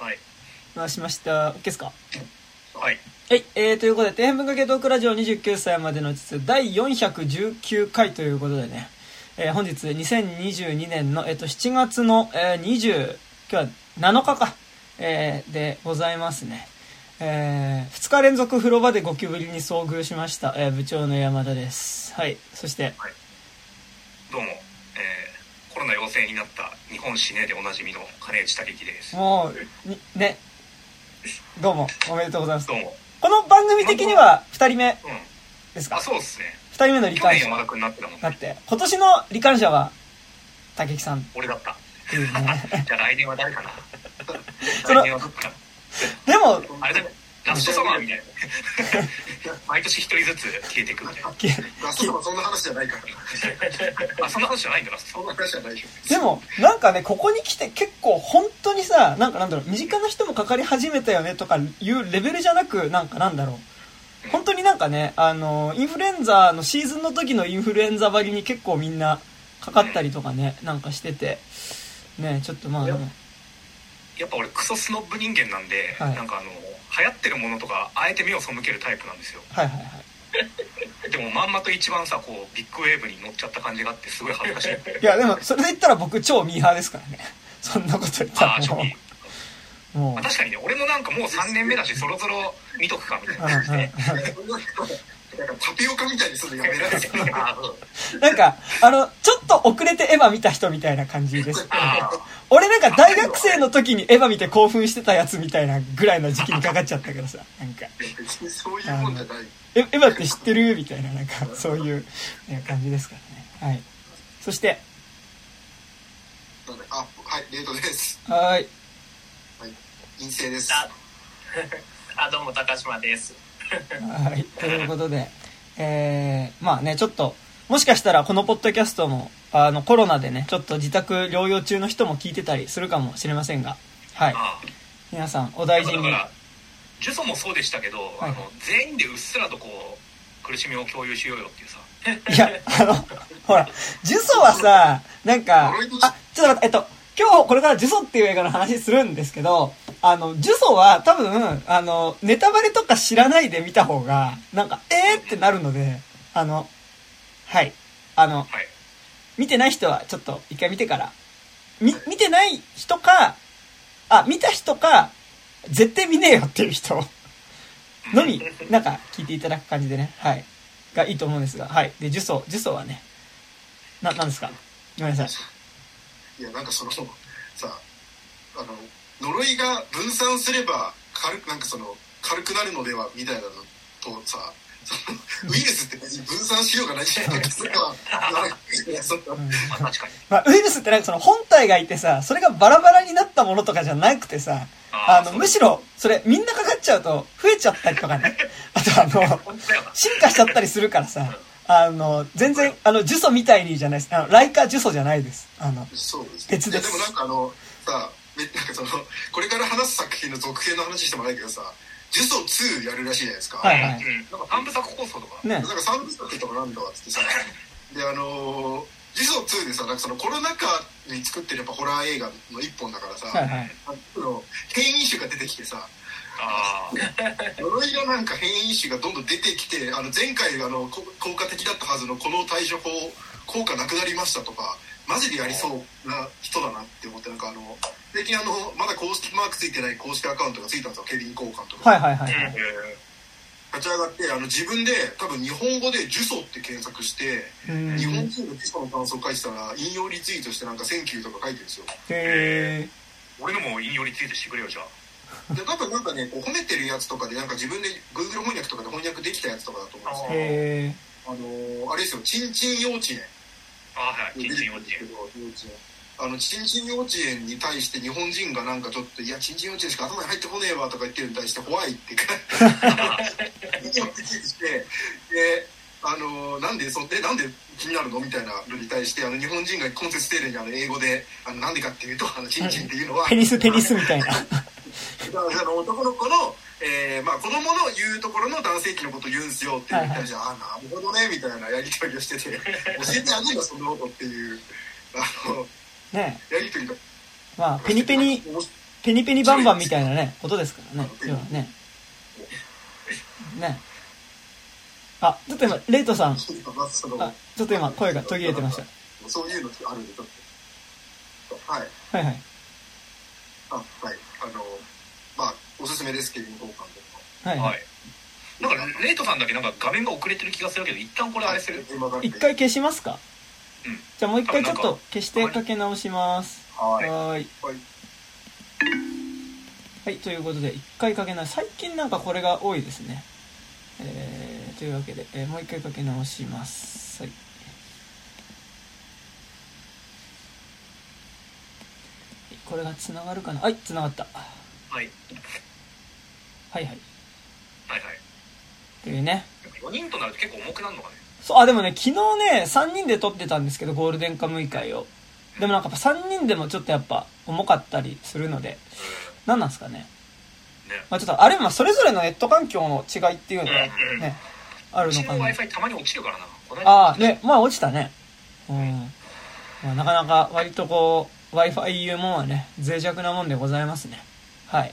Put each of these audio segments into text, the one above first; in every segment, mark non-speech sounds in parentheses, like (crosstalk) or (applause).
はい。回しました。OK ですか？はい。はい、えー、ということで、底辺文化系トークラジオ29歳までの実第419回ということでね、えー本日2022年の、えっと7月の、えー20、今日は7日か、えーでございますね。え2日連続風呂場でゴキブリに遭遇しました、えー部長の山田です。はい、そして、どうも、えー、コロナ陽性になった日本死ねでおなじみの金内武樹です。もう、にね、どうも、おめでとうございますど。うも。この番組的には2人目うん。ですか？あ、そうですね。2人目の罹去年患者山田君になってたもんね。だって、今年の罹患者は、竹木さんっ俺だった。ね。(laughs) じゃあ来年は誰かな？(laughs) 来年はどっかな？でも、あれだね。ラストサマーみたいな。(laughs) 毎年一人ずつ消えていくみたいな。(laughs) きラストはそんな話じゃないから。あ、そんな話じゃないんだ、ラストそんな話じゃないよ。でも、なんかね、ここに来て結構本当にさ、なんかなんだろう、身近な人もかかり始めたよねとかいうレベルじゃなく、なんかなんだろう。本当になんかね、あの、インフルエンザのシーズンの時のインフルエンザばりに結構みんなかかったりとかね、なんかしてて、ね、ちょっとまあやっぱ俺クソスノッブ人間なんで、はいなんかあの、流行ってるものとか、あえて目を背けるタイプなんですよ。はいはいはい。でもまんまと一番さ、こう、ビッグウェーブに乗っちゃった感じがあって、すごい恥ずかしい。(laughs) いや、でも、それで言ったら僕超ミーハーですからね。(laughs) そんなこと言ったらも。う、もうまあ、確かにね、俺もなんかもう3年目だし、そろそろ見とくか、みたいな感じで。なんかタピオカみたいにするのやめられる。あーなんか、あの、ちょっと遅れてエヴァ見た人みたいな感じです。あ俺なんか大学生の時にエヴァ見て興奮してたやつみたいなぐらいの時期にかかっちゃったからさ、なんか、別にそういうもんじゃない。えエヴァって知ってる？みたいな、なんか、そういう、ね、感じですからね。はい。そして、あ、はい、レートです。はーい。陰性です。あ (laughs) あどうも高島ですはい。ということで、えー、まあね、ちょっと、もしかしたらこのポッドキャストも、あの、コロナでね、ちょっと自宅療養中の人も聞いてたりするかもしれませんが、はい。あ皆さん、お大事に。だから、ジュソもそうでしたけど、はいあの全員でうっすらとこう、苦しみを共有しようよっていうさ。いや、あの、ほら、ジュソはさ、なんか、あ、ちょっと待って、えっと、今日これからジュソっていう映画の話するんですけど、あの、ジュソは多分、あの、ネタバレとか知らないで見た方が、なんか、えーってなるので、あの、はい。あの、はい。見てない人はちょっと一回見てから、み、見てない人か、あ、見た人か、絶対見ねえよっていう人のみ、なんか聞いていただく感じでね、はい。がいいと思うんですが、はい。で、呪詛、呪詛はね、な、なんですか？ごめんなさい。いや、なんかその、さ、あの、呪いが分散すれば、軽く、なんかその、軽くなるのでは、みたいなのとさ、(laughs) ウイルスって別に分散しようがないじゃないですか。まあウイルスってなんかその本体がいてさ、それがバラバラになったものとかじゃなくてさ、あの、むしろ、それみんなかかっちゃうと増えちゃったりとかね。(laughs) あとあの。進化しちゃったりするからさ、あの、全然、あの、呪詛みたいにじゃないです。あの、ライカ呪詛じゃないです。あの、そうです、別ですいやでもなんかあの、さ、めなんかその、これから話す作品の続編の話してもないけどさ、呪詛2やるらしいじゃないですか。はいはいうん。なんか三部作構想とか。ねなん。か三部作とかなんだわっつってさ、で、あのー、呪詛2でさ、なんかそのコロナ禍に作ってるやっぱホラー映画の一本だからさ、はいはい。あの変異種が出てきてさ、ああ。呪いがなんか変異種がどんどん出てきて、あの前回あのこ効果的だったはずのこの対処法、効果なくなりましたとか、マジでやりそうな人だなって思って、なんかあの、最近あの、まだ公式マークついてない公式アカウントがついたんですよ、ケビン交換とか。はいはいはいはい。え立ち上がって、あの自分で多分日本語で呪詛って検索して、うん。日本人の呪詛の感想を書いてたら、引用リツイートしてなんか「 Thank you」とか書いてるんですよ。へー俺のも引用リツイートしてくれよ、じゃあ。で多分なんかね、こう褒めてるやつとかで、なんか自分で Google 翻訳とかで翻訳できたやつとかだと思うんですー。よ。へあのーあれですよ、ちんちん幼稚園。はい。チンチン幼稚園。あの、ちんちん幼稚園に対して日本人がなんかちょっと、いや、ちんちん幼稚園しか頭に入ってこねえわとか言ってるのに対して怖いって、引用リツイートして、で、あのーなんで、そで、なんで気になるのみたいなのに対して、あの、日本人が根節丁寧にあの、英語で、あの、なんでかっていうと、あの、ちんちんっていうのは、ー。ペニスペニスみたいな。(laughs) あの男の子の、えーまあ、子供の言うところの男性器のことを言うんすよっていうのに対して、ああなるほどねみたいなやり取りをしてて (laughs) 教えてあげるよそんなことっていうあのねやり取りがまあ、ペニペニ、ペニペニバンバンみたいなね、ことですからね。うん要はね。ね。あ、ちょっと今、レイトさん、まあちょっと今声が途切れてました。そういうのあるんでちょっとはいはいはい。あはいあのまあおすすめですケビン・コーカンはい、ははいい。なんかレイトさんだけなんか画面が遅れてる気がするけど一旦これあれする？一回消しますか？うんじゃあもう一回ちょっと消してかけ直します。はいはーい。はいはい、ということで、一回かけ直し。最近なんかこれが多いですね。えー、というわけで、えーもう一回かけ直します。はい。これが繋がるかな？はい、繋がった。はいはいはい。はいはいというね。4人となると結構重くなるのかねそう、あ、でもね、昨日ね、3人で撮ってたんですけど、ゴールデンカムイ会を。でもなんかやっぱ3人でもちょっとやっぱ重かったりするので、何なんですかね。ねまあちょっと、あれもそれぞれのネット環境の違いっていうのがね、あるののかな。w i f i たまに落ちるからなああ、ね、まあ落ちたね。うん。まあ、なかなか割とこう、Wi-Fi いうもんはね、脆弱なもんでございますね。はい。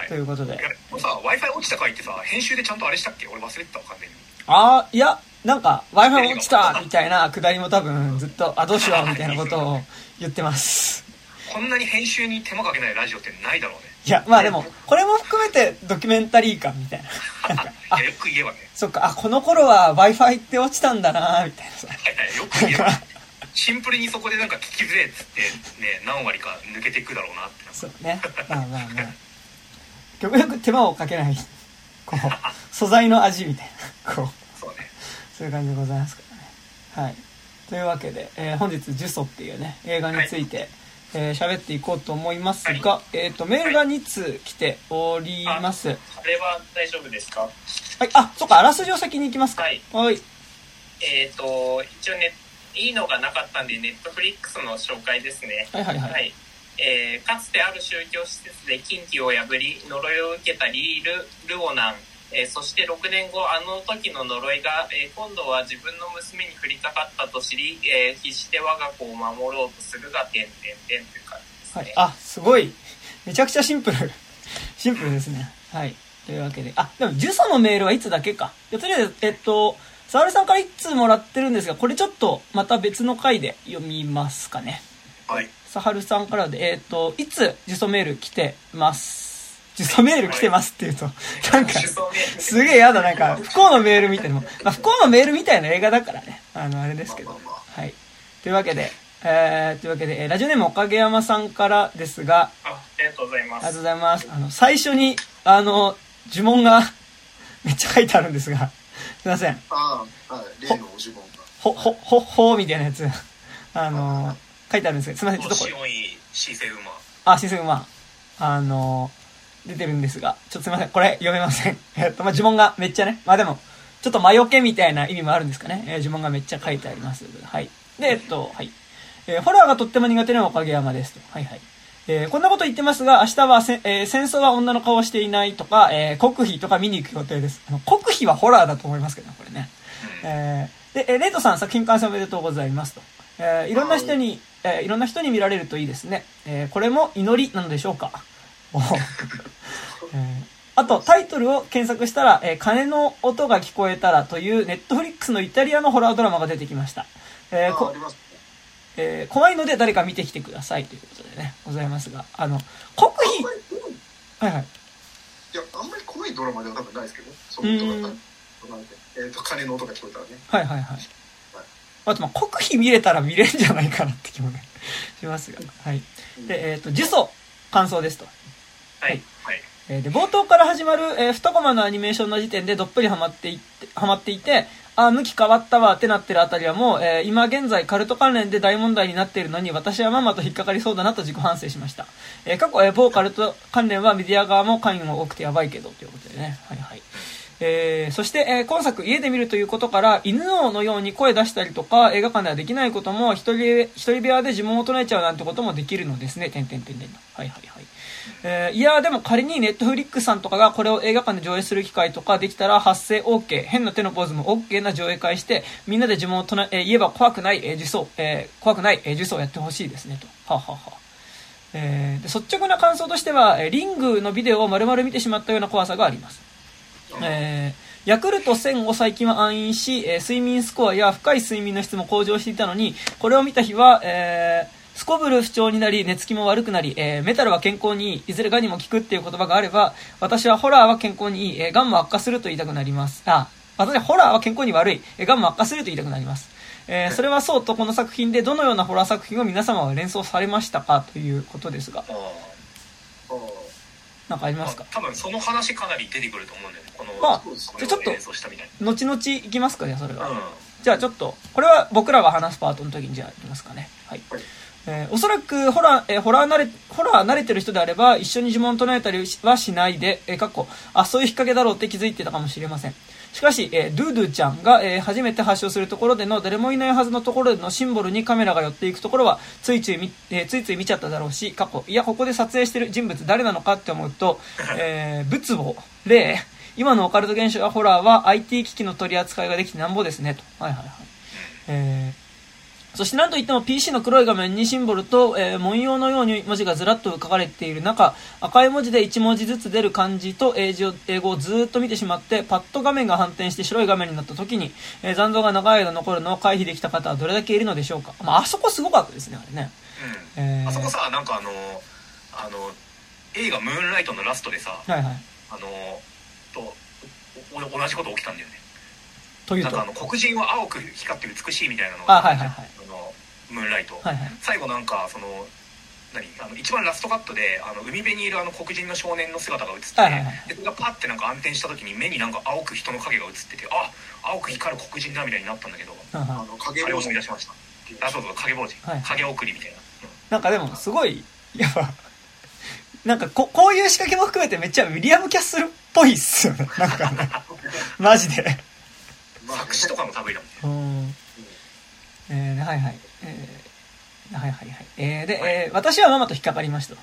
はいということでさ w i f i 落ちた回ってさ編集でちゃんとあれしたっけ？俺忘れてたわ完全にああ、いや、なんか Wi-Fi 落ちたみたいなくだりも多分ずっと、あ、どうしようみたいなことを言ってます。こんなに編集に手間かけないラジオってないだろうねいや、まあでも、これも含めてドキュメンタリー感みたいな。(laughs) なんかあいや、よく言えばねそっか、あ、この頃は Wi-Fi って落ちたんだなみたいなさ。はいはいよく言えばシンプルにそこでなんか聞きづれえっつってね何割か抜けていくだろうなってそうね。まあまあまあ。極力手間をかけない、こう、素材の味みたいな、こう、そうねそういう感じでございますからね。はい。というわけで、えー本日、ジュソっていうね、映画について、えー喋っていこうと思いますが、えっ、と、メールが2通来ております。はい。あれは大丈夫ですか？あ、そっか、あらすじを先に行きますか。はい。はい。えっ、と、一応ね、いいのがなかったんで、ネットフリックスの紹介ですね。はいはいはい。はい。えーかつてある宗教施設で禁忌を破り、呪いを受けたリール・ルオナン。えーそして6年後、あの時の呪いが、えー今度は自分の娘に降りかかったと知り、えー必死で我が子を守ろうとするが、点々点という感じですね。。はいあ、すごい。めちゃくちゃシンプル。(laughs) シンプルですね。はい。というわけで。あ、でも、ジュソのメールはいつだけか。いやとりあえず、えっと、沙織さんから1通もらってるんですが、これちょっと、また別の回で読みますかね。はいさはるさんからで、えっと、いつ、ジュソメール来てます？ジュソメール来てますって言うと、なんか、すげえやだ、なんか、不幸のメールみたいなまあ、不幸のメールみたいな映画だからね。あの、あれですけど。はい。というわけで、えー、というわけで、えーラジオネームおかげ山さんからですが、あありがとうございますありがとう。ございます。あの、最初に、あの、呪文が (laughs) めっちゃ書いてあるんですが、すいません。ああはい例のお呪文がほ、ほ、ほ、ほ、みたいなやつ、あの、書いてあるんですけど、すいません、ちょっとこれ、塩いシーセウマあ、システムまあ、あの、出てるんですが、ちょっとすいません、これ読めません。(laughs) えっと、まあ、呪文がめっちゃね、まあでも、ちょっと魔除けみたいな意味もあるんですかね。えー呪文がめっちゃ書いてあります。はい。で、えっと、はい。えーホラーがとっても苦手なおかげ山ですと。はいはい。えーこんなこと言ってますが、明日はせ、えー戦争は女の顔をしていないとか、えー国費とか見に行く予定です。あの国費はホラーだと思いますけどね、これね。えーで、えーレイトさん作品完成おめでとうございますと。えーいろんな人に、えーいろんな人に見られるといいですね。えーこれも祈りなのでしょうか？お (laughs) えーあと、タイトルを検索したら、えー鐘の音が聞こえたらというネットフリックスのイタリアのホラードラマが出てきました。えーえー怖いので誰か見てきてくださいということでね、ございますが、あの、国費はいはい。いやあんまり怖いドラマでは多分ないですけどその音がえっと鐘の音が聞こえたらねはいはいはい。あと、まあ、国費見れたら見れるんじゃないかなって気もね、しますが。はい。で、えっ、と、呪詛、感想ですと。はい。はいえーで、冒頭から始まる、えー、2コマのアニメーションの時点でどっぷりハマっていって、ハマっていて、あー、向き変わったわってなってるあたりはもう、えー今現在カルト関連で大問題になっているのに私はまんまと引っかかりそうだなと自己反省しました。えー過去、えー某カルト関連はメディア側も関与も多くてやばいけど、ということでね。はいはい。えーそして、えー今作家で見るということから、犬王のように声出したりとか、映画館ではできないことも、一人、一人部屋で呪文を唱えちゃうなんてこともできるのですね。てんてんてんてん。はいはいはい。えーいやでも仮にネットフリックスさんとかがこれを映画館で上映する機会とかできたら発声 OK、変な手のポーズも OK な上映会して、みんなで呪文を唱え、えー言えば怖くない、えー、呪詛、えー怖くない、えー、呪詛をやってほしいですね、と。はあははあえー率直な感想としては、えリングのビデオを丸々見てしまったような怖さがあります。えーヤクルト1000を最近は暗飲し、えー睡眠スコアや深い睡眠の質も向上していたのに、これを見た日は、えーすこぶる不調になり、寝つきも悪くなり、えーメタルは健康にいい、いずれガンにも効くっていう言葉があれば、私はホラーは健康にいい、えーガンも悪化すると言いたくなります。あ、私はホラーは健康に悪い、えーガンも悪化すると言いたくなります。えーそれはそうと、この作品でどのようなホラー作品を皆様は連想されましたか？ということですが、あなんかありーますか？多分その話かなり出てくると思うんだよねこのまあじゃあちょっと後々いきますかね、それは。なうんじゃあちょっと、これは僕らが話すパートの時にじゃあいきますかね。はい。はいえーおそらくホラー、えーホラー慣れ、ホラー慣れてる人であれば、一緒に呪文唱えたりはしないで、えー、かっこ、あ、そういう引っ掛けだろうって気づいてたかもしれません。しかし、えードゥドゥちゃんが、えー初めて発症するところでの誰もいないはずのところでのシンボルにカメラが寄っていくところは、ついつい見、えーついつい見ちゃっただろうし、過去、いや、ここで撮影してる人物誰なのかって思うと、えー、仏を例、今のオカルト現象やホラーは IT 機器の取り扱いができてなんぼですね、と。はいはいはい。えーそして何といっても PC の黒い画面にシンボルと、えー文様のように文字がずらっと書かれている中、赤い文字で1文字ずつ出る漢字と英字を英語をずーっと見てしまって、パッと画面が反転して白い画面になった時に、えー残像が長い間残るのを回避できた方はどれだけいるのでしょうか。まあ、あそこすごかったですね、あれね。うんえーあそこさなんかあのあの映画「ムーンライト」のラストでさはいはい。あのとおお同じこと起きたんだよねというと？はなんかあの黒人は青く光って美しいみたいなのがあはいはいはいムーンライト、いはい。最後なんかその何？あの一番ラストカットであの海辺にいるあの黒人の少年の姿が映ってて、はいはいはいでそれがパッてなんか暗転した時に目になんか青く人の影が映っててあ青く光る黒人だみたいになったんだけどはいはいあの影あれを帽子思い出しましたあそうそう影帽子、はい影送りみたいな、なんかでも、すごい、やっぱ、なんかこ、こういう仕掛けも含めてめっちゃウィリアム・キャッスルっぽいっすよね。(laughs) なんかね。マジで。うん、作詞とかも類だもんねうん。えー、はいはい。えー、はいはいはい。えー、で、えー私はママと引っかかりました。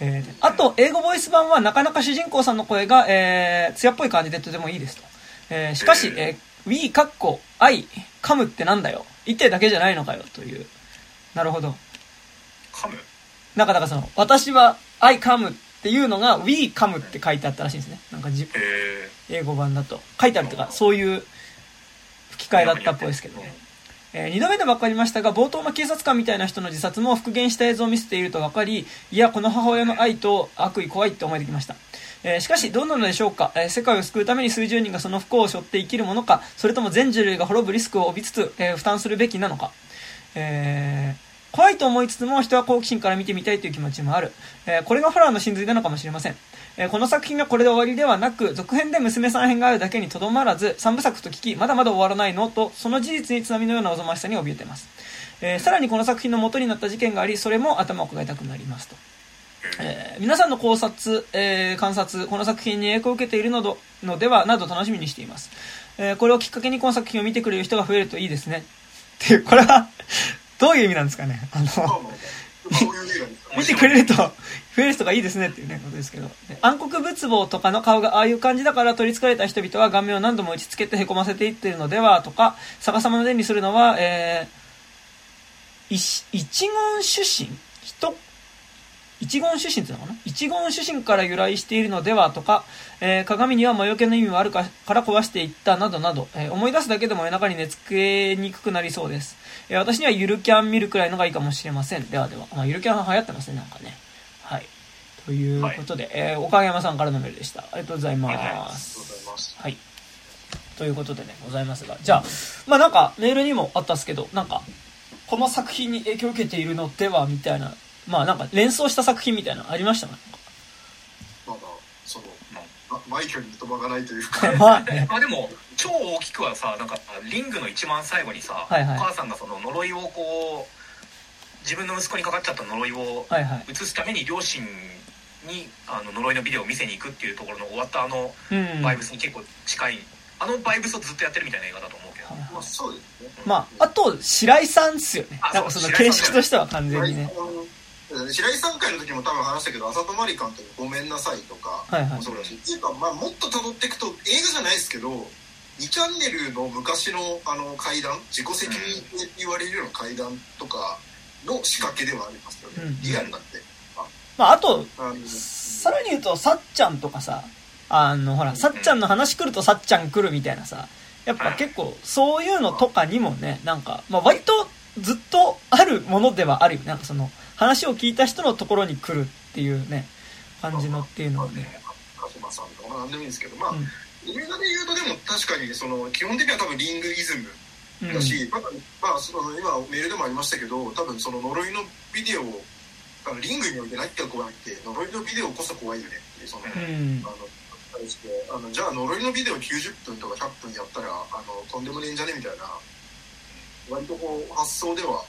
えーであと、英語ボイス版はなかなか主人公さんの声が、えー、艶っぽい感じでとてもいいですと。えー、しかし、えー、we かっこ I 噛むってなんだよ。一定だけじゃないのかよという。なるほど。噛むなんかだからその、私は I 噛むっていうのが we 噛むって書いてあったらしいんですね。なんかじえ英語版だと。書いてあるとか、そういう吹き替えだったっぽいですけどね。えー二度目で分かりましたが、冒頭の警察官みたいな人の自殺も復元した映像を見せていると分かり、いや、この母親の愛と悪意怖いって思えてきました。えーしかし、どうなのでしょうか、えー世界を救うために数十人がその不幸を背負って生きるものか、それとも全人類が滅ぶリスクを帯びつつ、え負担するべきなのか？え怖いと思いつつも人は好奇心から見てみたいという気持ちもある。えこれがホラーの真髄なのかもしれません。えーこの作品がこれで終わりではなく、続編で娘さん編があるだけにとどまらず、三部作と聞き、まだまだ終わらないの？と、その事実に津波のようなおぞましさに怯えています。えーさらにこの作品の元になった事件があり、それも頭を抱えたくなりますと。えー皆さんの考察、えー観察、この作品に影響を受けているのどのでは、など楽しみにしています。えーこれをきっかけにこの作品を見てくれる人が増えるといいですね。っていう、これは、どういう意味なんですかね？あの、見てくれると、増える人がいいですねっていうね、ことですけど。で暗黒仏像とかの顔がああいう感じだから取り憑かれた人々は顔面を何度も打ち付けて凹ませていっているのではとか、逆さまの伝にするのは、えー、一一言主神人一言主神っていうのかな？一言主神から由来しているのではとか、えー鏡には魔除けの意味もあるかから壊していったなどなど、えー思い出すだけでも夜中に寝つけにくくなりそうです。えー私にはゆるキャン見るくらいのがいいかもしれません。ではでは。まあ、ゆるキャン流行ってますね、なんかね。はい。ということで、えー岡山さんからのメールでした。ありがとうございまありがとうございありがすと。うございますはい。ということでね、ございますが。じゃあ、まあなんか、メールにもあったんですけど、なんか、この作品に影響を受けているのでは、みたいな、まあなんか、連想した作品みたいなのありましたか？まだそのまマイケルに言葉がないというかまあね、(laughs) まあでも超大きくはさなんかリングの一番最後にさ、はいはいお母さんがその呪いをこう自分の息子にかかっちゃった呪いをはいはい。移すために両親にあの呪いのビデオを見せに行くっていうところの終わったあのうん。バイブスに結構近い、あのバイブスをずっとやってるみたいな映画だと思うけど、はいまあそうですねまあ、あと、白井さんっすよね。あなんかそのそう白井さん形式としては完全にね。白井さん会の時も多分話したけど「浅戸まり監督ごめんなさい」とかはいはいもそうだし、っていうか、まあ、もっと辿っていくと映画じゃないですけど2チャンネルの昔のあの階段自己責任って言われるような階段とかの仕掛けではありますよね、うん。リアルだって。あまあ、あと、あのさらに言うと、さっちゃんとかさ、あの、ほら、さっちゃんの話来るとさっちゃん来るみたいなさ、やっぱ結構、そういうのとかにもね、なんか、まあ、割とずっとあるものではあるよ。なんかその、話を聞いた人のところに来るっていうね、感じのっていうのはね。鹿島さんとかまあ何でもいいんですけど、まあ、うん映画で言うとでも確かにその基本的には多分リングイズムうん。だし、まあまあ、その今メールでもありましたけど多分その呪いのビデオをあのリングにおいて何が怖いって呪いのビデオこそ怖いよねっていうその、うん。あのあのじゃあ呪いのビデオ90分とか100分やったらあのとんでもねえんじゃねみたいな割とこう発想では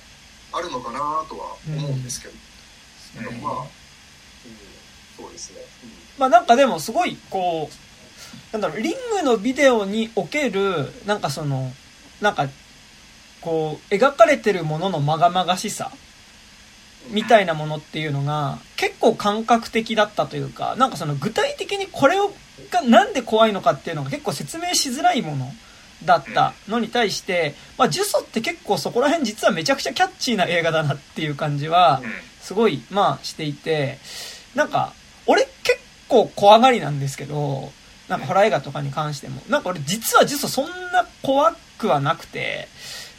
あるのかなとは思うんですけど、うん。まあ、うん、そうですね、まあなんかでもすごい、こう、なんだろう、リングのビデオにおける、なんかその、なんか、こう、描かれてるもののまがまがしさ、みたいなものっていうのが結構感覚的だったというか、なんかその具体的にこれをがなんで怖いのかっていうのが結構説明しづらいものだったのに対して、まあ、ジュソって結構そこら辺実はめちゃくちゃキャッチーな映画だなっていう感じはすごい、まあしていて、なんか、俺結構怖がりなんですけど、なんかホラー映画とかに関しても、なんか俺実はジュソそんな怖くはなくて、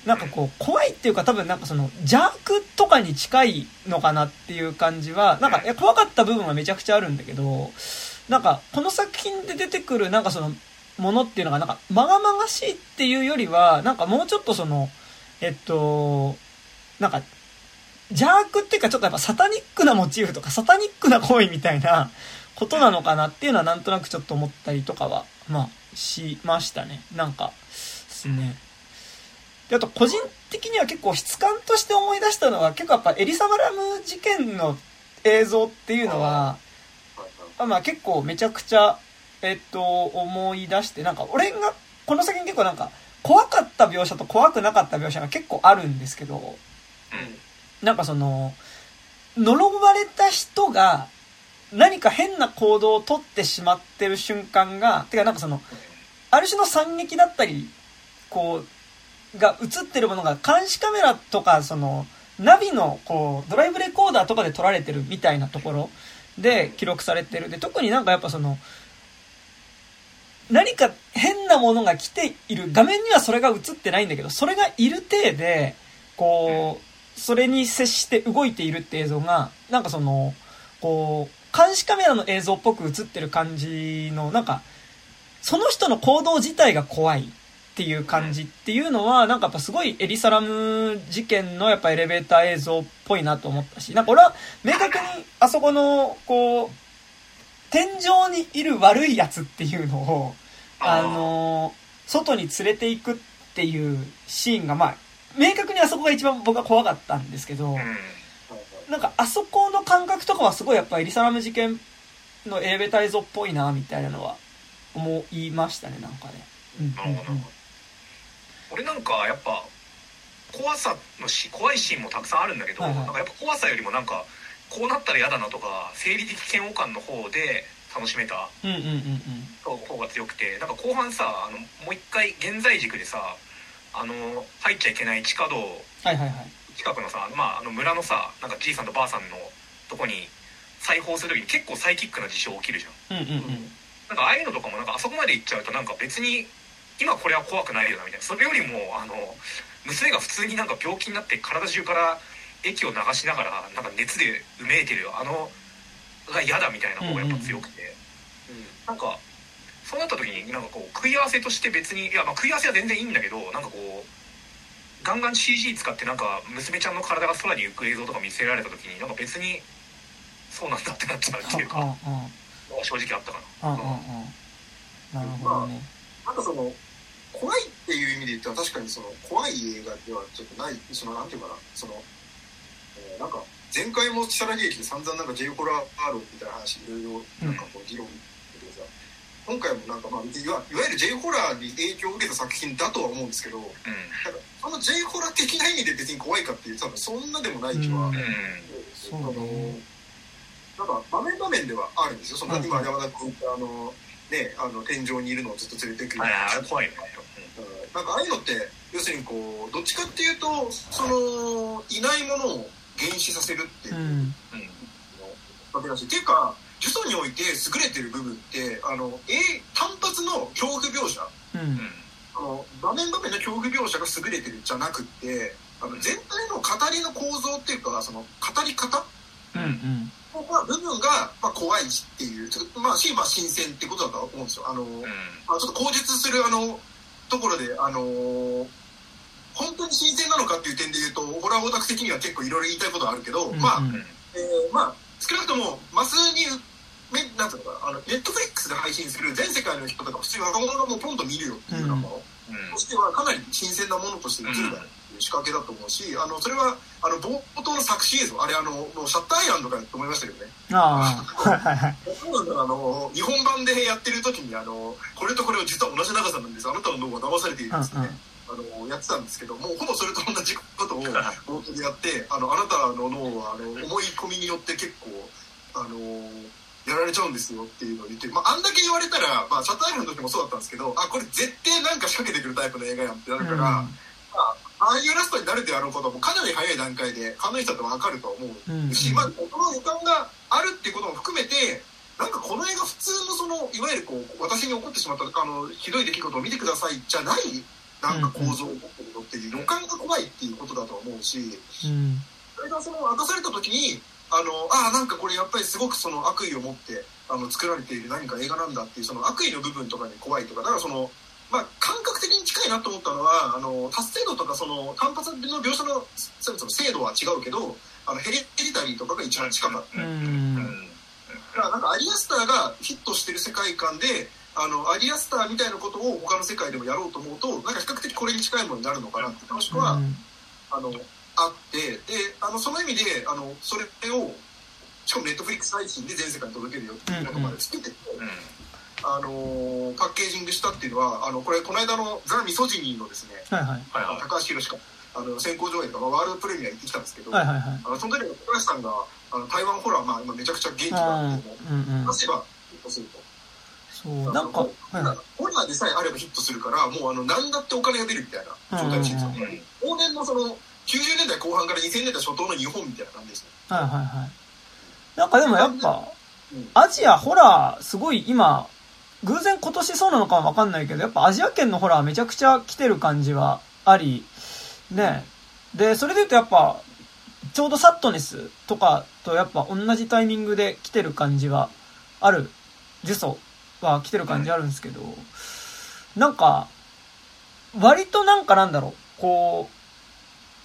なんかこう、怖いっていうか多分なんかその邪悪とかに近いのかなっていう感じは、なんかいや怖かった部分はめちゃくちゃあるんだけど、なんかこの作品で出てくるなんかそのものっていうのがなんかまがまがしいっていうよりは、なんかもうちょっとその、えっと、なんか邪悪っていうかちょっとやっぱサタニックなモチーフとかサタニックな行為みたいなことなのかなっていうのはなんとなくちょっと思ったりとかは、まあ、しましたね。なんか、ですね。で、あと個人的には結構質感として思い出したのは結構やっぱエリサバラム事件の映像っていうのは、まあ結構めちゃくちゃ、えっと、思い出して、なんか俺が、この先に結構なんか、怖かった描写と怖くなかった描写が結構あるんですけど、なんかその、呪われた人が何か変な行動をとってしまってる瞬間が、てかなんかその、ある種の惨劇だったり、こう、が映ってるものが監視カメラとか、その、ナビの、こう、ドライブレコーダーとかで撮られてるみたいなところで記録されてる。で、特になんかやっぱその、何か変なものが来ている。画面にはそれが映ってないんだけど、それがいる体で、こう、それに接して動いているって映像が、なんかその、こう、監視カメラの映像っぽく映ってる感じの、なんか、その人の行動自体が怖いっていう感じっていうのは、なんかやっぱすごいエリサラム事件のやっぱエレベーター映像っぽいなと思ったし、なんか俺は明確にあそこの、こう、天井にいる悪いやつっていうのを、あの、外に連れて行くっていうシーンが、まあ、明確にあそこが一番僕は怖かったんですけど、なんかあそこの感覚とかはすごいやっぱエリサラム事件のエレベーター映像っぽいなみたいなのは思いましたねなんかね。うんなるほど俺なんかやっぱ怖さのし怖いシーンもたくさんあるんだけど、はいはいなんかやっぱ怖さよりもなんかこうなったら嫌だなとか生理的嫌悪感の方で楽しめたうんうんうんうん方が強くてなんか後半さあのもう一回現在軸でさあの入っちゃいけない地下道はいはいはい。近くのさ、まあ、あの村のさなんかじいさんとばあさんのとこに裁縫する時に結構サイキックな事象起きるじゃん。うんうんうん。なんかああいうのとかもなんかあそこまで行っちゃうとなんか別に今これは怖くないよなみたいな。それよりもあの娘が普通になんか病気になって体中から液を流しながらなんか熱でうめいてるあのが嫌だみたいな方がやっぱ強くて、なんかそうなった時になんかこう食い合わせとして別にいやまあ食い合わせは全然いいんだけどなんかこうガンガン CG 使ってなんか娘ちゃんの体が空に浮く映像とか見せられた時になんか別にそうなんだってなっちゃうっていうかあ正直あったかな。あああ。あなるほどね。なんかその怖いっていう意味で言ったら確かにその怖い映画ではちょっとないそのなんていうかなその、えーなんか前回も木更木駅で散々なんか J ホラー論みたいな話いろいろなんかこう議論しててさ、今回もなんかまあいわいわゆる J ホラーに影響を受けた作品だとは思うんですけどなんかうんその J ホラー的な意味で別に怖いかっていうと多分そんなでもない気は、うん。うんそうあのね。なんか場面場面ではあるんですよそのうん。今山田君があのねあの天井にいるのをずっと連れてくる。あれいね。なんかああいうのって要するにこうどっちかっていうとそのいないものを原始させるっていう。う、ん。わけだしっていうか呪詛において優れてる部分ってあの、え単発の恐怖描写。うんあの場面場面の恐怖描写が優れてるんじゃなくってあの全体の語りの構造っていうかその語り方？うんうん。まあ部分が、まあ、怖いっていうちょっとまあし、まあ、新鮮ってことだと思うんですよ。あの、うん。まあ、ちょっと口述するあのところであの本当に新鮮なのかっていう点で言うとホラーオタク的には結構いろいろ言いたいことはあるけど、うんまあ、うんえーまあ少なくともマスにめなんていうのかなあのネットフリックスで配信する全世界の人とか普通に若者がもうポンと見るよっていうようなもの、うん。としてはかなり新鮮なものとして映るだろうっていう仕掛けだと思うし、あのそれはあの冒頭の作詞映像あれあのもうシャッターアイランドかと思いましたけどね。ああ。はいはいはいあの日本版でやってる時にあのこれとこれは実は同じ長さなんです。あなたの脳は騙されているんですね、あのやってたんですけどもうほぼそれと同じことを冒頭でやってあのあなたの脳はあの思い込みによって結構あのやられちゃうんですよっていうのを言って、まあ、あんだけ言われたら、まあ、シャッターアイランドの時もそうだったんですけどあこれ絶対なんか仕掛けてくるタイプの映画やんってなるから、まあ、ああいうラストになるであろうことはもうかなり早い段階でファンの人だと分かると思うし、うん。まあ、この予感があるっていうことも含めてなんかこの映画普通のそのいわゆるこう私に起こってしまったあのひどい出来事を見てくださいじゃないなんか構造を持ってるのっていう予感が怖いっていうことだと思うしうん。それがその明かされた時にあのああなんかこれやっぱりすごくその悪意を持ってあの作られている何か映画なんだっていうその悪意の部分とかに怖いとかだからその。まあ、感覚的に近いなと思ったのはあの達成度とかその単発の描写のその精度は違うけどあのヘレヘリタリーとかが一番近かった。ううん。んだからなんかアリアスターがヒットしてる世界観であのアリアスターみたいなことを他の世界でもやろうと思うとなんか比較的これに近いものになるのかなって。もしくは、あのあってであのその意味であのそれをしかもネットフリックス配信で全世界に届けるよっていうことまで作ってて、あのパッケージングしたっていうのはあのこれこの間のザ・ミソジニーのですねはいはい。高橋宏かあの先行上映とかワールドプレミア行ってきたんですけど、はいはいはい。あのその時に高橋さんがあの台湾ホラー、まあ、今めちゃくちゃ元気があってもうんうん出せばヒットすると。そうなんかはいはい。ホラーでさえあればヒットするからもうあの何だってお金が出るみたいな状態らしいんですよ、うん。往年のその90年代後半から2000年代初頭の日本みたいな感じですね。はいはいはい。なんかでもやっぱうん。アジアホラーすごい今偶然今年そうなのかはわかんないけどやっぱアジア圏のホラーめちゃくちゃ来てる感じはありね。でそれで言うとやっぱちょうどサットネスとかとやっぱ同じタイミングで来てる感じはある。呪詛は来てる感じあるんですけど、なんか割となんかなんだろう。こう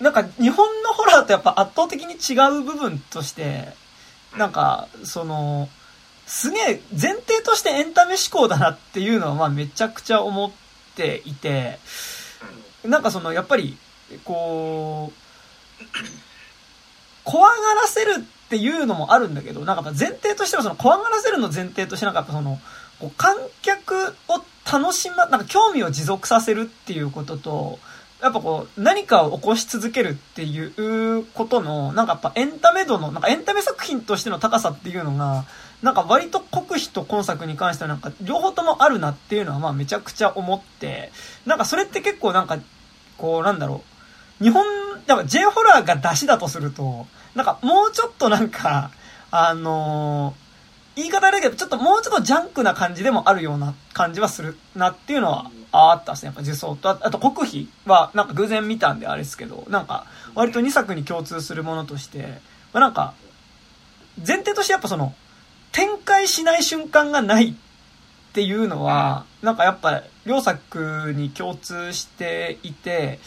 なんか日本のホラーとやっぱ圧倒的に違う部分としてなんかそのすげえ前提としてエンタメ思考だなっていうのはまあめちゃくちゃ思っていてなんかそのやっぱりこう怖がらせるっていうのもあるんだけどなんか前提としてはその怖がらせるの前提としてなんかその観客を楽しまなんか興味を持続させるっていうこととやっぱこう何かを起こし続けるっていうことのなんかやっぱエンタメ度のなんかエンタメ作品としての高さっていうのがなんか割と国費と今作に関してはなんか両方ともあるなっていうのはまあめちゃくちゃ思ってなんかそれって結構なんかこうなんだろう。日本やっぱ J ホラーが出しだとするとなんかもうちょっとなんかあのー言い方だけどちょっともうちょっとジャンクな感じでもあるような感じはするなっていうのはああったっすね。やっぱ受賞と。ああと国費はなんか偶然見たんであれですけどなんか割と2作に共通するものとして、まあ、なんか前提としてやっぱその展開しない瞬間がないっていうのは、なんかやっぱ両作に共通していて、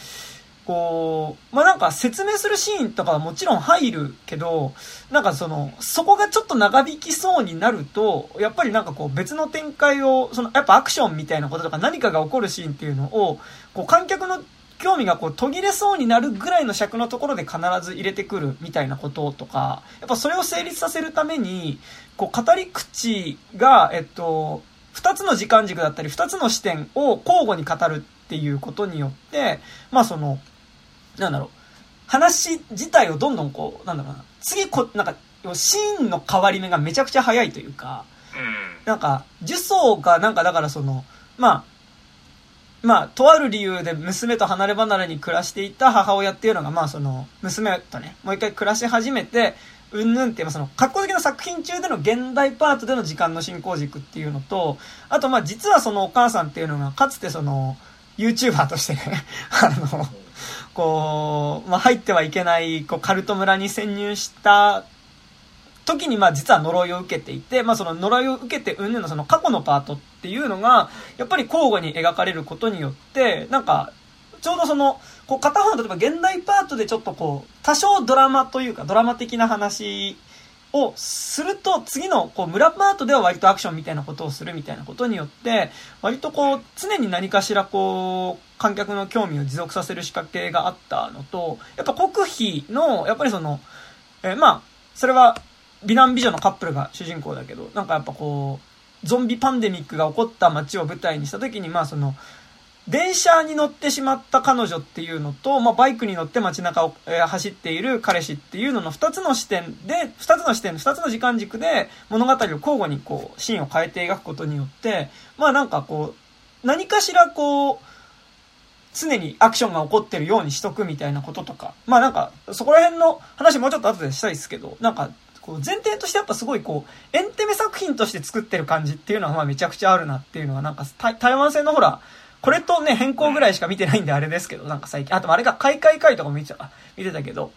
こう、まあ、なんか説明するシーンとかはもちろん入るけど、なんかその、そこがちょっと長引きそうになると、やっぱりなんかこう別の展開を、その、やっぱアクションみたいなこととか何かが起こるシーンっていうのを、こう観客の興味がこう途切れそうになるぐらいの尺のところで必ず入れてくるみたいなこととか、やっぱそれを成立させるために、こう語り口が、えっと、二つの時間軸だったり、二つの視点を交互に語るっていうことによって、まあその、なんだろう、話自体をどんどんこう、なんだろうな、次こ、なんか、シーンの変わり目がめちゃくちゃ早いというか、なんか、呪詛がなんかだからその、まあ、まあ、とある理由で娘と離れ離れに暮らしていた母親っていうのが、まあその、娘とね、もう一回暮らし始めて、うんぬんっていう、まあその、格好的な作品中での現代パートでの時間の進行軸っていうのと、あとまあ実はそのお母さんっていうのが、かつてその、YouTuber としてね、(laughs) あの、こう、まあ入ってはいけない、こう、カルト村に潜入した時にまあ実は呪いを受けていて、まあその呪いを受けてうんぬのその過去のパートっていうのが、やっぱり交互に描かれることによって、なんか、ちょうどその、こう片方の例えば現代パートでちょっとこう、多少ドラマというかドラマ的な話をすると、次のこう村パートでは割とアクションみたいなことをするみたいなことによって、割とこう、常に何かしらこう、観客の興味を持続させる仕掛けがあったのと、やっぱ国費の、やっぱりその、えまあ、それは美男美女のカップルが主人公だけど、なんかやっぱこう、ゾンビパンデミックが起こった街を舞台にした時に、まあその、電車に乗ってしまった彼女っていうのと、まあ、バイクに乗って街中を、えー走っている彼氏っていうのの二つの視点で、二つの視点、二つの時間軸で物語を交互にこう、シーンを変えて描くことによって、まあなんかこう、何かしらこう、常にアクションが起こってるようにしとくみたいなこととか、まあなんか、そこら辺の話もうちょっと後でしたいですけど、なんか、こう前提としてやっぱすごいこう、エンテメ作品として作ってる感じっていうのはまあめちゃくちゃあるなっていうのはなんか、台台湾戦のほら、これとね、変更ぐらいしか見てないんであれですけど、なんか最近、あとあれが開会会とかも見てた、見てたけど、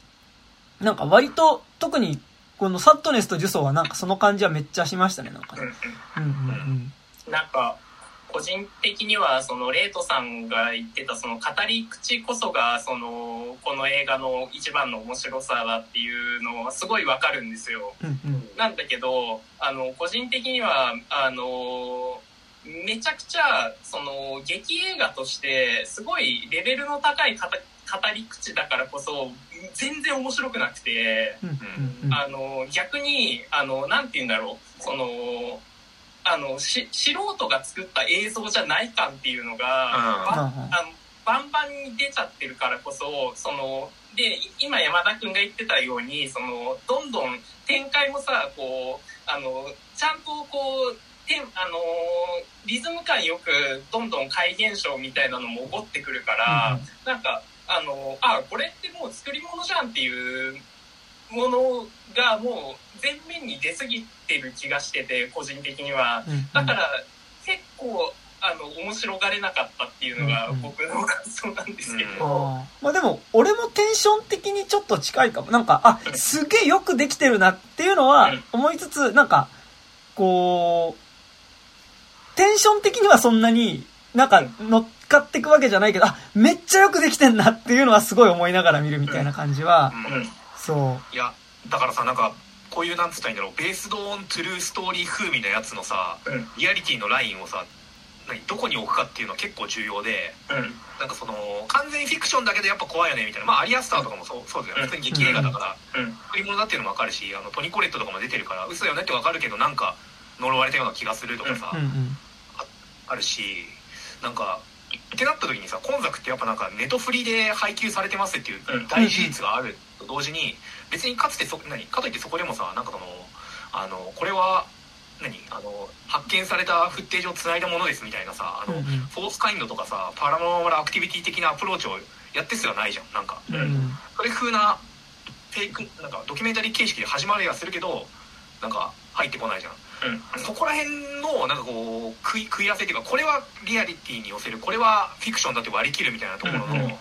なんか割と、特に、このサットネスとジュソーはなんかその感じはめっちゃしましたね、なんかね。うんうんうん。なんか個人的にはそのレイトさんが言ってたその語り口こそがそのこの映画の一番の面白さだっていうのはすごいわかるんですよ。うんうん。なんだけどあの個人的にはあのめちゃくちゃその劇映画としてすごいレベルの高い語語り口だからこそ全然面白くなくて。あの逆にあのなんて言うんだろう。そのあのし素人が作った映像じゃない感っていうのが、ばあのバンバンに出ちゃってるからこそそのでい今山田君が言ってたようにそのどんどん展開もさこうあのちゃんとこうてんあのリズム感よくどんどん怪現象みたいなのも起こってくるから、なんかあのあこれってもう作り物じゃんっていうものがもう全面に出過ぎてる気がしてて個人的には。うんうん。だから結構あの面白がれなかったっていうのがうんうん。僕の感想なんですけど、あー。まあでも、俺もテンション的にちょっと近いかも。なんか、あ、すげえよくできてるなっていうのはうん。思いつつ、なんか、こう、テンション的にはそんなになんか乗っかっていくわけじゃないけど、あ、めっちゃよくできてんなっていうのはすごい思いながら見るみたいな感じは、うん。そいやだからさなんかこういうなんつったらいいんだろう。ベースドオントゥルーストーリー風味のやつのさうん。リアリティのラインをさ何どこに置くかっていうのは結構重要でうん。なんかその完全フィクションだけどやっぱ怖いよねみたいな。まあアリアスターとかもそうそうだよね。普通に劇映画だから。うん。作り物だっていうのも分かるしあのトニコレットとかも出てるから嘘だよねって分かるけどなんか呪われたような気がするとかさ、う。うんうん。あるしなんかってなった時にさ今作ってやっぱなんかネトフリで配給されてますっていううん。大事実があると同時に別にかつてそ何かといってそこでもさなんかそのあのこれは何あの発見されたフッテージをつないだものですみたいなさあの、うんうん。フォースカインドとかさパラノーマルアクティビティ的なアプローチをやってすらないじゃんなんか。うん。うん。それ風なフェイクなんかドキュメンタリー形式で始まりはするけどなんか入ってこないじゃんそこら辺のなんかこう食い食い合わせっていうかこれはリアリティに寄せるこれはフィクションだって割り切るみたいなところの,、うんうん。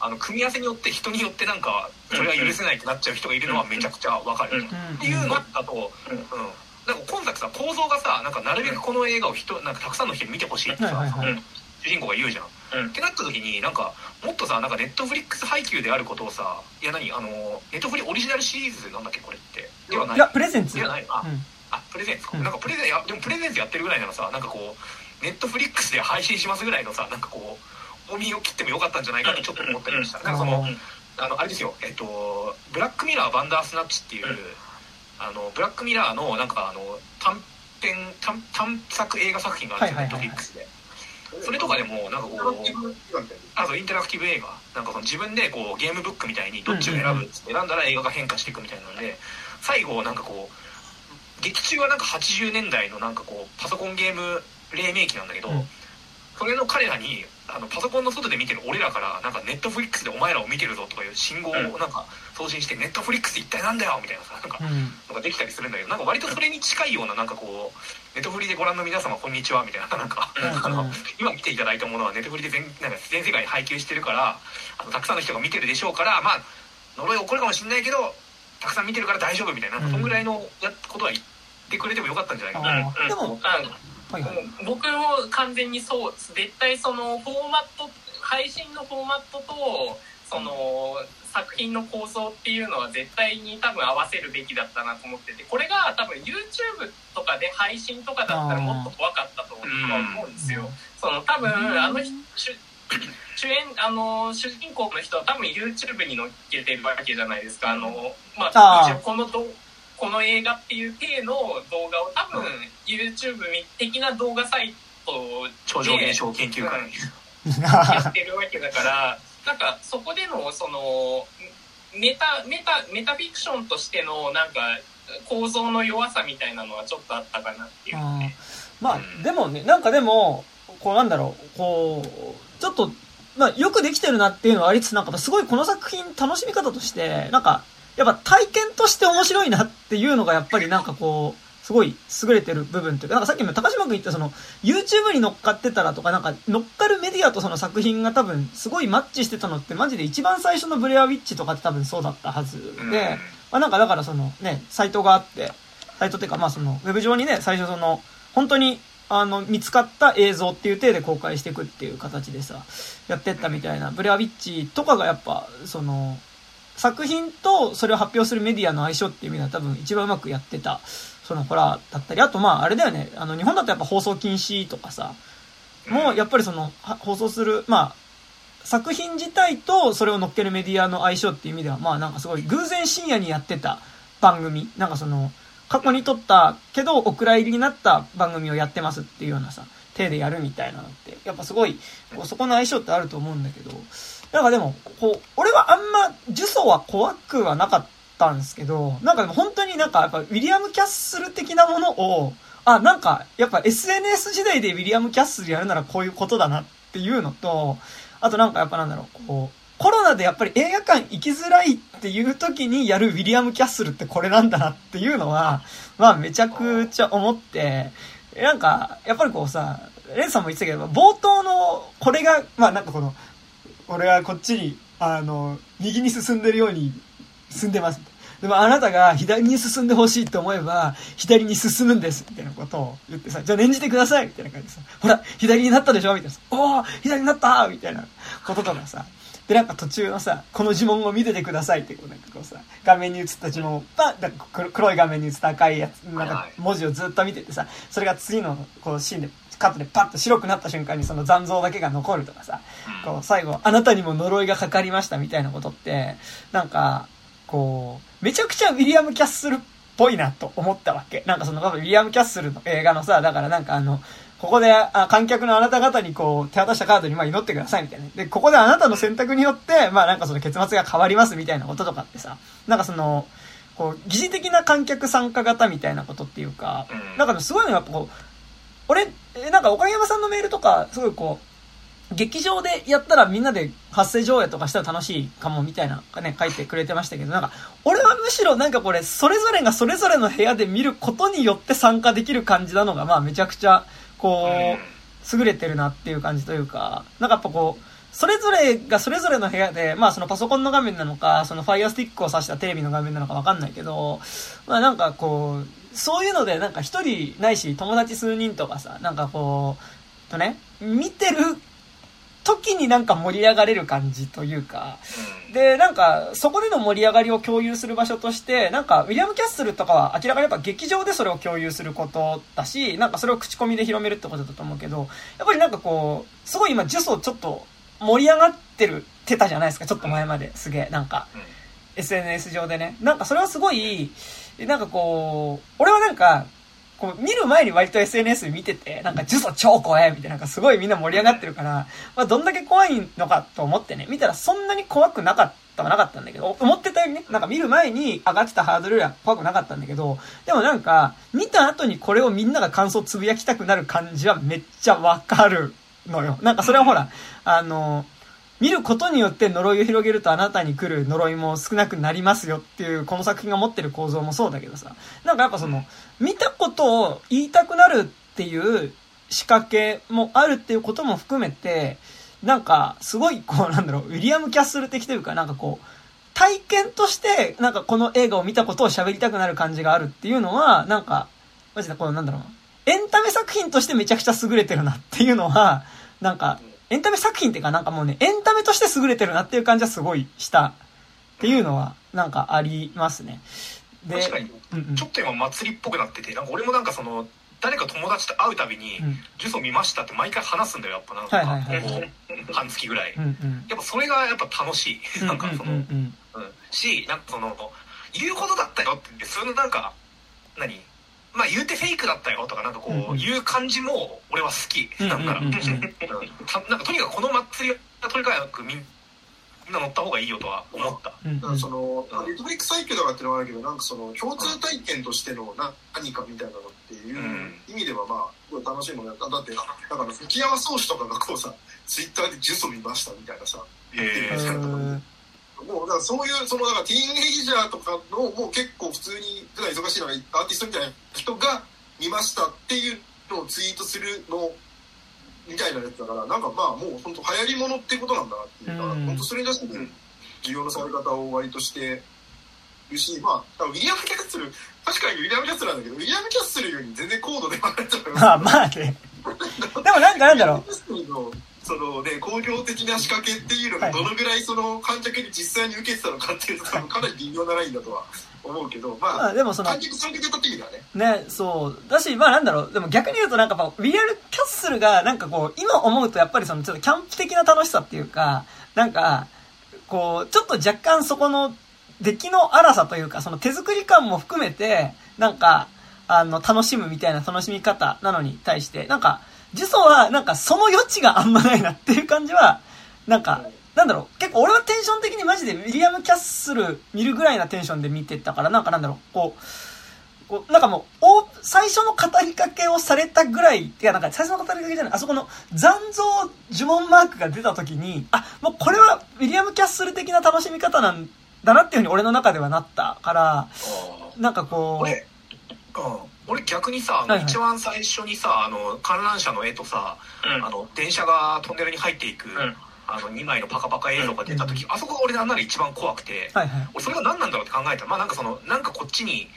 あの組み合わせによって人によってなんかそれは許せないってなっちゃう人がいるのはめちゃくちゃわかる、うん。っていうのだと、うん。うん、なんか今作さ構造がさなんかなるべくこの映画を人なんかたくさんの人に見てほしいってさ、主人公が言うじゃん。うん。ってなった時になんかもっとさなんか Netflix 配給であることをさいや何あのネットフリオリジナルシリーズなんだっけこれって。ではない。いや、プレゼンツ。ではない。あ。うんあプレゼンツか、うん。なんかプレゼンいやでもプレゼンツやってるぐらいならさなんかこう Netflix で配信しますぐらいのさなんかこう重みを切ってもよかったんじゃないかってちょっと思ったりもした、なんかそのうん。あのあれですよ。えっと Black Mirror Bandersnatch っていう、うん。あの Black Mirror のなんかあの短編短短作映画作品があるんですよ、 Netflix で。それとかでもなんかこうあそうインタラクティブ映画。なんかその自分でこうゲームブックみたいにどっちを選ぶっつって選んだら映画が変化していくみたいなので最後なんかこう劇中はなんか80年代のなんかこうパソコンゲーム黎明期なんだけど、うん。それの彼らにあのパソコンの外で見てる俺らからなんかネットフリックスでお前らを見てるぞとかいう信号をなんか送信してネットフリックス一体なんだよみたいなさなんかうん。できたりするんだけどなんか割とそれに近いようななんかこうネットフリでご覧の皆様こんにちはみたいななんか今見ていただいたものはネットフリで全なんか全世界に配給してるからあのたくさんの人が見てるでしょうからまあ呪い起こるかもしれないけどたくさん見てるから大丈夫みたいなそんぐらいのやことは言ってくれてもよかったんじゃないかな。でも、あはいはい。僕も完全にそう絶対そのフォーマット配信のフォーマットとその作品の構想っていうのは絶対に多分合わせるべきだったなと思っててこれが多分 YouTube とかで配信とかだったらもっと怖かったと思うんですよ。その多分あの人主 (clears throat) 主演あの主人公の人は多分 YouTube に載っけてるわけじゃないですか。あのまあこのどこの映画っていう体の動画を多分 YouTube 的な動画サイト超常現象研究会、やってるわけだから (laughs) なんかそこでのそのメタメタメタフィクションとしてのなんか構造の弱さみたいなのはちょっとあったかなっていう。あー。まあ、でもね、なんかでも、こうなんだろう、こう、ちょっと、まあよくできてるなっていうのはありつつ、なんかすごいこの作品楽しみ方として、なんか、やっぱ体験として面白いなっていうのがやっぱりなんかこう、すごい優れてる部分というか、なんかさっきも高島君言ったその、YouTube に乗っかってたらとか、なんか乗っかるメディアとその作品が多分すごいマッチしてたのってマジで一番最初のブレアウィッチとかって多分そうだったはずで、まあなんかだからそのね、サイトがあって、サイトっていうかまあその、ウェブ上にね、最初その、本当に、あの、見つかった映像っていう体で公開していくっていう形でさ、やってったみたいな、ブレアウィッチとかがやっぱ、その、作品とそれを発表するメディアの相性っていう意味では多分一番うまくやってた、そのホラーだったり、あとまああれだよね、あの、日本だとやっぱ放送禁止とかさ、もうやっぱりその、放送する、まあ、作品自体とそれを乗っけるメディアの相性っていう意味では、まあなんかすごい偶然深夜にやってた番組、なんかその、過去に撮ったけどお蔵入りになった番組をやってますっていうようなさ、手でやるみたいなのって、やっぱすごい、そこの相性ってあると思うんだけど、なんかでも、こう、俺はあんま呪詛は怖くはなかったんですけど、なんかでも本当になんかやっぱウィリアム・キャッスル的なものを、あ、なんか、やっぱ SNS 時代でウィリアム・キャッスルやるならこういうことだなっていうのと、あとなんかやっぱなんだろう、こう、コロナでやっぱり映画館行きづらいっていう時にやるウィリアム・キャッスルってこれなんだなっていうのは、まあめちゃくちゃ思って、なんか、やっぱりこうさ、レンさんも言ってたけど、冒頭のこれが、まあなんかこの、俺はこっちに、あの、右に進んでるように進んでます。でもあなたが左に進んでほしいと思えば、左に進むんです、みたいなことを言ってさ、じゃあ念じてください、みたいな感じでさ、ほら、左になったでしょみたいなさ、おー左になったみたいなこととかさ、で、なんか途中のさ、この呪文を見ててくださいって、こうなんかこうさ、画面に映った呪文をパンなんか黒黒い画面に映った赤いやつ、なんか文字をずっと見ててさ、それが次のこうシーンで、カットでパッと白くなった瞬間にその残像だけが残るとかさ、こう最後、あなたにも呪いがかかりましたみたいなことって、なんか、こう、めちゃくちゃウィリアム・キャッスルっぽいなと思ったわけ。なんかその、ウィリアム・キャッスルの映画のさ、だからなんかあの、ここであ観客のあなた方にこう手渡したカードにまあ祈ってくださいみたいな。で、ここであなたの選択によって、まあなんかその結末が変わりますみたいなこととかってさ、なんかその、こう、疑似的な観客参加型みたいなことっていうか、うんなんかすごいのやっぱこう、俺、えなんか岡山さんのメールとか、すごいこう、劇場でやったらみんなで発声上映とかしたら楽しいかもみたいなね、書いてくれてましたけど、なんか、俺はむしろなんかこれ、それぞれがそれぞれの部屋で見ることによって参加できる感じなのが、まあめちゃくちゃ、こう、優れてるなっていう感じというか、なんかやっぱこう、それぞれがそれぞれの部屋で、まあそのパソコンの画面なのか、その Fire Stick を挿したテレビの画面なのかわかんないけど、まあなんかこう、そういうのでなんか一人ないし友達数人とかさ、なんかこう、とね、見てる時になんか盛り上がれる感じというか、で、なんか、そこでの盛り上がりを共有する場所として、なんか、ウィリアム・キャッスルとかは明らかにやっぱ劇場でそれを共有することだし、なんかそれを口コミで広めるってことだと思うけど、やっぱりなんかこう、すごい今、ジュソちょっと盛り上がってる、てたじゃないですか、ちょっと前まで。すげえ、なんか、SNS 上でね。なんかそれはすごい、なんかこう、俺はなんか、こう見る前に割と SNS 見てて、なんか呪詛超怖いみたいな、なんかすごいみんな盛り上がってるから、まあどんだけ怖いのかと思ってね、見たらそんなに怖くなかったはなかったんだけど、思ってたよりね、なんか見る前に上がってたハードルよりは怖くなかったんだけど、でもなんか、見た後にこれをみんなが感想つぶやきたくなる感じはめっちゃわかるのよ。なんかそれはほら、あの、見ることによって呪いを広げるとあなたに来る呪いも少なくなりますよっていうこの作品が持ってる構造もそうだけどさ、なんかやっぱその、見たことを言いたくなるっていう仕掛けもあるっていうことも含めて、なんかすごいこうなんだろう、ウィリアム・キャッスル的というかなんかこう、体験としてなんかこの映画を見たことを喋りたくなる感じがあるっていうのは、なんか、マジでこのなんだろうな、エンタメ作品としてめちゃくちゃ優れてるなっていうのは、なんか、エンタメ作品っていうかなんかもうね、エンタメとして優れてるなっていう感じはすごいした。っていうのは、なんかありますね。で、確かに、うんうん。ちょっと今祭りっぽくなっててなんか俺もなんかその誰か友達と会うたびにうん「ジュソ見ました」って毎回話すんだよやっぱなんか、半月ぐらい、うんうん。やっぱそれがやっぱ楽しい、なんかその、うんしなんかその言うことだったよって言ってそれのなんか何？まあ言うてフェイクだったよとかなんかこう、うんうん言う感じも俺は好き、うんなんか、うんうんうん。た (laughs) なんかとにかくこの祭りはとにかくみんみんな乗った方がいいよとは思った。うんうん。だからその、まあネットフリックス最強だからっていうのはあるけど、なんかその共通体験としてのな何かみたいなのっていう意味ではまあ、楽しいものやった。だって、だから関山宗師とかがこうさ、ツイッターでジュソ見ましたみたいなさ、言ってるへーみたいなところにもうだからそういう、そのだからティーンエイジャーとかの、もう結構普通に普段忙しいのがアーティストみたいな人が見ましたっていうのをツイートするのみたいなやつだから、なんかまあもう本当流行り物ってことなんだなっていうか、うん本当それに出して需要のされ方を割としてるし、まあ、ウィリアム・キャッスル、確かにウィリアム・キャッスルなんだけど、ウィリアム・キャッスルより全然高度ではないと思います。ま (laughs) あまあね。でもなんかなんだろう。(laughs) そのね、工業的な仕掛けっていうのがどのぐらいその観客に実際に受けてたのかっていうと多分かなり微妙なラインだとは思うけど、まあ、まあでもその観、客参加でたって意味ではね。ね、そう。だし、まあなんだろう。でも逆に言うとなんかやっぱ、リアル・キャッスルがなんかこう、今思うとやっぱりそのちょっとキャンプ的な楽しさっていうか、なんか、こう、ちょっと若干そこの出来の荒さというか、その手作り感も含めて、なんか、あの、楽しむみたいな楽しみ方なのに対して、なんか、呪詛はなんかその余地があんまないなっていう感じは、なんか、なんだろう、結構俺はテンション的にマジでウィリアム・キャッスル見るぐらいなテンションで見てたから、なんかなんだろう、こう、こうなんかもう、お最初の語りかけをされたぐらい、いやなんか最初の語りかけじゃない、あそこの残像呪文マークが出た時に、あ、もうこれはウィリアム・キャッスル的な楽しみ方なんだなっていうふうに俺の中ではなったから、なんかこう、俺、逆にさ、あのはいはい。一番最初にさあの観覧車の絵とさ、うん。あの電車がトンネルに入っていく、ん。あの2枚のパカパカ映像が出た時、あそこが俺なんなら一番怖くて、はいはい。俺それが何なんだろうって考えた。らまあなんかそのなんかこっちに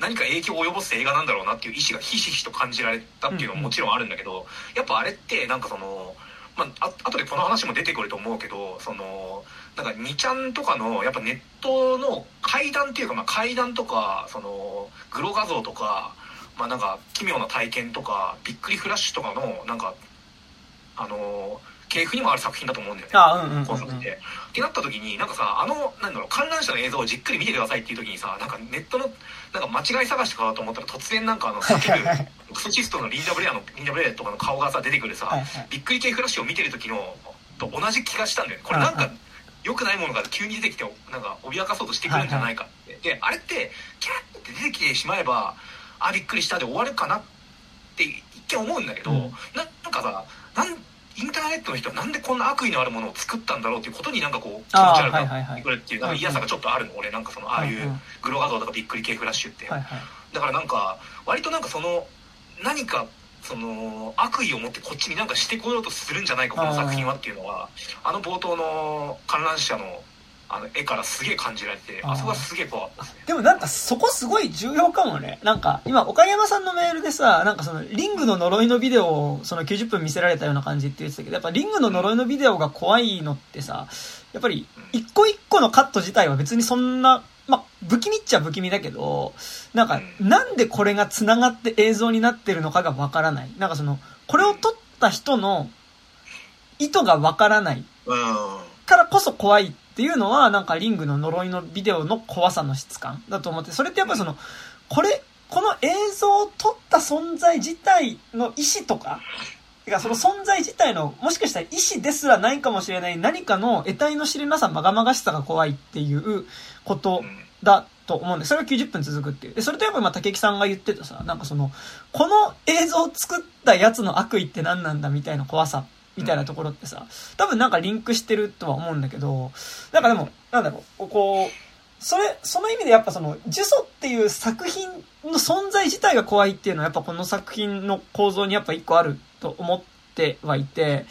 何か影響を及ぼす映画なんだろうなっていう意思がひしひしと感じられたっていうのももちろんあるんだけど、やっぱあれってなんかそのまあ、あ後でこの話も出てくると思うけどそのなんか2ちゃんとかのやっぱネットの怪談っていうか、まあ、怪談とかそのグロ画像とか、まあ、なんか奇妙な体験とかびっくりフラッシュとかのなんかあの系譜にもある作品だと思うんだよね。あ、うんうんうん、うん。コンサートって。ってなった時になんかさあのなんだろう観覧車の映像をじっくり見てくださいっていう時にさなんかネットのなんか間違い探しかと思ったら突然なんかあの叫ぶクソシストのリンダ・ブレアのリンダ・ブレアとかの顔がさ出てくるさ、はいはい。びっくり系フラッシュを見てる時のと同じ気がしたんだよねこれなんかはいは良くないものが急に出てきてなんか脅かそうとしてくるんじゃないかって、であれってキャーって出てきてしまえばあびっくりしたで終わるかなって一見思うんだけど、うん。ななんかさなんインターネットの人はなんでこんな悪意のあるものを作ったんだろうっていうことになんかこう気持ち悪くなってくるっていうなんか嫌さがちょっとあるの俺なんかそのああいうグロ画像とかびっくり系フラッシュって、はいはい。だからなんか割となんかその何かその悪意を持ってこっちになんかしてこようとするんじゃないかこの作品はっていうのはあの冒頭の観覧車のあの絵からすげえ感じられてあそこがすげえ怖かったですねでもなんかそこすごい重要かもね。なんか今岡山さんのメールでさ、なんかそのリングの呪いのビデオをその90分見せられたような感じって言ってたけど、やっぱリングの呪いのビデオが怖いのってさ、やっぱり一個一個のカット自体は別にそんな、まあ、不気味っちゃ不気味だけど、なんかうんなんでこれが繋がって映像になってるのかがわからない。なんかその、これを撮った人の意図がわからないうん。からこそ怖いっていうのは、なんかリングの呪いのビデオの怖さの質感だと思って、それってやっぱその、これ、この映像を撮った存在自体の意思とか、てかその存在自体の、もしかしたら意思ですらないかもしれない何かの得体の知れなさ、まがまがしさが怖いっていうことうんだと思うんで、それが90分続くっていう。で、それとやっぱまあ竹木さんが言ってたさ、なんかその、この映像を作ったやつの悪意って何なんだみたいな怖さっみたいなところってさ、多分なんかリンクしてるとは思うんだけど、なんかでも、なんだろう、こう、それ、その意味でやっぱその、呪詛っていう作品の存在自体が怖いっていうのはやっぱこの作品の構造にやっぱ一個あると思ってはいて、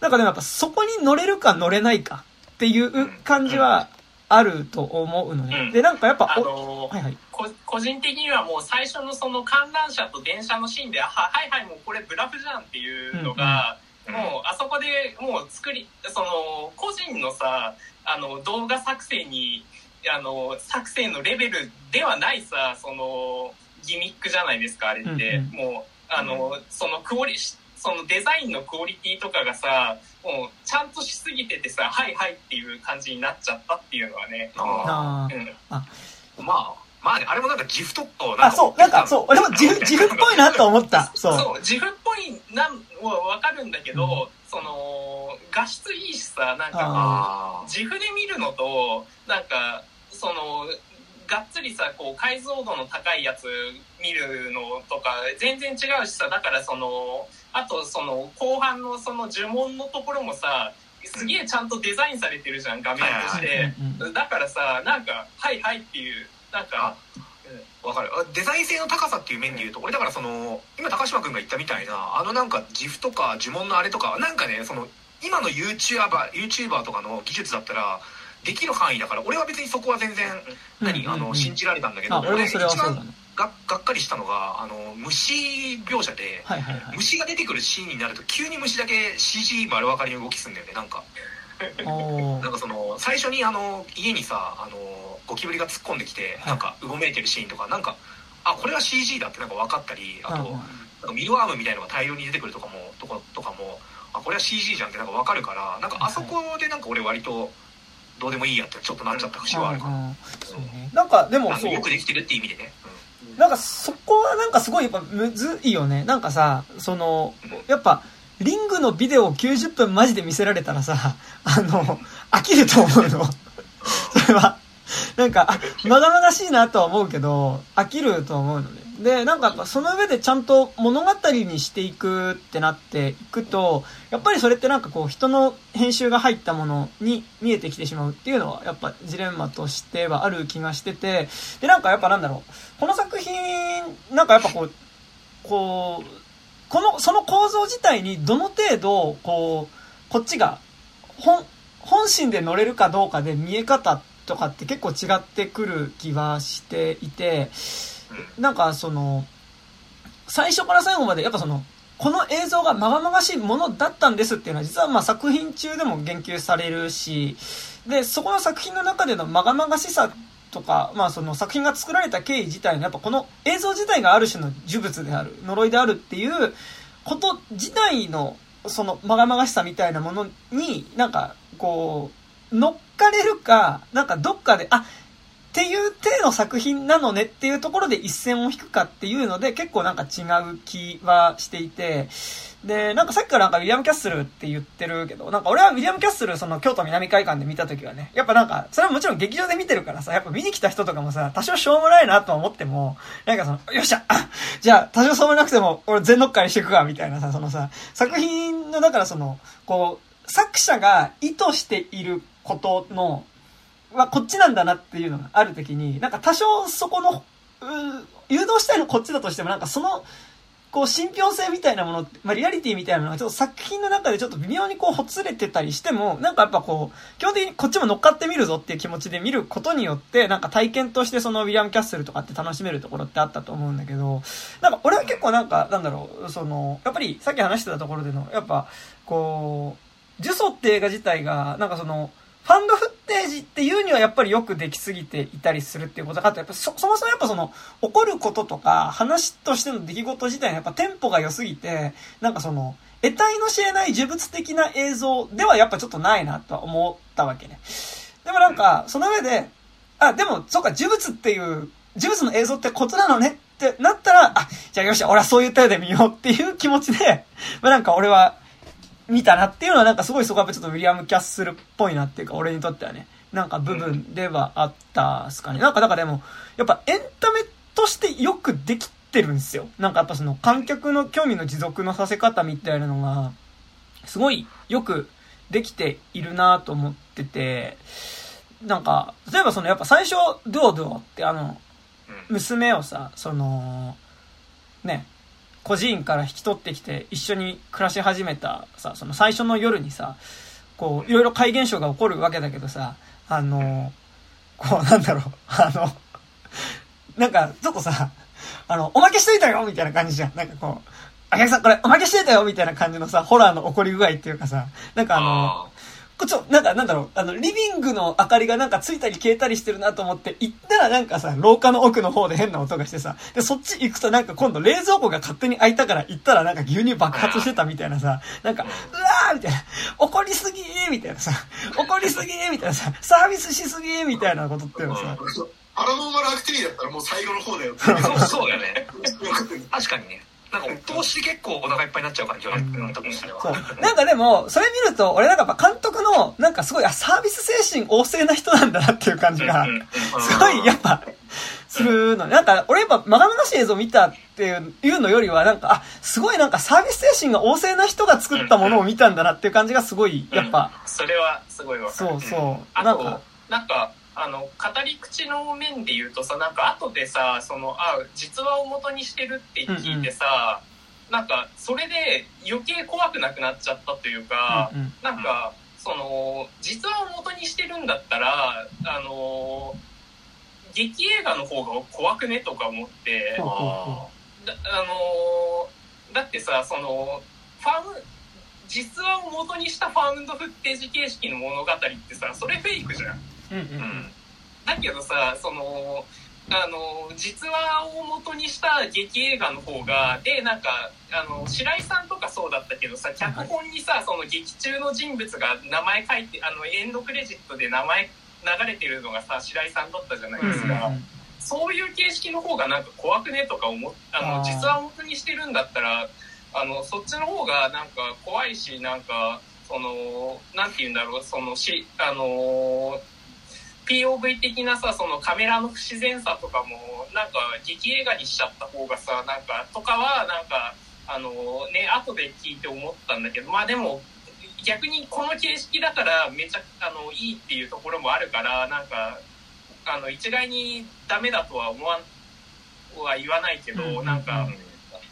なんかでもやっぱそこに乗れるか乗れないかっていう感じはあると思うのね。うんで、なんかやっぱ、あおのはいはい。こ個人的にはもう最初のその観覧車と電車のシーンで、あははいはい、もうこれブラフじゃんっていうのが、うんもうあそこでもう作り、その個人のさ、あの動画作成に、あの作成のレベルではないさ、そのギミックじゃないですか、あれって。うんもう、あの、そのクオリ、そのデザインのクオリティとかがさ、もうちゃんとしすぎててさ、はいはいっていう感じになっちゃったっていうのはね。あうんまあまあねあれもなんかジフとかをなんあ、そう、なんか、そう、俺も自負、自負っぽいなと思った。そう。そう自負っぽいなんはわかるんだけど、その画質いいしさなんかあ自負で見るのとなんかそのがっつりさこう解像度の高いやつ見るのとか全然違うしさだからそのあとその後半のその呪文のところもさすげえちゃんとデザインされてるじゃん画面として、だからさなんか「はいはい」っていうなんかあわかる。あデザイン性の高さっていう面で言うと俺だからその今高島君が言ったみたいなあのなんか GIF とか呪文のあれとかなんかねその今の YouTuber, YouTuber とかの技術だったらできる範囲だから俺は別にそこは全然何、あの信じられたんだけど、あ、俺一番。ががっかりしたのがあの虫描写で。虫が出てくるシーンになると急に虫だけ CG 丸分かりに動きすんだよねなんかなんかその最初にあの家にさあのゴキブリが突っ込んできてはい。なんかうごめいてるシーンとかなんかあこれは CG だってなんか分かったりあとなんかミルワームみたいのが大量に出てくるとかもとことかもあこれは CG じゃんってなんか分かるからなんかあそこでなんか俺割とどうでもいいやってちょっとなっちゃった節はあるかな。うんうん。そうね。なんか、でもそう。よ。くできてるって意味でね、なんかそこはなんかすごいやっぱむずいよね。なんかさ、その、やっぱ、リングのビデオを90分マジで見せられたらさ、あの、飽きると思うの。(laughs) それは。なんか、あ、まがまがしいなとは思うけど、飽きると思うのね。で、なんかやっぱその上でちゃんと物語にしていくってなっていくと、やっぱりそれってなんかこう人の編集が入ったものに見えてきてしまうっていうのはやっぱジレンマとしてはある気がしてて、でなんかやっぱなんだろう、この作品、なんかやっぱこう、こう、この、その構造自体にどの程度、こう、こっちが、本、本心で乗れるかどうかで見え方とかって結構違ってくる気はしていて、なんかその、最初から最後までやっぱその、この映像がまがまがしいものだったんですっていうのは実はまあ作品中でも言及されるし、で、そこの作品の中でのまがまがしさとか、まあその作品が作られた経緯自体のやっぱこの映像自体がある種の呪物である、呪いであるっていうこと自体のそのまがまがしさみたいなものになんかこう乗っかれるか、なんかどっかで、あ、っていう体の作品なのねっていうところで一線を引くかっていうので結構なんか違う気はしていて、で、なんかさっきからなんかウィリアム・キャッスルって言ってるけど、なんか俺はウィリアム・キャッスルその京都南海岸で見た時はね、やっぱなんか、それはもちろん劇場で見てるからさ、やっぱ見に来た人とかもさ、多少しょうもないなと思っても、なんかその、よっしゃ、じゃあ多少そうもなくても俺全乗っかりしていくか、みたいなさ、そのさ、作品のだからその、こう、作者が意図していることの、はこっちなんだなっていうのがあるときに、なんか多少そこの、う誘導したいのこっちだとしても、なんかその、こう、信憑性みたいなもの、まあ、リアリティみたいなのが、ちょっと作品の中でちょっと微妙にこう、ほつれてたりしても、なんかやっぱこう、基本的にこっちも乗っかってみるぞっていう気持ちで見ることによって、なんか体験としてそのウィリアム・キャッスルとかって楽しめるところってあったと思うんだけど、なんか俺は結構なんか、なんだろう、その、やっぱりさっき話してたところでの、やっぱ、こう、呪詛って映画自体が、なんかその、ファンドフッテージっていうにはやっぱりよくできすぎていたりするっていうことがあって、やっぱそ、そもそもやっぱその、起こることとか、話としての出来事自体のやっぱテンポが良すぎて、なんかその、得体の知れない呪物的な映像ではやっぱちょっとないなとは思ったわけね。でもなんか、その上で、あ、でも、そうか、呪物っていう、呪物の映像ってことなのねってなったら、あ、じゃあよし、俺はそういう態度で見ようっていう気持ちで、まあなんか俺は、見たなっていうのはなんかすごいそこはちょっとウィリアム・キャッスルっぽいなっていうか、俺にとってはね、なんか部分ではあったっすかね。なんかだからでも、やっぱエンタメとしてよくできてるんですよ。なんかやっぱその観客の興味の持続のさせ方みたいなのが、すごいよくできているなと思ってて、なんか、例えばそのやっぱ最初、ドゥオドゥオってあの、うん娘をさ、その、ね、孤児院から引き取ってきて一緒に暮らし始めたさ、その最初の夜にさ、こう、いろいろ怪現象が起こるわけだけどさ、あの、こう、なんだろう、あの、なんか、ちょっとさ、あの、おまけしといたよみたいな感じじゃん。なんかこう、お客さんこれおまけしといたよみたいな感じのさ、ホラーの起こり具合っていうかさ、なんかあの、こっちょ、なんか、なんだろう、あの、リビングの明かりがなんかついたり消えたりしてるなと思って、行ったらなんかさ、廊下の奥の方で変な音がしてさ、で、そっち行くとなんか今度冷蔵庫が勝手に開いたから行ったらなんか牛乳爆発してたみたいなさ、なんか、うわーみたいな、怒りすぎーみたいなさ、怒りすぎーみたいなさ、サービスしすぎーみたいなことっていうのさ、パラノーマルアクティビティだったらもう最後の方だよって。ーそうそうだよね。(laughs) 確かにねなんか通し結構お腹いっぱいになっちゃう感じはある。多分それは。そう。なんかでも、それ見ると、俺なんかやっぱ監督の、なんかすごい、あ、サービス精神旺盛な人なんだなっていう感じが、すごい、やっぱ、するの。なんか、俺やっぱ、まがまがしい映像見たっていうのよりは、なんか、あ、すごいなんかサービス精神が旺盛な人が作ったものを見たんだなっていう感じがすごい、やっぱ、それはすごいわかる。そうそう。なんか、なんかあの語り口の面で言うとさなんか後でさそのあ実話を元にしてるって聞いてさ、なんかそれで余計怖くなくなっちゃったというか、うんうん。なんかその実話を元にしてるんだったらあの劇映画の方が怖くねとか思ってほうほうほだあのだってさそのファーム実話を元にしたファウンドフッテージ形式の物語ってさそれフェイクじゃん。うんうんうん。だけどさそのあの実話を元にした劇映画の方がでなんかあの白井さんとかそうだったけどさ脚本にさその劇中の人物が名前書いてあのエンドクレジットで名前流れてるのがさ白井さんだったじゃないですか、うんそういう形式の方がなんか怖くねとか思っあの実話を元にしてるんだったらあのそっちの方がなんか怖いしなんかそのなんて言うんだろうそのしあの POV 的なさそのカメラの不自然さとかもなんか劇映画にしちゃった方がさなんかとかはなんかあのね後で聞いて思ったんだけどまあでも逆にこの形式だからめちゃあのいいっていうところもあるからなんかあの一概にダメだとは思わんは言わないけど、うんなんか、うん。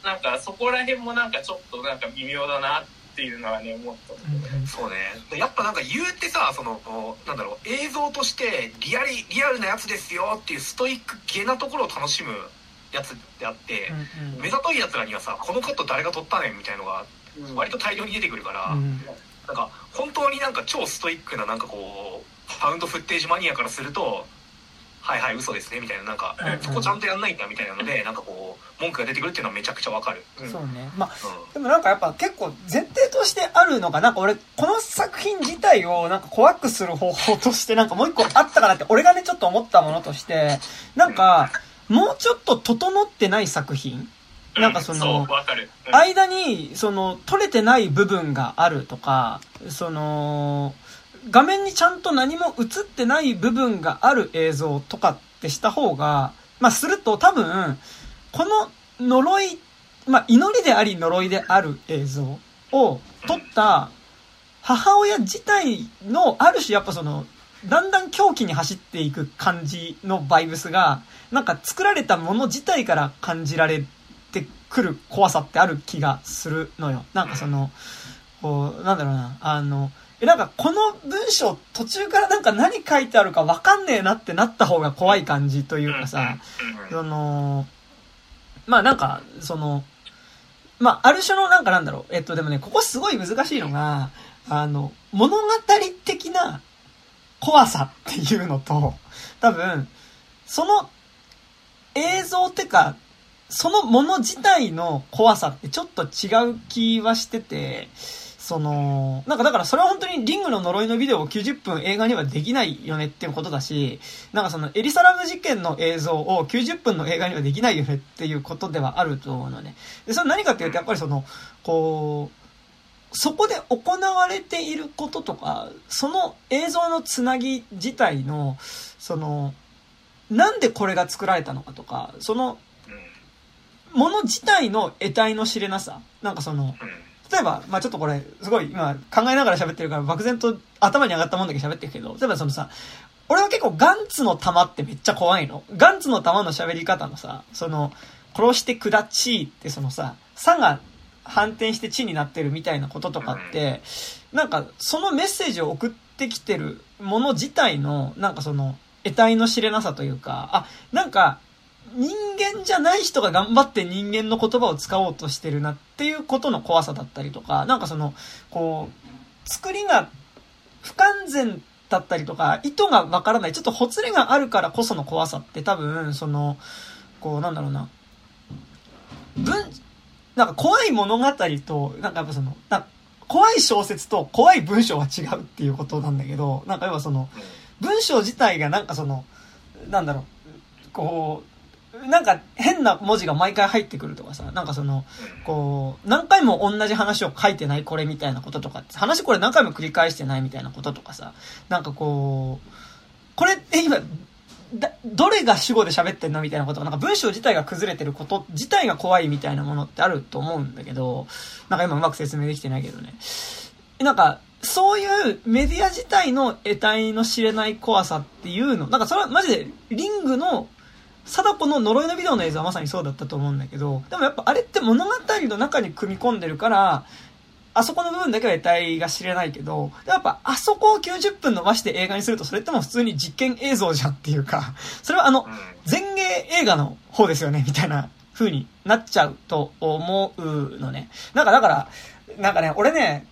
なんかそこら辺もなんかちょっとなんか微妙だなっていうのはね思った。うんそうね。やっぱなんか言うてさそのなんだろう映像としてリアリリアルなやつですよっていうストイック系なところを楽しむやつであって、うんうん。目ざといやつらにはさこのカット誰が撮ったねんみたいのが割と大量に出てくるから、うん。なんか本当になんか超ストイックななんかこうファウンドフッテージマニアからするとはいはい嘘ですねみたいななんか、うんうん。そこちゃんとやんないんだみたいなのでなんかこう文句が出てくるっていうのはめちゃくちゃわかる、うん。そうね。まあ、うでもなんかやっぱ結構前提としてあるのが、なんか俺、この作品自体をなんか怖くする方法としてなんかもう一個あったかなって、俺がね、ちょっと思ったものとして、なんか、もうちょっと整ってない作品なんかその間に、その、取れてない部分があるとか、その、画面にちゃんと何も映ってない部分がある映像とかってした方が、まあ、すると多分、この呪い、まあ、祈りであり呪いである映像を撮った母親自体の、ある種やっぱその、だんだん狂気に走っていく感じのバイブスが、なんか作られたもの自体から感じられてくる怖さってある気がするのよ。なんかその、こう、なんだろうな、あの、え、なんかこの文章途中からなんか何書いてあるかわかんねえなってなった方が怖い感じというかさ、うんその、まあなんか、その、まあある種のなんかなんだろう、えっとでもね、ここすごい難しいのが、あの、物語的な怖さっていうのと、多分、その映像ってか、そのもの自体の怖さってちょっと違う気はしてて、その、なんかだからそれは本当にリングの呪いのビデオを90分映画にはできないよねっていうことだし、なんかそのエリサラム事件の映像を90分の映画にはできないよねっていうことではあると思うのね。で、それ何かっていうとやっぱりその、こう、そこで行われていることとか、その映像のつなぎ自体の、その、なんでこれが作られたのかとか、そのもの自体の得体の知れなさ。なんかその、うん例えば、まあちょっとこれ、すごい今考えながら喋ってるから漠然と頭に上がったもんだけ喋ってるけど、例えばそのさ、俺は結構ガンツの弾ってめっちゃ怖いの。ガンツの弾の喋り方のさ、その、殺してくだちってそのさ、さが反転して地になってるみたいなこととかって、なんかそのメッセージを送ってきてるもの自体の、なんかその、得体の知れなさというか、あ、なんか、人間じゃない人が頑張って人間の言葉を使おうとしてるなっていうことの怖さだったりとか、なんかその、こう、作りが不完全だったりとか、意図がわからない、ちょっとほつれがあるからこその怖さって多分、その、こう、なんだろうな、文、なんか怖い物語と、なんかやっぱその、な怖い小説と怖い文章は違うっていうことなんだけど、なんか要はその、文章自体がなんかその、なんだろう、こう、なんか変な文字が毎回入ってくるとかさ、なんかその、こう、何回も同じ話を書いてないこれみたいなこととか、話これ何回も繰り返してないみたいなこととかさ、なんかこう、これ、え、今、だ、どれが主語で喋ってんのみたいなことが、なんか文章自体が崩れてること自体が怖いみたいなものってあると思うんだけど、なんか今うまく説明できてないけどね。なんか、そういうメディア自体の得体の知れない怖さっていうの、なんかそれはマジでリングの貞子の呪いのビデオの映像はまさにそうだったと思うんだけど、でもやっぱあれって物語の中に組み込んでるから、あそこの部分だけは得体が知れないけど、やっぱあそこを90分伸ばして映画にするとそれってもう普通に実験映像じゃんっていうか、それはあの、前芸映画の方ですよね、みたいな風になっちゃうと思うのね。なんかだから、なんかね、俺ね、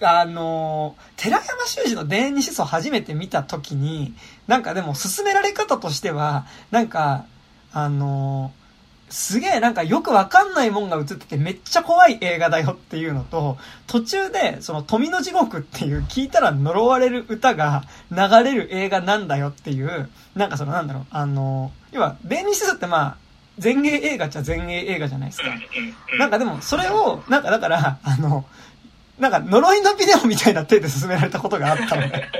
あの、寺山修司の田園に思想初めて見た時に、なんかでも進められ方としては、なんか、あの、すげえなんかよくわかんないもんが映っててめっちゃ怖い映画だよっていうのと、途中でその富の地獄っていう聞いたら呪われる歌が流れる映画なんだよっていう、なんかそのなんだろう、あの、要は、弁理士ってまあ、前衛映画っちゃ前衛映画じゃないですか。なんかでもそれを、なんかだから、あの、なんか呪いのビデオみたいな手で進められたことがあったのね。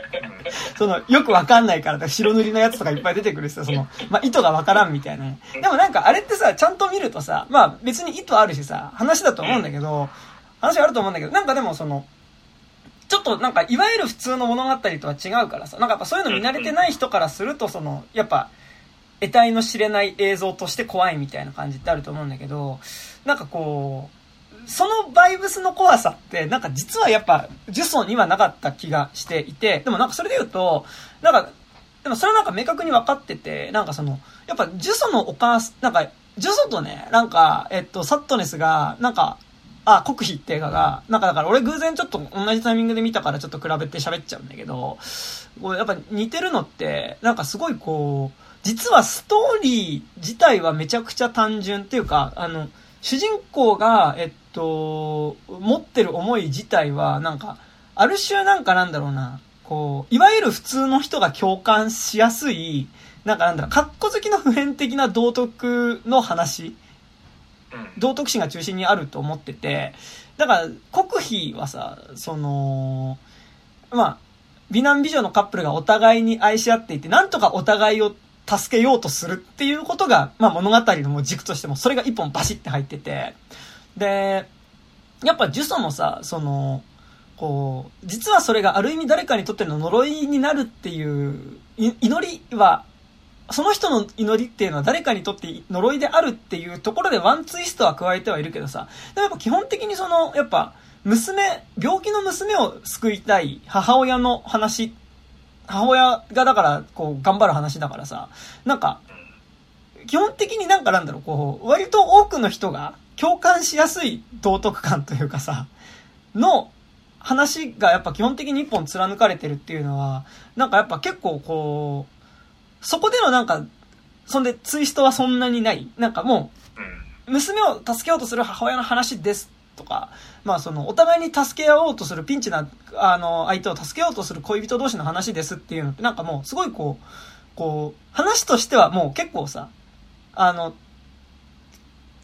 (laughs) その、よくわかんないから、白塗りのやつとかいっぱい出てくるしさ、その、まあ、意図がわからんみたいなね。でもなんかあれってさ、ちゃんと見るとさ、まあ別に意図あるしさ、話だと思うんだけど、話はあると思うんだけど、なんかでもその、ちょっとなんか、いわゆる普通の物語とは違うからさ、なんかやっぱそういうの見慣れてない人からすると、その、やっぱ、得体の知れない映像として怖いみたいな感じってあると思うんだけど、なんかこう、そのバイブスの怖さって、なんか実はやっぱ、ジュソンにはなかった気がしていて、でもなんかそれで言うと、なんか、でもそれはなんか明確に分かってて、なんかその、やっぱジュソのお母さん、なんか、ジュソとね、なんか、えっと、サットネスが、なんか、あ、国費って映画が、なんかだから俺偶然ちょっと同じタイミングで見たからちょっと比べて喋っちゃうんだけど、こうやっぱ似てるのって、なんかすごいこう、実はストーリー自体はめちゃくちゃ単純っていうか、あの、主人公が、えっと、持ってる思い自体は、なんか、ある種なんかなんだろうな、こう、いわゆる普通の人が共感しやすい、なんかなんだろう、格好好きの普遍的な道徳の話道徳心が中心にあると思ってて、だから、国費はさ、その、まあ、美男美女のカップルがお互いに愛し合っていて、なんとかお互いを助けようとするっていうことが、まあ物語のもう軸としても、それが一本バシって入ってて、で、やっぱ呪詛もさ、その、こう、実はそれがある意味誰かにとっての呪いになるっていう、い祈りは、その人の祈りっていうのは誰かにとって呪いであるっていうところでワンツイストは加えてはいるけどさ、でもやっぱ基本的にその、やっぱ、娘、病気の娘を救いたい母親の話、母親がだから、こう、頑張る話だからさ、なんか、基本的になんかなんだろう、こう、割と多くの人が共感しやすい道徳感というかさ、の話がやっぱ基本的に一本貫かれてるっていうのは、なんかやっぱ結構こう、そこでのなんか、そんでツイストはそんなにない。なんかもう、娘を助けようとする母親の話ですとか、まあその、お互いに助け合おうとするピンチな、あの、相手を助けようとする恋人同士の話ですっていうのってなんかもうすごいこう、こう、話としてはもう結構さ、あの、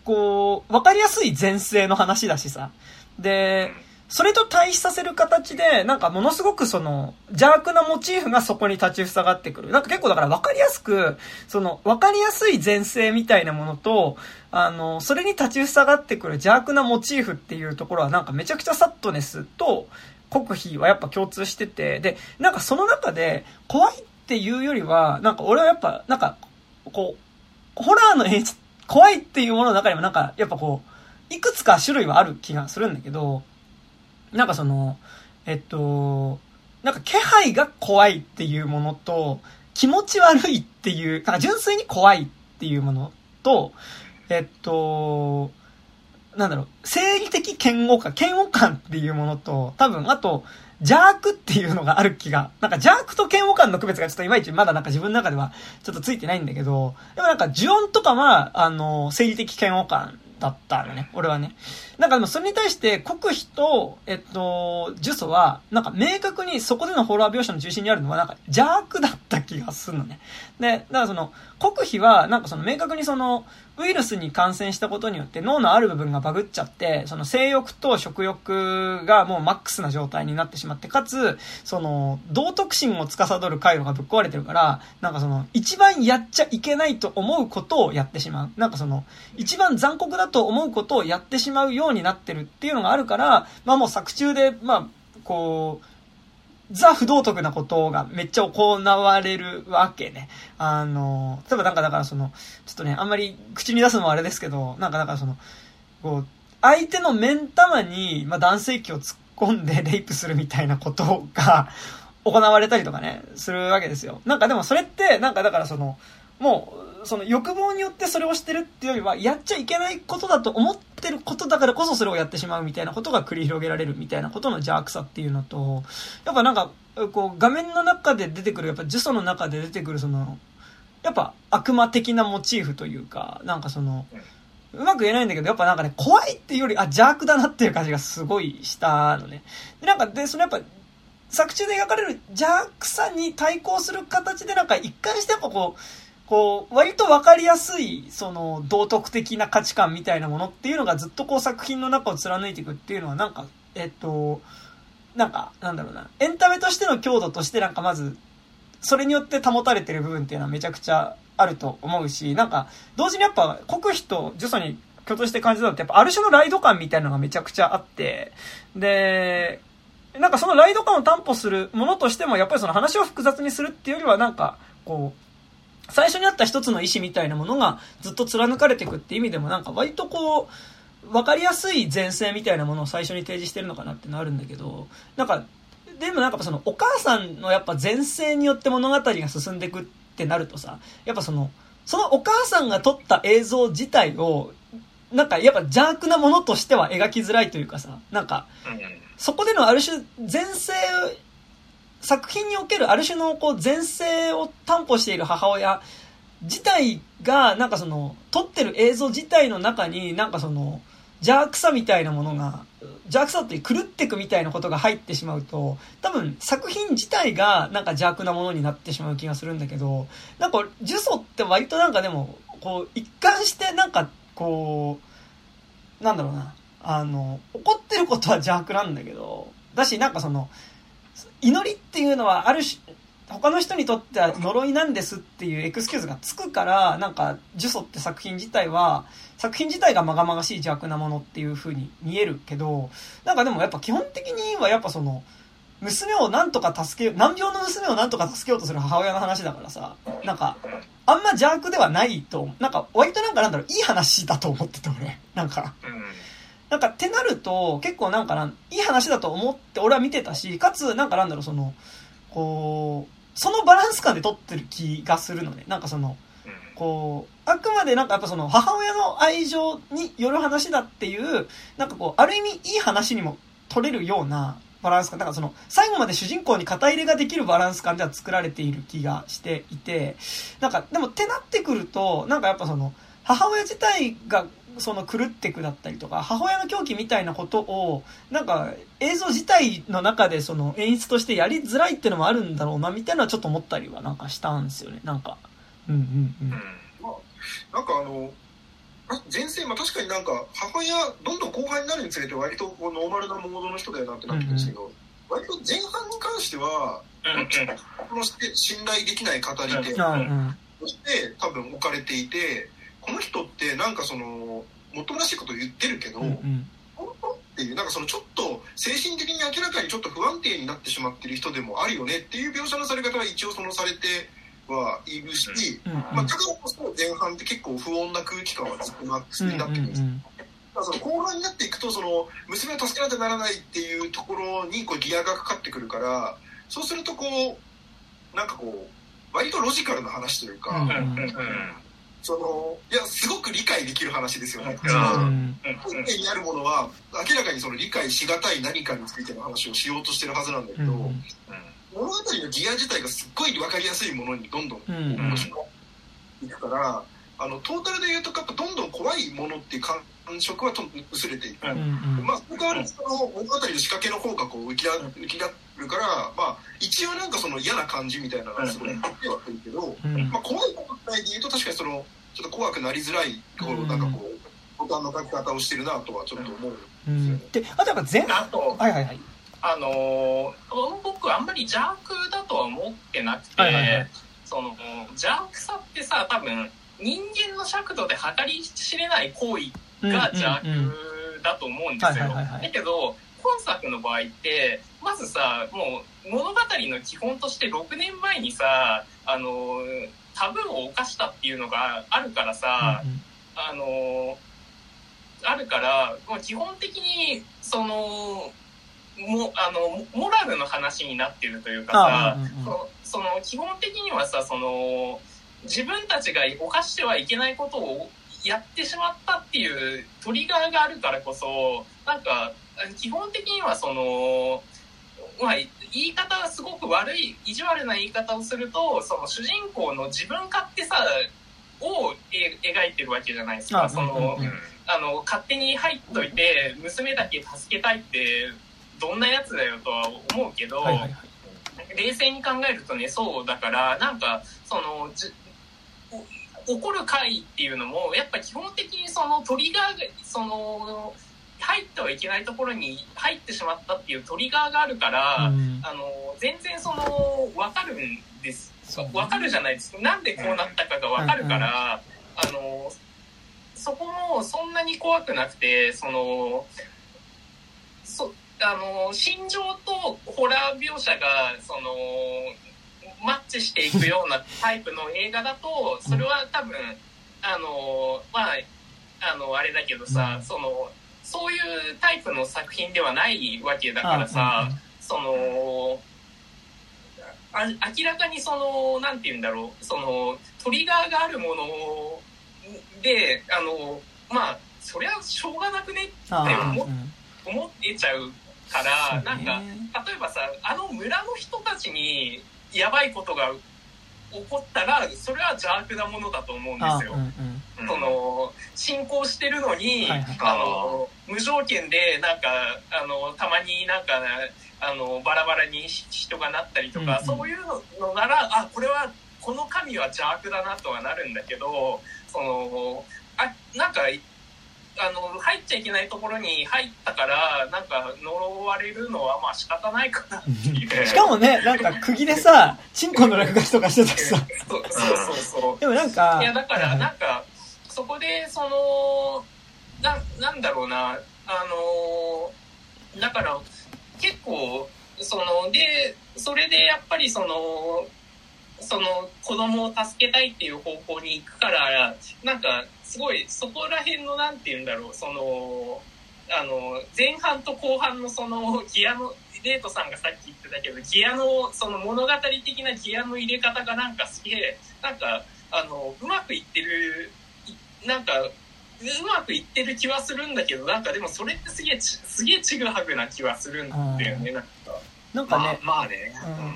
こう、わかりやすい前世の話だしさ。で、それと対比させる形で、なんかものすごくその、邪悪なモチーフがそこに立ち塞がってくる。なんか結構だから分かりやすく、その、分かりやすい前世みたいなものと、あの、それに立ち塞がってくる邪悪なモチーフっていうところはなんかめちゃくちゃサットネスと国費はやっぱ共通してて、で、なんかその中で怖いっていうよりは、なんか俺はやっぱ、なんか、こう、ホラーの演出、怖いっていうものの中にもなんか、やっぱこう、いくつか種類はある気がするんだけど、なんかその、えっと、なんか気配が怖いっていうものと、気持ち悪いっていう、なんか純粋に怖いっていうものと、えっと、なんだろう、生理的嫌悪感、嫌悪感っていうものと、多分、あと、邪悪っていうのがある気が、なんか邪悪と嫌悪感の区別がちょっといまいちまだなんか自分の中ではちょっとついてないんだけど、でもなんか呪音とかは、あの、生理的嫌悪感だったのね、俺はね。なんかでもそれに対して国費と、えっと、呪詛は、なんか明確にそこでのホラー描写の中心にあるのはなんか邪悪だった気がするのね。で、だからその、国費はなんかその明確にその、ウイルスに感染したことによって脳のある部分がバグっちゃって、その性欲と食欲がもうマックスな状態になってしまって、かつ、その、道徳心を司る回路がぶっ壊れてるから、なんかその、一番やっちゃいけないと思うことをやってしまう。なんかその、一番残酷だと思うことをやってしまうようになってるっていうのがあるから、まあもう作中で、まあ、こう、ザ不道徳なことがめっちゃ行われるわけね。あの、例えばなんかだからその、ちょっとね、あんまり口に出すのもあれですけど、なんかだからその、こう、相手の目ん玉に、まあ、男性器を突っ込んで (laughs) レイプするみたいなことが (laughs) 行われたりとかね、するわけですよ。なんかでもそれって、なんかだからその、もう、その欲望によってそれをしてるっていうよりは、やっちゃいけないことだと思っててることだからこそそれをやってしまうみたいなことが繰り広げられるみたいなことの邪悪さっていうのと、やっぱなんか、こう、画面の中で出てくる、やっぱ呪詛の中で出てくるその、やっぱ悪魔的なモチーフというか、なんかその、うまく言えないんだけど、やっぱなんかね、怖いっていうより、あ、邪悪だなっていう感じがすごいしたのね。で、なんか、で、そのやっぱ、作中で描かれる邪悪さに対抗する形で、なんか一貫してやっぱこう、こう、割と分かりやすい、その、道徳的な価値観みたいなものっていうのがずっとこう作品の中を貫いていくっていうのは、なんか、えっと、なんか、なんだろうな、エンタメとしての強度としてなんかまず、それによって保たれてる部分っていうのはめちゃくちゃあると思うし、なんか、同時にやっぱ国費と呪詛に共通して感じたのって、やっぱある種のライド感みたいなのがめちゃくちゃあって、で、なんかそのライド感を担保するものとしても、やっぱりその話を複雑にするっていうよりは、なんか、こう、最初にあった一つの意思みたいなものがずっと貫かれていくって意味でもなんか割とこう、わかりやすい前世みたいなものを最初に提示してるのかなってのあるんだけど、なんか、でもなんかそのお母さんのやっぱ前世によって物語が進んでいくってなるとさ、やっぱその、そのお母さんが撮った映像自体を、なんかやっぱ邪悪なものとしては描きづらいというかさ、なんか、そこでのある種前世作品におけるある種のこう前世を担保している母親自体が、なんかその、撮ってる映像自体の中に、なんかその、邪悪さみたいなものが、邪悪さって狂ってくみたいなことが入ってしまうと、多分作品自体がなんか邪悪なものになってしまう気がするんだけど、なんか呪詛って割となんかでも、こう、一貫してなんか、こう、なんだろうな、あの、怒ってることは邪悪なんだけど、だしなんかその、祈りっていうのはある種、他の人にとっては呪いなんですっていうエクスキューズがつくから、なんか、呪詛って作品自体は、作品自体がまがまがしい邪悪なものっていう風に見えるけど、なんかでもやっぱ基本的にはやっぱその、娘をなんとか助け、難病の娘をなんとか助けようとする母親の話だからさ、なんか、あんま邪悪ではないと、なんか割となんかなんだろう、いい話だと思ってて俺。なんか。なんかってなると、結構なんかな、いい話だと思って俺は見てたし、かつ、なんかなんだろう、その、こう、そのバランス感で撮ってる気がするのね。なんかその、こう、あくまでなんかやっぱその母親の愛情による話だっていう、なんかこう、ある意味いい話にも撮れるようなバランス感。だからその、最後まで主人公に肩入れができるバランス感では作られている気がしていて、なんか、でもってなってくると、なんかやっぱその、母親自体がその狂ってくだったりとか、母親の狂気みたいなことを、なんか映像自体の中でその演出としてやりづらいっていうのもあるんだろうな、みたいなちょっと思ったりはなんかしたんですよね、なんか。うんうんうん。まあ、なんかあの、前世、まあ、確かになんか母親どんどん後輩になるにつれて割とこうノーマルなモードの人だよなってなってるんですけど、割と前半に関してはうんうん。この信頼できない語り手うんうん。として多分置かれていてこの人ってなんかそのもっともらしいこと言ってるけど、うんうん。本当っていうなんかそのちょっと精神的に明らかにちょっと不安定になってしまってる人でもあるよねっていう描写のされ方は一応そのされてはいるし、うん。まあ、だからこそ前半って結構不穏な空気感はずっとなってうんなってるんです。うんだからその後半になっていくとその娘を助けなきゃならないっていうところにこうギアがかかってくるからそうするとこうなんかこう割とロジカルな話というか、うん。うんうんうんそのいやすごく理解できる話ですよね。うんそのうん。背景にあるものは明らかにその理解しがたい何かについての話をしようとしてるはずなんだけど、うん。物語のギア自体がすっごい分かりやすいものにどんどん面白いくから、あのトータルで言うとやっぱどんどん怖いものっていう感触はと薄れていく。うんうん。まあ、そこはその物語の仕掛けの方がこう浮きだ浮き立るから、まあ、一応なんかその嫌な感じみたいなのがすごい出てはくるけど、うん。まあ、怖いことで言うと確かにそのちょっと怖くなりづらいこううん。なんかこうボタンの書き方をしてるなとはちょっと思う。うん。であとやっぱ前あとはいはいはい。あのー僕あんまり邪悪だとは思ってなくて、はいはいはい。その邪悪さってさ多分人間の尺度で計り知れない行為が邪悪だと思うんですよ。だけど今作の場合ってまずさもう物語の基本として6年前にさあのタブーを犯したっていうのがあるからさ、あのあるからもう基本的にそのもあのモラルの話になってるというかさ、あうんうんその基本的にはさその自分たちが犯してはいけないことをやってしまったっていうトリガーがあるからこそなんか基本的にはその、まあ、言い方がすごく悪い意地悪な言い方をするとその主人公の自分勝手さをえ描いてるわけじゃないですか。あそのうんうんあの勝手に入っといて娘だけ助けたいってどんなやつだよとは思うけど、はいはいはい冷静に考えるとねそうだからなんかその怒る回っていうのもやっぱ基本的にそのトリガーがその入ってはいけないところに入ってしまったっていうトリガーがあるから、うん。あの全然その分かるんです。ね。分かるじゃないです。かなんでこうなったかが分かるから、あのそこもそんなに怖くなくてそのそあの心情とホラー描写がそのマッチしていくようなタイプの映画だとそれは多分あのまああのあれだけどさ、うん。そのそういうタイプの作品ではないわけだからさ、そのあ明らかにそのなんて言うんだろうそのトリガーがあるものであのまあそりゃしょうがなくねあでもーうん。思ってちゃうから、ね。なんか例えばさあの村の人たちにやばいことが起こったらそれは邪悪なものだと思うんですよ。うんうんその進行してるのに、はいはいあの無条件でなんかあのたまになんかあのバラバラに人がなったりとか、うんうんそういうのならあこれはこの神は邪悪だなとはなるんだけどそのあなんかあの入っちゃいけないところに入ったからなんか呪われるのはまあ仕方ないかなっていう。しかもね、なんか釘でさ、(laughs) チンコの落書きとかしてたしさ。そうそうそうそう。でもなんか、いやだからはいなんかそこでそのななんだろうなあのだから結構そのでそれでやっぱりそのその子供を助けたいっていう方向に行くからなんかすごいそこら辺のなんて言うんだろうそのあの前半と後半のそのギアのデートさんがさっき言ってたけどギアのその物語的なギアの入れ方がなんかすげえなんかあのうまくいってるなんかうまくいってる気はするんだけどなんかでもそれってすげえちすげえちぐはぐな気はするんだよねなんか。なんかね、まあまあね、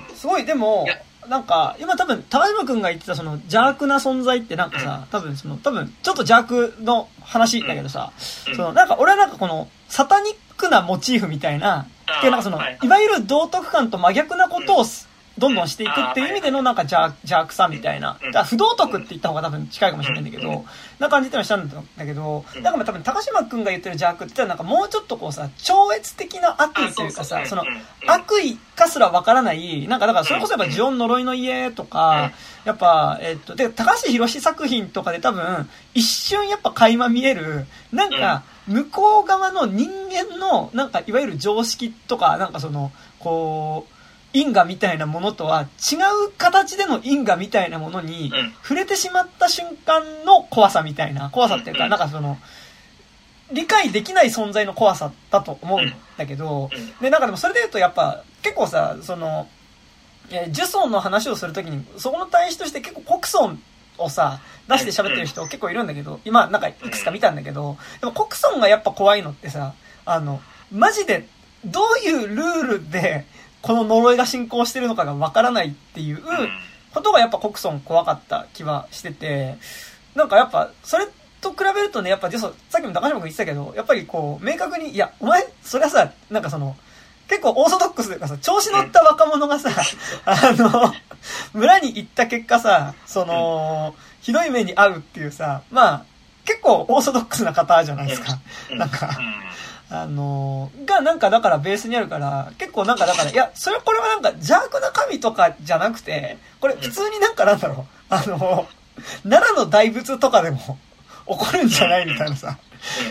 うん。すごいでもなんか、今多分、高島くんが言ってたその邪悪な存在ってなんかさ、多分その、多分、ちょっと邪悪の話だけどさ、うん。その、なんか俺はなんかこの、サタニックなモチーフみたいな、でなんかその、はい。いわゆる道徳観と真逆なことをす、どんどんしていくっていう意味でのなんか邪邪悪さみたいな。だ不道徳って言った方が多分近いかもしれないんだけど、な感じってのはしたんだけど、なんかまあ多分高島くんが言ってる邪悪って言ったらなんかもうちょっとこうさ、超越的な悪意というかさ、その悪意かすらわからない、なんかだからそれこそやっぱジオン呪いの家とか、やっぱ、えっと、で、高橋博作品とかで多分、一瞬やっぱ垣間見える、なんか、向こう側の人間の、なんかいわゆる常識とか、なんかその、こう、因果みたいなものとは違う形での因果みたいなものにうん。触れてしまった瞬間の怖さみたいな、怖さっていうか、うん。なんかその、理解できない存在の怖さだと思うんだけど、うん。で、なんかでもそれで言うとやっぱ結構さ、その、えージュソンの話をするときに、そこの対比として結構コクソンをさ、出して喋ってる人結構いるんだけど、今なんかいくつか見たんだけど、でもコクソンがやっぱ怖いのってさ、あの、マジでどういうルールでこの呪いが進行してるのかがわからないっていうことがやっぱコクソン怖かった気はしてて、なんかやっぱそれと比べるとね、やっぱさっきも高島君言ってたけど、やっぱりこう、明確に、いや、お前、それはさ、なんかその、結構オーソドックスというかさ、調子乗った若者がさ、(laughs) あの、村に行った結果さ、その、ひどい目に遭うっていうさ、まあ、結構オーソドックスな方じゃないですか。なんか、あのがなんかだからベースにあるから、結構なんかだから、いや、それはこれはなんか邪悪な神とかじゃなくて、これ普通になんかなんだろう、あの、奈良の大仏とかでも起こるんじゃないみたいなさ。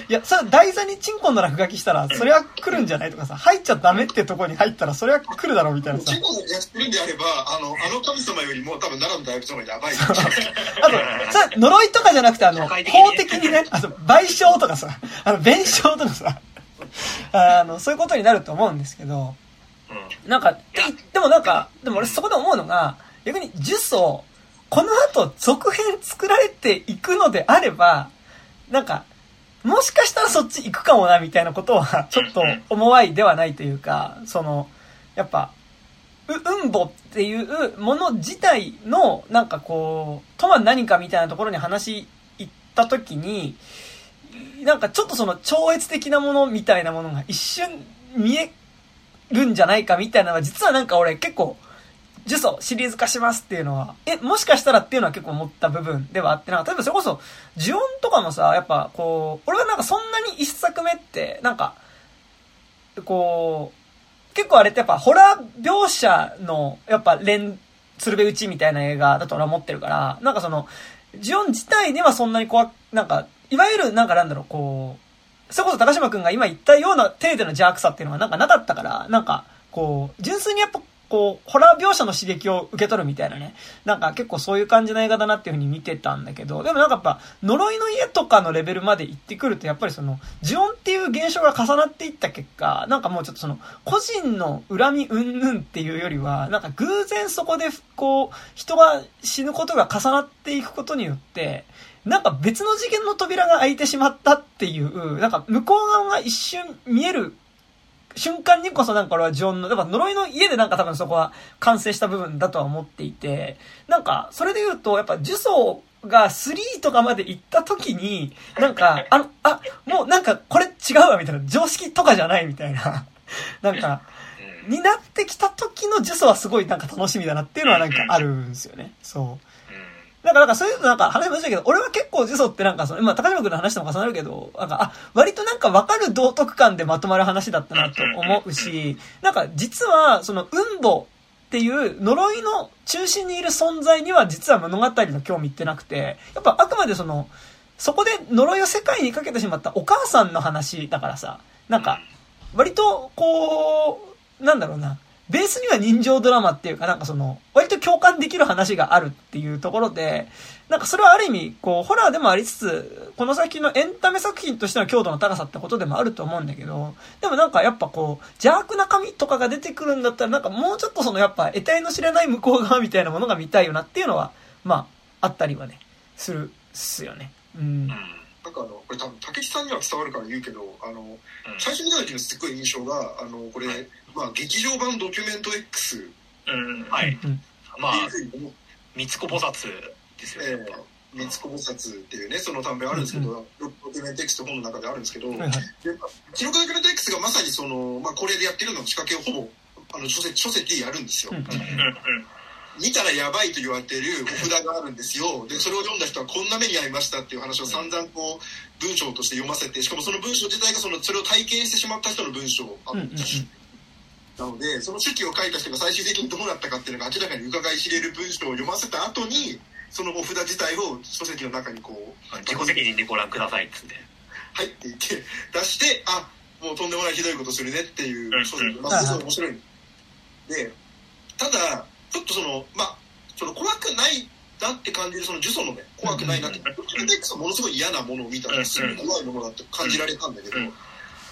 いや、それは台座にチンコの落書きしたら、それは来るんじゃないとかさ、入っちゃダメってとこに入ったら、それは来るだろうみたいなさ。チェコのやってるんであれば、あの、あの神様よりも多分奈良の大仏の方がやばい。(laughs) あと、さ、呪いとかじゃなくて、あの、法的にね、あの、賠償とかさ、あの、弁償とかさ、あの、そういうことになると思うんですけど、なんか、ででもなんか、でも俺そこで思うのが、逆に呪詛、この後続編作られていくのであれば、なんか、もしかしたらそっち行くかもな、みたいなことは、ちょっと思わいではないというか、その、やっぱ、う、うんぼっていうもの自体の、なんかこう、とは何かみたいなところに話行った時に、なんかちょっとその超越的なものみたいなものが一瞬見えるんじゃないかみたいなのは、実はなんか俺結構、呪詛シリーズ化しますっていうのは、え、もしかしたらっていうのは結構思った部分。ではあって、な例えばそれこそ、呪音とかもさ、やっぱこう、俺はなんかそんなに一作目って、なんか、こう、結構あれってやっぱホラー描写の、やっぱ連、鶴瓶打ちみたいな映画だと俺は思ってるから、なんかその、呪音自体にはそんなに怖く、なんか、いわゆるなんかなんだろう、こう、それこそ高島くんが今言ったような程度の邪悪さっていうのがなんかなかったから、なんか、こう、純粋にやっぱ、こう、ホラー描写の刺激を受け取るみたいなね。なんか結構そういう感じの映画だなっていうふうに見てたんだけど、でもなんかやっぱ、呪いの家とかのレベルまで行ってくると、やっぱりその、呪音っていう現象が重なっていった結果、なんかもうちょっとその、個人の恨みうんぬんっていうよりは、なんか偶然そこで、こう、人が死ぬことが重なっていくことによって、なんか別の次元の扉が開いてしまったっていう、なんか向こう側が一瞬見える瞬間にこそなんか俺はジョンの、やっぱ呪いの家でなんか多分そこは完成した部分だとは思っていて、なんかそれで言うとやっぱ呪詛が3とかまで行った時に、なんか、あの、あ、もうなんかこれ違うわみたいな、常識とかじゃないみたいな、(laughs) なんか、になってきた時の呪詛はすごいなんか楽しみだなっていうのはなんかあるんですよね。そう。なんか、なんかそういうのなんか話しましたけど、俺は結構呪詛ってなんかその、今高島君の話とも重なるけど、なんか、あ、割となんかわかる道徳感でまとまる話だったなと思うし、なんか実はその、運母っていう呪いの中心にいる存在には実は物語の興味ってなくて、やっぱあくまでその、そこで呪いを世界にかけてしまったお母さんの話だからさ、なんか、割とこう、なんだろうな、ベースには人情ドラマっていうか、なんかその、割と共感できる話があるっていうところで、なんかそれはある意味、こう、ホラーでもありつつ、この先のエンタメ作品としての強度の高さってことでもあると思うんだけど、でもなんかやっぱこう、邪悪な神とかが出てくるんだったら、なんかもうちょっとそのやっぱ、得体の知れない向こう側みたいなものが見たいよなっていうのは、まあ、あったりはね、するっすよね。うん。なんかあの、これ多分、竹木さんには伝わるから言うけど、あの、最初見た時のすっごい印象が、あの、これ、まあ、劇場版ドキュメント X うん。はい。うん。まあ三つ子菩薩ですよ。ね、え。ー、三つ子菩薩っていうね、その短編あるんですけど、ドキュメント X って本の中であるんですけど、はいはい。で記録ドキュメント X がまさにその、まあ、これでやってるのの仕掛けをほぼあの書籍書籍でやるんですよ、うんうんうん。うん見たらやばいと言われてるお札があるんですよ。でそれを読んだ人はこんな目に遭いましたっていう話を散々こう文章として読ませてしかもその文章自体がそのそれを体験してしまった人の文章うんうんうんなのでその手記を書いた人が最終的にどうなったかっていうのが明らかに伺い知れる文章を読ませた後にそのお札自体を書籍の中にこう自己責任でご覧くださいっつって。はいって言って出してあもうとんでもないひどいことするねっていううん書籍まあすごい面白いでただちょっとそのまあその怖くないなって感じるその呪詛のね怖くないなってドキュメント X はものすごい嫌なものを見たらすごい怖いものだって感じられたんだけど、うん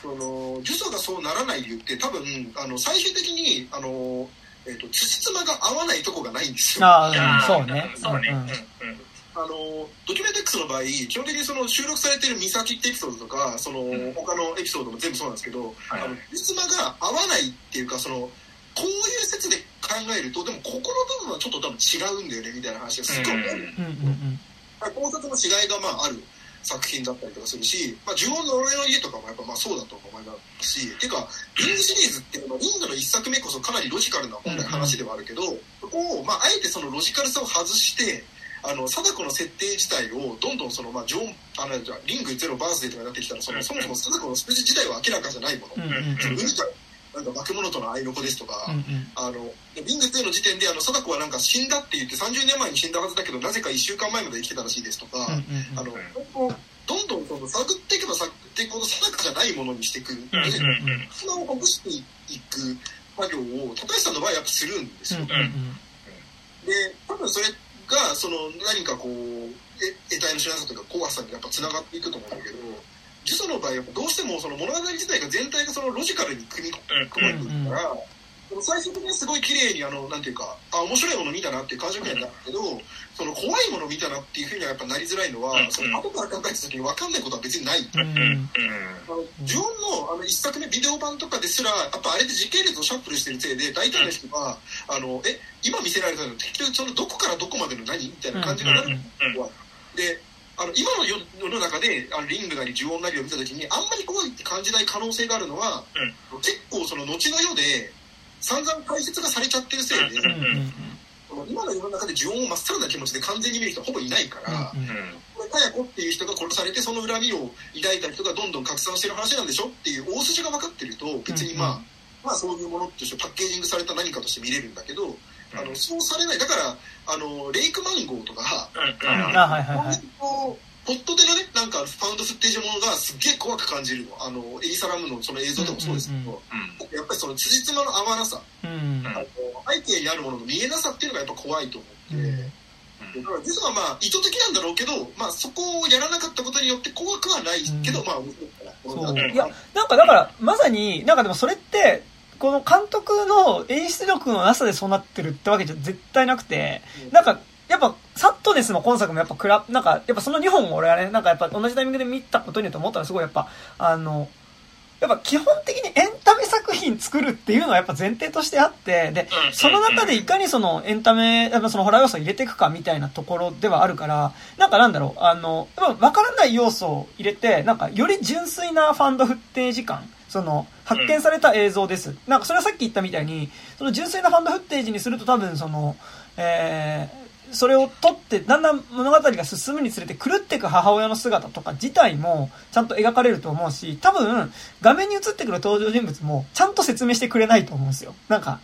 その呪詛がそうならない理由って多分あの最終的にあの、えー、と辻褄が合わないとこがないんですよ。あそうね。そうね。うんうん。あのドキュメント X の場合基本的にその収録されてる「ミサキ」ってエピソードとかその、ん。他のエピソードも全部そうなんですけど、はい。あのリズムが合わないっていうかそのこういう説で考えるとでもここの部分はちょっと多分違うんだよねみたいな話がすごいある、うんうんうん。考察の違いがまあある作品だったりとかするし、まあ、呪文の俺の家とかもやっぱまあそうだと思いますし、てか、リングシリーズっていうのは、リングの一作目こそかなりロジカルな本来話ではあるけど、そこを、まあ、あえてそのロジカルさを外して、あの、貞子の設定自体を、どんどんその、まあ、ジョン、あの、じゃあリングゼロバースデーとかになってきたら、その、そもそも貞子の数字自体は明らかじゃないもの。うんうんうんその海から、なんか化け物との愛の子ですとか、うんうんあの、リング2の時点で、あの、貞子はなんか死んだって言って30年前に死んだはずだけど、なぜか1週間前まで生きてたらしいですとか、うんうんあの、こうどんどんその探っていけば探っていくほど定かじゃないものにしていく。で、うんうんうん砂をほぐしていく作業を、高橋さんの場合はやっぱするんですよ。うんで、多分それが、その、何かこう、え得体の知らなさというか怖さにやっぱ繋がっていくと思うんだけど、呪詛の場合はどうしてもその物語自体が全体がそのロジカルに組み込まれていくから、その最終的にすごい綺麗にあの、なんていうか、あ、面白いもの見たなっていう感触にはなるけど、その怖いもの見たなっていうふうにはやっぱなりづらいのは、うんその後から考えた時に分かんないことは別にない。うんうんあのジョンの一作目ビデオ版とかですらやっぱあれで時系列をシャッフルしてるせいで大体の人が、あのえ今見せられたのって結局そのどこからどこまでの何みたいな感じになるのは、であの今の世世の中であのリングなり呪音なりを見た時にあんまり怖いって感じない可能性があるのは、結構その後の世で散々解説がされちゃってるせいで、今の世の中で呪音をまっさらな気持ちで完全に見る人はほぼいないから。うんこれ、かや子っていう人が殺されて、その恨みを抱いた人がどんどん拡散してる話なんでしょっていう大筋が分かってると、別にまあ、うんまあそういうものとしてパッケージングされた何かとして見れるんだけど、あの、そうされない。だから、あの、レイクマンゴーとか、ポットでのね、なんか、ファウンドフッテージものがすっげえ怖く感じるの。あの、エリサラムのその映像でもそうですけど、うんやっぱりその辻褄の合わなさ、うん。あの背景にあるものの見えなさっていうのがやっぱ怖いと思って、うん。だから実はまあ意図的なんだろうけど、まあ、そこをやらなかったことによって怖くはないけど、うん。まあ面白いかなそう。うんいやなんかだからまさになんかでもそれってこの監督の演出力のなさでそうなってるってわけじゃ絶対なくてなんかやっぱサットネスも今作もやっぱくらなんかやっぱその2本を俺はねなんかやっぱ同じタイミングで見たことによって思ったらすごいやっぱあのやっぱ基本的にエンタメ作品作るっていうのはやっぱ前提としてあって、で、その中でいかにそのエンタメ、やっぱそのホラー要素を入れていくかみたいなところではあるから、なんかなんだろう、あの、やっぱ分からない要素を入れて、なんかより純粋なファンドフッテージ感、その、発見された映像です。なんかそれはさっき言ったみたいに、その純粋なファンドフッテージにすると多分その、えー、それを取って、だんだん物語が進むにつれて狂っていく母親の姿とか自体もちゃんと描かれると思うし、多分画面に映ってくる登場人物もちゃんと説明してくれないと思うんですよ。なんか、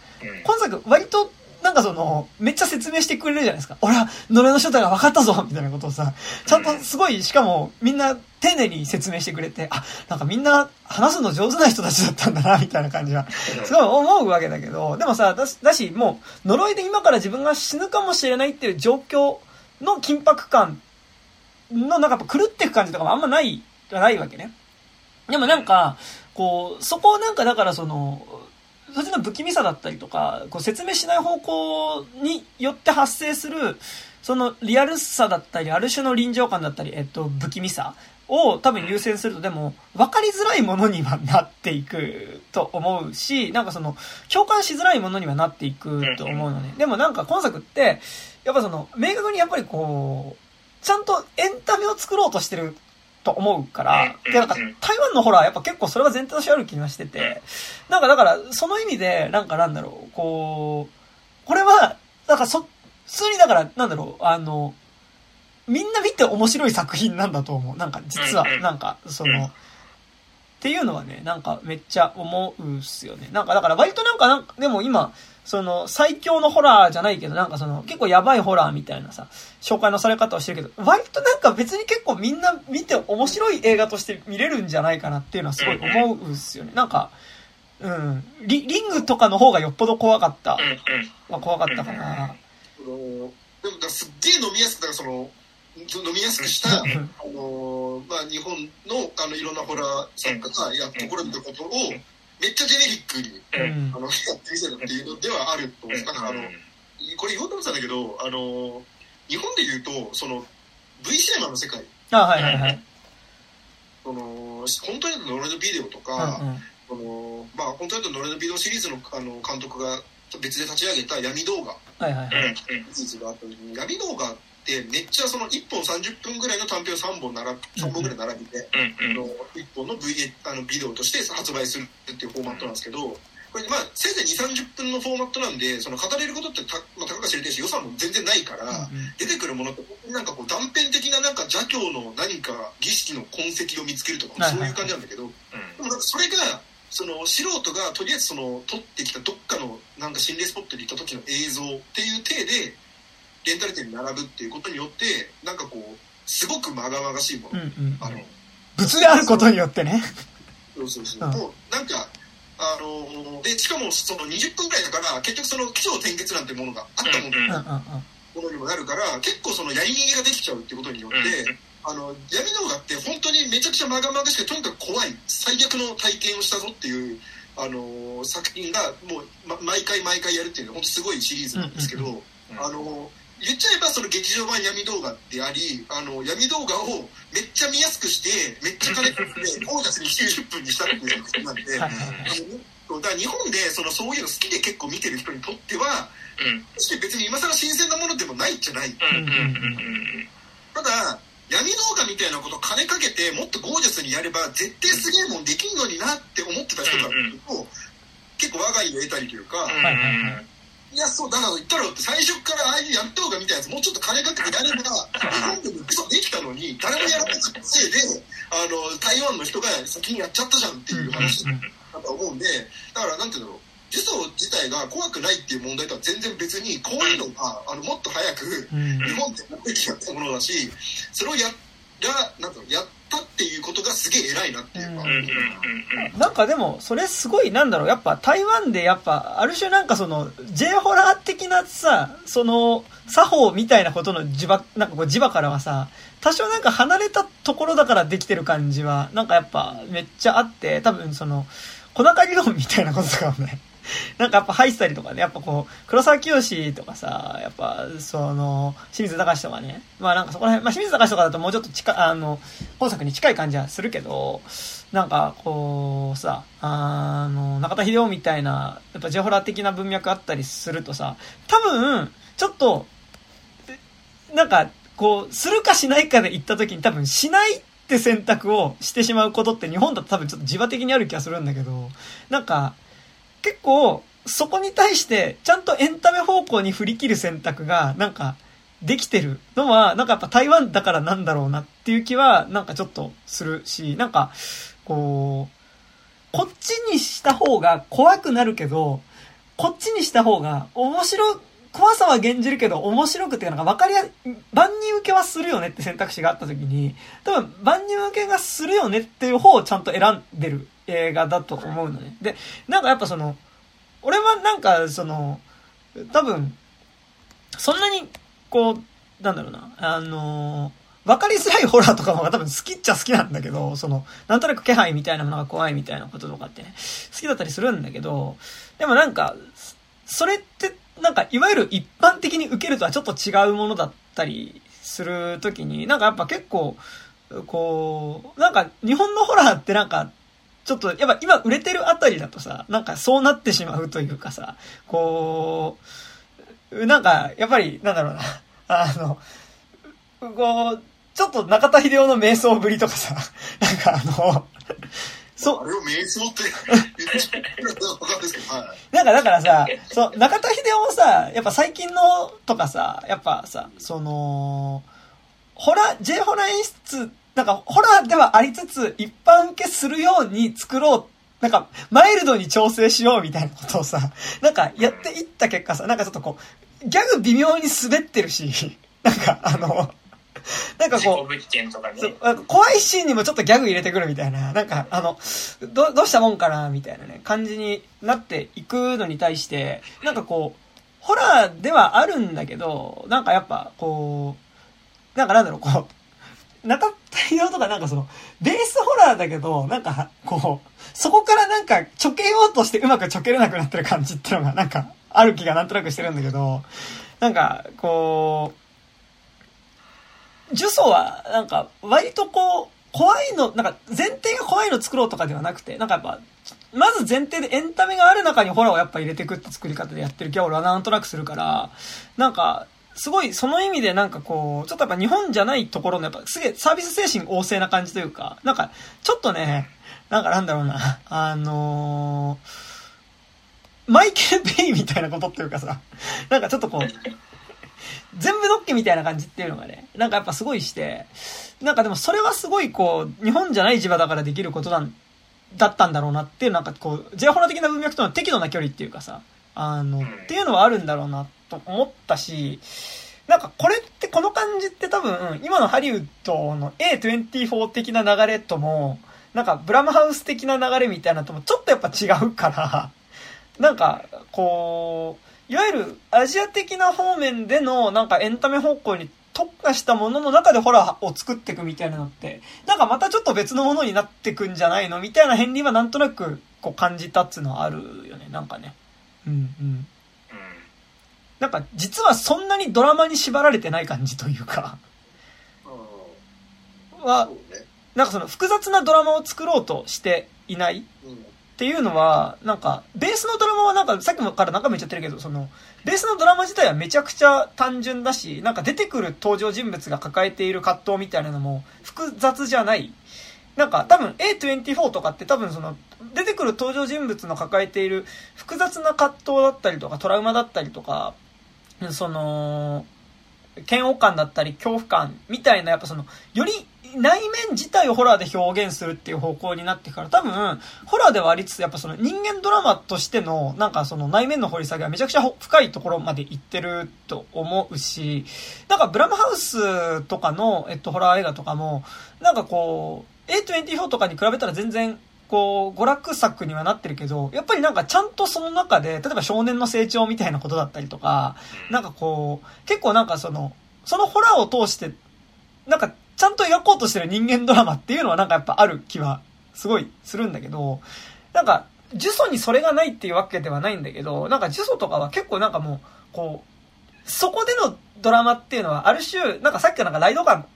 今作割となんかその、めっちゃ説明してくれるじゃないですか。俺は呪いの正体が分かったぞみたいなことをさ、ちゃんとすごい、しかもみんな丁寧に説明してくれて、あ、なんかみんな話すの上手な人たちだったんだな、みたいな感じは、すごい思うわけだけど、でもさ、だし、だしもう、呪いで今から自分が死ぬかもしれないっていう状況の緊迫感の、なんかやっぱ狂っていく感じとかもあんまない、ないわけね。でもなんか、こう、そこをなんかだからその、そっちの不気味さだったりとか、こう説明しない方向によって発生する、そのリアルさだったり、ある種の臨場感だったり、えっと、不気味さを多分優先すると、でも、分かりづらいものにはなっていくと思うし、なんかその、共感しづらいものにはなっていくと思うのね。でもなんか今作って、やっぱその、明確にやっぱりこう、ちゃんとエンタメを作ろうとしてると思うから、うんで、なんかうん台湾のホラーやっぱ結構それは全体としてある気がしてて、なんかだから、その意味で、なんかなんだろう、こう、これは、なんかそ、普通にだから、なんだろう、あの、みんな見て面白い作品なんだと思う。なんか実はなんか、そうん。の、っていうのはね、なんかめっちゃ思うっすよね。なんかだから割となんかなんか、でも今、その最強のホラーじゃないけど、なんかその結構やばいホラーみたいなさ、紹介のされ方をしてるけど、割となんか別に結構みんな見て面白い映画として見れるんじゃないかなっていうのはすごい思うっすよね。なんか、うん、リリングとかの方がよっぽど怖かった。まあ怖かったかな。そのでもだかすっげえ飲みやすくだからその飲みやすくした、あのまあ、日本のあのいろんなホラー作家がやってこれたことをめっちゃジェネリックにうん。あのやってみせるっていうのではあると思うんです。だからあのこれ言おうと思ってたんだけどあの日本で言うとその V シネマの世界。あ、はいはいはい。その本当にノレノビデオとうんか、うん。そのまあ本当にノレノビデオシリーズのあの監督が別で立ち上げた闇動画。はいはいはい。技術があった時に闇動画ってめっちゃその1本30分ぐらいの短編を3本並び3本ぐらい並びで、あの1本の,、v、あのビデオとして発売するっていうフォーマットなんですけどこれまあせいぜい2 3 0分のフォーマットなんでその語れることってた、まあ、たかが知れてるし予算も全然ないから、うん出てくるものって本当になんかこう断片的ななんか邪教の何か儀式の痕跡を見つけるとかはいはいそういう感じなんだけど、でもなんかそれがその素人がとりあえずその撮ってきたどっかのなんか心霊スポットに行った時の映像っていう体でレンタル店に並ぶっていうことによってなんかこうすごくまがまがしいもの、うんうん。あの物であることによってね。そうそうそう、うんもうなんかあのでしかもその20分ぐらいだから結局その起承転結なんてものがあったもの,、うんうんうん。ものにもなるから結構そのやり逃げができちゃうっていうことによって、あの闇動画って本当にめちゃくちゃまがまがしくてとにかく怖い最悪の体験をしたぞっていう、あの作品がもう、ま、毎回毎回やるっていうのは本当すごいシリーズなんですけど、うんあの言っちゃえばその劇場版闇動画でありあの闇動画をめっちゃ見やすくしてめっちゃ金かけてゴージャスに90分にしたっていう作品なんで。あのだから日本でそのそういうの好きで結構見てる人にとっては別に今更新鮮なものでもないじゃない。ただ闇動画みたいなこと金かけてもっとゴージャスにやれば絶対すげえもんできんのになって思ってた人がいると結構我が家を得たりというか、い。やそうだから言ったろって最初からああいう闇動画みたいなやつもうちょっと金かけてやれば日本でもクソできたのに誰もやらなかったせいであの台湾の人が先にやっちゃったじゃんっていう話だと思うんでだからなんていうんだろう呪詛自体が怖くないっていう問題とは全然別にこういうのがあのもっと早く日本でやるべきだったものだしそれをやらなんていうのやったっていうことがすげえ偉いなっていうか、なんかでも、それすごい、なんだろう、やっぱ台湾でやっぱ、ある種なんかその、J ホラー的なさ、その、作法みたいなことの磁場、なんかこう磁場からはさ、多少なんか離れたところだからできてる感じは、なんかやっぱめっちゃあって、多分その、小中理論みたいなこととかもね、(laughs) なんかやっぱ入ったりとかね、やっぱこう、黒沢清とかさ、やっぱ、その、清水隆とかね、まあなんかそこら辺、まあ清水隆とかだともうちょっと近、あの、本作に近い感じはするけど、なんかこう、さ、あの、中田秀夫みたいな、やっぱジェホラー的な文脈あったりするとさ、多分、ちょっと、なんか、こう、するかしないかで言った時に多分しないって選択をしてしまうことって日本だと多分ちょっと自場的にある気がするんだけど、なんか、結構、そこに対して、ちゃんとエンタメ方向に振り切る選択が、なんか、できてるのは、なんかやっぱ台湾だからなんだろうなっていう気は、なんかちょっとするし、なんか、こう、こっちにした方が怖くなるけど、こっちにした方が面白、怖さは減じるけど面白くてなんか分かりや、万人受けはするよねって選択肢があった時に、多分万人受けがするよねっていう方をちゃんと選んでる。映画だと思うのね。で、なんかやっぱその、俺はなんかその、多分、そんなに、こう、なんだろうな、あのわかりづらいホラーとかの方が多分好きっちゃ好きなんだけど、その、なんとなく気配みたいなものが怖いみたいなこととかってね、好きだったりするんだけど、でもなんか、それって、なんか、いわゆる一般的に受けるとはちょっと違うものだったりするときに、なんかやっぱ結構、こう、なんか日本のホラーってなんか、ちょっと、やっぱ今売れてるあたりだとさ、なんかそうなってしまうというかさ、こう、なんか、やっぱり、なんだろうな、(laughs) あの、こう、ちょっと中田秀夫の瞑想ぶりとかさ、(laughs) なんかあの、(laughs) そうあ、れを瞑想って言っかんないですけど、はい。なんかだからさ、そう、中田秀夫もさ、やっぱ最近のとかさ、やっぱさ、その、ホラー、J ホラー演出、なんかホラーではありつつ、一般受けするように作ろう。なんか、マイルドに調整しようみたいなことをさ、(laughs) なんかやっていった結果さ、なんかちょっとこう、ギャグ微妙に滑ってるし、(laughs) なんかあの、なんかこう、ね怖いシーンにもちょっとギャグ入れてくるみたいな、なんか、あの、ど、どうしたもんかな、みたいなね、感じになっていくのに対して、なんかこう、ホラーではあるんだけど、なんかやっぱ、こう、なんかなんだろう、こう、中田秀夫とかなんかその、ベースホラーだけど、なんか、こう、そこからなんか、ちょけようとしてうまくちょけれなくなってる感じってのが、なんか、ある気がなんとなくしてるんだけど、なんか、こう、呪詛は、なんか、割とこう、怖いの、なんか、前提が怖いの作ろうとかではなくて、なんかやっぱ、まず前提でエンタメがある中にホラーをやっぱ入れてくって作り方でやってる気は俺はなんとなくするから、なんか、すごい、その意味でなんかこう、ちょっとやっぱ日本じゃないところのやっぱすげえサービス精神旺盛な感じというか、なんか、ちょっとね、なんかなんだろうな、あのーマイケル・ベイみたいなことっていうかさ、なんかちょっとこう、全部のっけみたいな感じっていうのがね、なんかやっぱすごいして、なんかでもそれはすごいこう、日本じゃない地場だからできることなん、だったんだろうなっていう、なんかこう、J ホラ的な文脈との適度な距離っていうかさ、あの、っていうのはあるんだろうなと思ったし、なんかこれってこの感じって多分、今のハリウッドの A24 的な流れとも、なんかブラムハウス的な流れみたいなともちょっとやっぱ違うから、なんか、こう、いわゆるアジア的な方面でのなんかエンタメ方向に特化したものの中でホラーを作っていくみたいなのって、なんかまたちょっと別のものになってくんじゃないのみたいな片鱗はなんとなくこう感じたっつうのはあるよね、なんかね。うんうん。うんなんか実はそんなにドラマに縛られてない感じというか、は。なんかその複雑なドラマを作ろうとしていないうん。っていうのは、なんか、ベースのドラマはなんか、さっきから何回も言っちゃってるけど、その、ベースのドラマ自体はめちゃくちゃ単純だし、なんか出てくる登場人物が抱えている葛藤みたいなのも複雑じゃない。なんか多分 A24 とかって多分その、出てくる登場人物の抱えている複雑な葛藤だったりとか、トラウマだったりとか、その、嫌悪感だったり恐怖感みたいなやっぱそのより内面自体をホラーで表現するっていう方向になってから多分ホラーではありつつやっぱその人間ドラマとしてのなんかその内面の掘り下げはめちゃくちゃ深いところまで行ってると思うしなん。かブラムハウスとかの、えっと、ホラー映画とかもなんかこう A24 とかに比べたら全然こう、娯楽作にはなってるけど、やっぱりなんかちゃんとその中で、例えば少年の成長みたいなことだったりとか、なんかこう、結構なんかその、そのホラーを通して、なんかちゃんと描こうとしてる人間ドラマっていうのはなんかやっぱある気はすごいするんだけど、なんか、呪詛にそれがないっていうわけではないんだけど、なんか呪詛とかは結構なんかもう、こう、そこでのドラマっていうのはある種、なんかさっきからなんかライド感、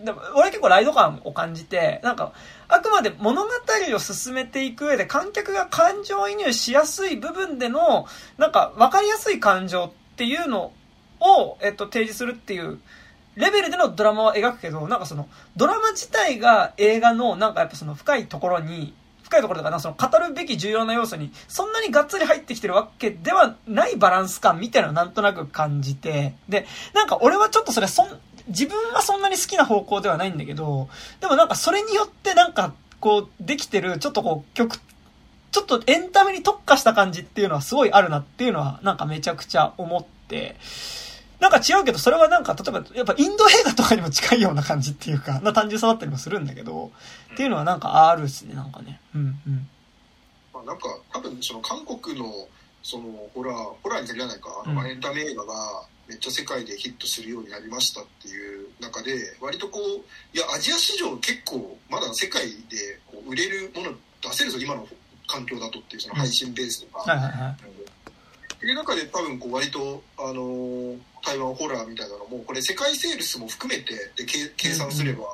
でも俺結構ライド感を感じて、なんか、あくまで物語を進めていく上で観客が感情移入しやすい部分での、なんか分かりやすい感情っていうのを、えっと、提示するっていうレベルでのドラマを描くけど、なんかその、ドラマ自体が映画の、なんかやっぱその深いところに、深いところとかな、その語るべき重要な要素に、そんなにがっつり入ってきてるわけではないバランス感みたいなのをなんとなく感じて、で、なんか俺はちょっとそれそん、自分はそんなに好きな方向ではないんだけど、でもなんかそれによってなんか、こう、できてる、ちょっとこう、曲、ちょっとエンタメに特化した感じっていうのはすごいあるなっていうのは、なんかめちゃくちゃ思って、なんか違うけど、それはなんか、例えば、やっぱインド映画とかにも近いような感じっていうか、な単純さだったりもするんだけど、っていうのはなんかあるっすね、なんかね。うんうん。まあ、なんか多分その韓国のそのホラーホラーに限らないかあの、エンタメ映画がめっちゃ世界でヒットするようになりましたっていう中で割とこういやアジア市場結構まだ世界でこう売れるもの出せるぞ今の環境だとっていうその配信ベースとか、はいはいはい。っていう中で多分こう割と、あのー台湾ホラーみたいなのもこれ世界セールスも含めてで計計算すれば、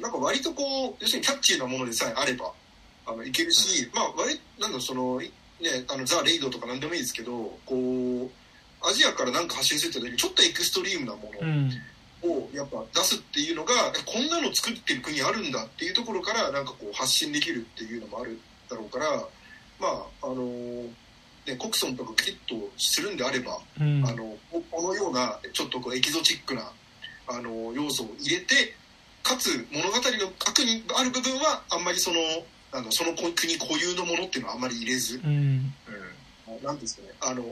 なんか割とこう要するにキャッチーなものでさえあればあのいけるし、まあ割なんだそのいねあのザ・レイドとか何でもいいですけどこうアジアからなんか発信するって時にちょっとエクストリームなものうん。をやっぱ出すっていうのがえこんなの作ってる国あるんだっていうところからなんかこう発信できるっていうのもあるだろうからまああのねコクソンとかきっとするんであれば、うん。あのここのようなちょっとこうエキゾチックなあの要素を入れてかつ物語の核にある部分はあんまりそのあのその国固有のものっていうのはあんまり入れず。うん。なんですかね。あの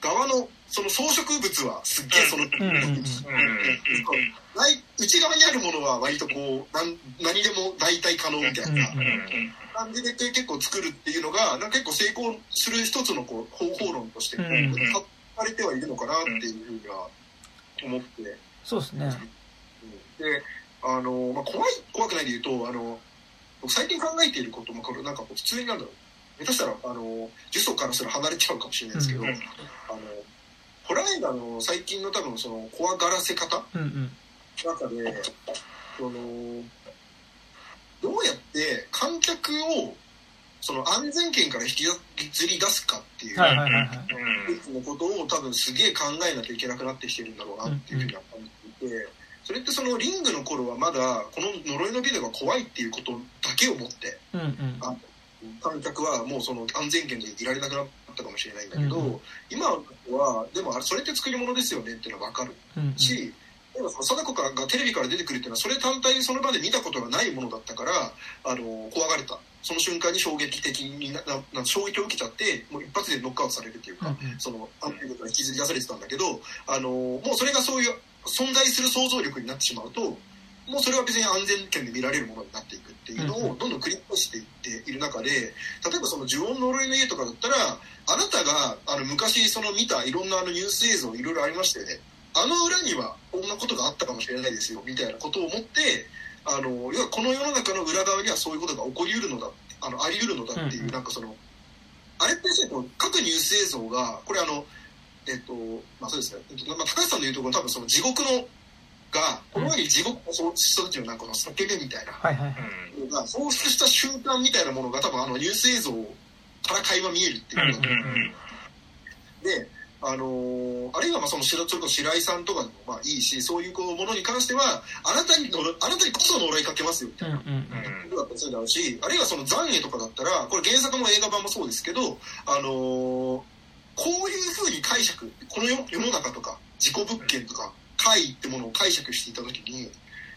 側のその装飾物はすっげえその、内側にあるものは割とこうなん何でも代替可能みたいな感じで結構作るっていうのがなんか結構成功する一つのこう方法論としてこううん。使われてはいるのかなっていうふうには思って。そうですね。であの、まあ、怖い怖くないで言うとあの僕最近考えていることもこれなんかこう普通になんだろう下手したらあの呪詛からすら離れちゃうかもしれないですけど、うんあのホラー映画の最近の多分その怖がらせ方うんうん。中でそのどうやって観客をその安全圏から引きずり出すかっていう、はいはいはいはい。のことを多分すげえ考えなきゃいけなくなってきてるんだろうなっていうふうには感じていて、それってそのリングの頃はまだこの呪いのビデオが怖いっていうことだけをもってうんうん観客はもうその安全圏でいられなくなったかもしれないんだけど、うん今はでもあれそれって作り物ですよねっていうのは分かるうんし、でもその貞子がテレビから出てくるっていうのはそれ単体にその場で見たことがないものだったからあの怖がれた。その瞬間に衝撃的にななな衝撃を受けちゃってもう一発でノックアウトされるっていうか、うんうん。そのアンピュートが引きずり出されてたんだけどあのもうそれがそういう存在する想像力になってしまうともうそれは別に安全圏で見られるものになっていくっていうのをどんどん繰り返していっている中で例えばその呪音呪いの家とかだったらあなたがあの昔その見たいろんなあのニュース映像いろいろありましたよねあの裏にはこんなことがあったかもしれないですよみたいなことを思ってあの要はこの世の中の裏側にはそういうことが起こりうるのだあのあり得るのだっていう、うんなんかそのあれって各ニュース映像がこれあのえっとまあそうですね、まあ、高橋さんの言うところ多分その地獄のがこのように地獄をそうした時のなんかこの叫びみたいな。はいはいはい。のが放出した瞬間みたいなものが多分あのニュース映像から垣間見えるっていうことだと思うん。で、あのーあるいはまあその白それこそ白井さんとかでもまあいいしそういうこうものに関してはあなたに呪あなたにこそ呪いかけますよ。みたいなうんうん。ことだったりするだろうしあるいはその残影とかだったらこれ原作も映画版もそうですけど、あのーこういうふうに解釈この世世の中とか事故物件とか怪異ってものを解釈していた時に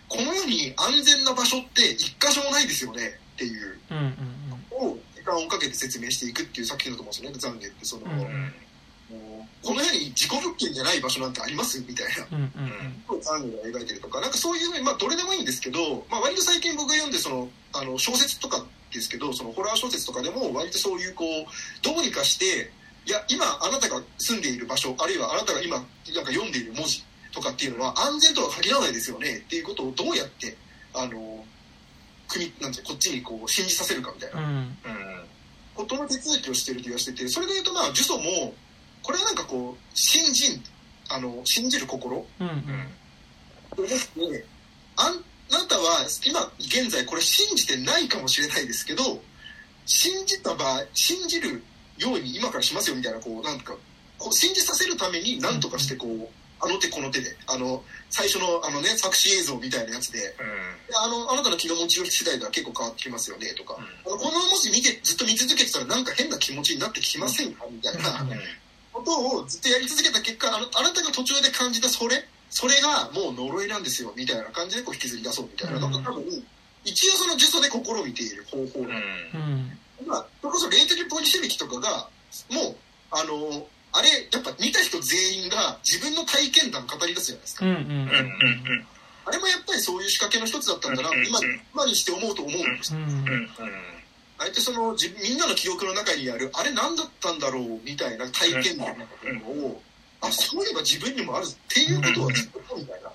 この世に安全な場所って一箇所もないですよねっていう。を時間をかけて説明していくっていう作品だと思うんですよね残影ってその。うんもうこの世に事故物件じゃない場所なんてあります？みたいな。うんうんうん。ことをアンが描いてるとか。なんかそういう、まあ、どれでもいいんですけど、まあ、割と最近僕が読んでそのあの小説とかですけどそのホラー小説とかでも割とそういうこうどうにかしていや今あなたが住んでいる場所あるいはあなたが今なんか読んでいる文字とかっていうのは安全とは限らないですよね。っていうことをどうやってあの国なんてこっちにこう信じさせるかみたいな。うん。ことの手続きをしてる気がしててそれで言うとまあ呪詛もこれはなんかこう信じあの信じる心。うんうん。と思ってあなたは今現在これ信じてないかもしれないですけど信じた場合信じるように今からしますよみたいなこうなんかこう信じさせるために何とかしてこうあの手この手であの最初のあのね作詞映像みたいなやつでであのあなたの気の持ち次第では結構変わってきますよねとか、このもし見てずっと見続けてたらなんか変な気持ちになってきませんかみたいなことをずっとやり続けた結果あのあなたが途中で感じたそれそれがもう呪いなんですよみたいな感じでこう引きずり出そうみたいな、なん。か多分一応その呪詛で試みている方法なんうん。まあ、それこそ霊的ポジシビキとかがもうあのあれやっぱ見た人全員が自分の体験談語り出すじゃないですか、うんうんあれもやっぱりそういう仕掛けの一つだったんだな、今今にして思うと思うんですうんあえてその自みんなの記憶の中にあるあれ何だったんだろうみたいな体験談のことを、あそういえば自分にもあるっていうことはずっとみたいな、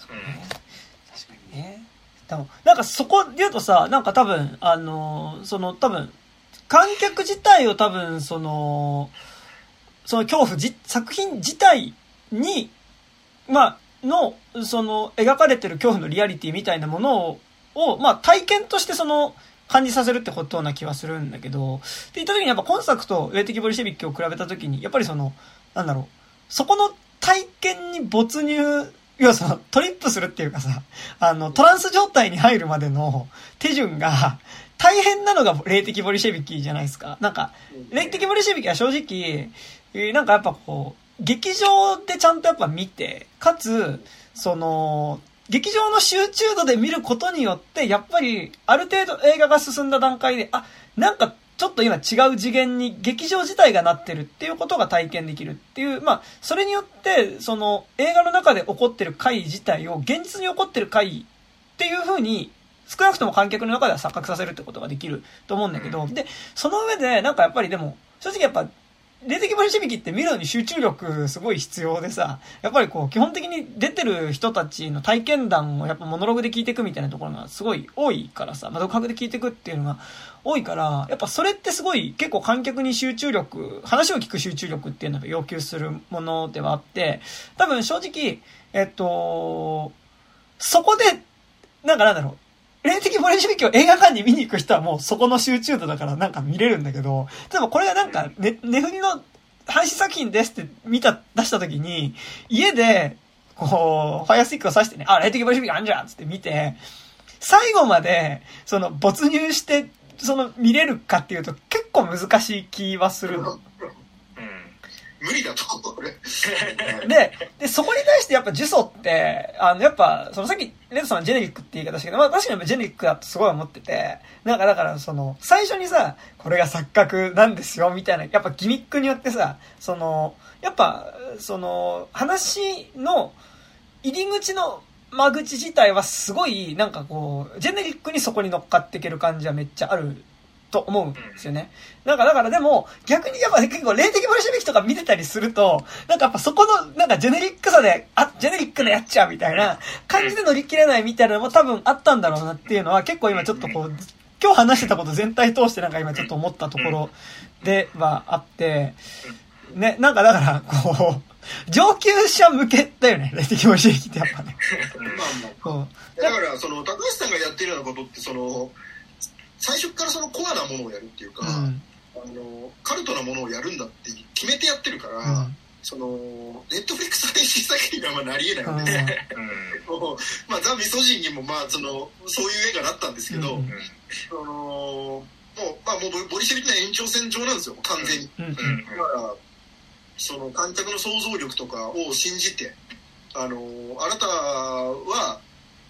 確かにね。でも、なんかそこで言うとさ、なんか多分、あのーその多分、観客自体を多分、その、その恐怖じ、作品自体に、まあ、の、その、描かれてる恐怖のリアリティみたいなものを、をまあ、体験としてその、感じさせるってことな気はするんだけど、って言った時にやっぱ今作と霊的ボリシェビックを比べた時に、やっぱりその、なんだろう、そこの体験に没入要はそのトリップするっていうかさ、あの、トランス状態に入るまでの手順が、大変なのが霊的ボリシェビキじゃないですか。なんか、霊的ボリシェビキは正直、えーなんかやっぱこう、劇場でちゃんとやっぱ見て、かつ、その、劇場の集中度で見ることによって、やっぱり、ある程度映画が進んだ段階で、あ、なんか、ちょっと今違う次元に劇場自体がなってるっていうことが体験できるっていう、まあ、それによって、その映画の中で起こってる回自体を現実に起こってる回っていう風に、少なくとも観客の中では錯覚させるってことができると思うんだけど、で、その上で、なんかやっぱりでも、正直やっぱ、霊的ボリシビキって見るのに集中力すごい必要でさ、やっぱりこう、基本的に出てる人たちの体験談をやっぱモノログで聞いていくみたいなところがすごい多いからさ、まあ、独白で聞いていくっていうのが多いから、やっぱそれってすごい結構観客に集中力、話を聞く集中力っていうのが要求するものではあって、多分正直、えっと、そこで、なんかなんだろう、霊的ボリシビキを映画館に見に行く人はもうそこの集中度だからなんか見れるんだけど、例えばこれがなんかね、ネフリの配信作品ですって見た、出した時に、家で、こう、ファイアスティックを刺してね、あ、霊的ボリシビキあんじゃんつって見て、最後まで、その、没入して、その、見れるかっていうと結構難しい気はする。無理だと思う、俺。(laughs) で、で、そこに対してやっぱ呪詛って、あの、やっぱ、そのさっき、レッドさんはジェネリックって言い方したけど、まあ確かにジェネリックだとすごい思ってて、なんかだからその、最初にさ、これが錯覚なんですよ、みたいな、やっぱギミックによってさ、その、やっぱ、その、話の入り口の間口自体はすごい、なんかこう、ジェネリックにそこに乗っかっていける感じはめっちゃあると思うんですよね。なんかだからでも、逆にやっぱ結構霊的ボリシビキとか見てたりすると、なんかやっぱそこの、なんかジェネリックさで、あ、ジェネリックなやっちゃうみたいな感じで乗り切れないみたいなのも多分あったんだろうなっていうのは結構今ちょっとこう、今日話してたこと全体通してなんか今ちょっと思ったところではあって、ね、なんかだから、こう、上級者向けだよね、霊的ボリシビキってやっぱね。まあまあこだからその高橋さんがやってるようなことってその最初からそのコアなものをやるっていうう、か、うん。あのカルトなものをやるんだって決めてやってるから、うんそのネットフリックス配信作品がまあなりえないわけで、うんもうまあ、ザ・ミソジンにもまあそのそういう映画だったんですけど、うんそのもうまあもうボボリシェビキな延長線上なんですよ完全に。うん。うんだからその観客の想像力とかを信じてあのあなたは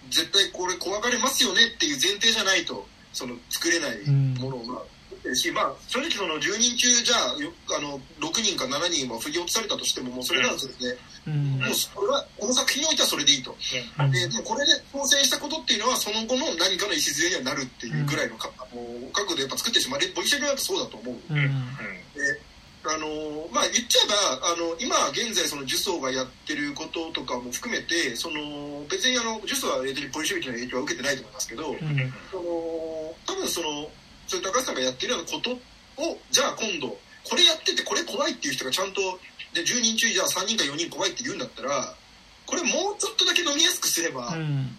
絶対これ怖がれますよねっていう前提じゃないとその作れないものをまあ作ってるし、まあ正直その10人中じゃあよあの6人か7人は振り落とされたとしてももうそれならそれで、うん。もうそれはこの作品においてはそれでいいと。うんででもこれで当選したことっていうのはその後の何かの礎にはなるっていうぐらいのか、もう覚悟でやっぱ作ってしまうボリシェビだとそうだと思う。うん。であのまあ言っちゃえばあの今現在その呪詛がやってることとかも含めてその別にあの呪詛はポリシビキの影響は受けてないと思いますけど、うん。その多分そのそういう高橋さんがやってるようなことをじゃあ今度これやっててこれ怖いっていう人がちゃんとで10人中じゃあ3人か4人怖いって言うんだったらこれもうちょっとだけ飲みやすくすればうん。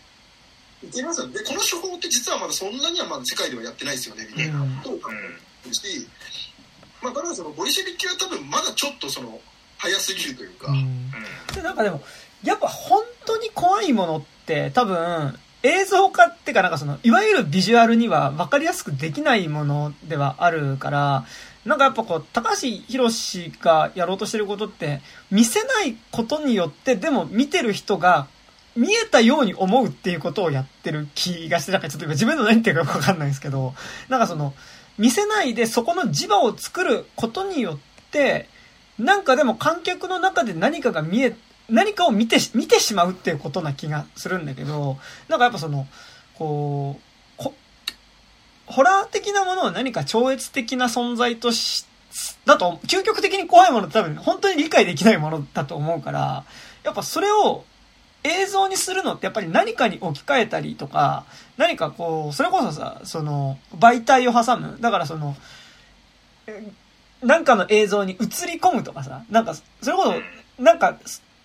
いけますよねでこの手法って実はまだそんなにはまだ世界ではやってないですよねみたいなことを考えてるし、まあ、だからそのボリシェビキは多分まだちょっとその早すぎるというか、うん。でなんかでも、やっぱ本当に怖いものって多分、映像化ってかなんかその、いわゆるビジュアルには分かりやすくできないものではあるから、なんかやっぱこう、高橋博士がやろうとしてることって、見せないことによって、でも見てる人が、見えたように思うっていうことをやってる気がして、なんかちょっと今自分の何言ってるかよくわかんないんですけど、なんかその、見せないでそこの磁場を作ることによって、なんかでも観客の中で何かが見え、何かを見て、見てしまうっていうことな気がするんだけど、なんかやっぱその、こう、こホラー的なものを何か超越的な存在とし、だと、究極的に怖いものって多分本当に理解できないものだと思うから、やっぱそれを映像にするのってやっぱり何かに置き換えたりとか、何かこう、それこそさ、その、媒体を挟む。だからその、なんかの映像に映り込むとかさ、なんか、それこそ、なんか、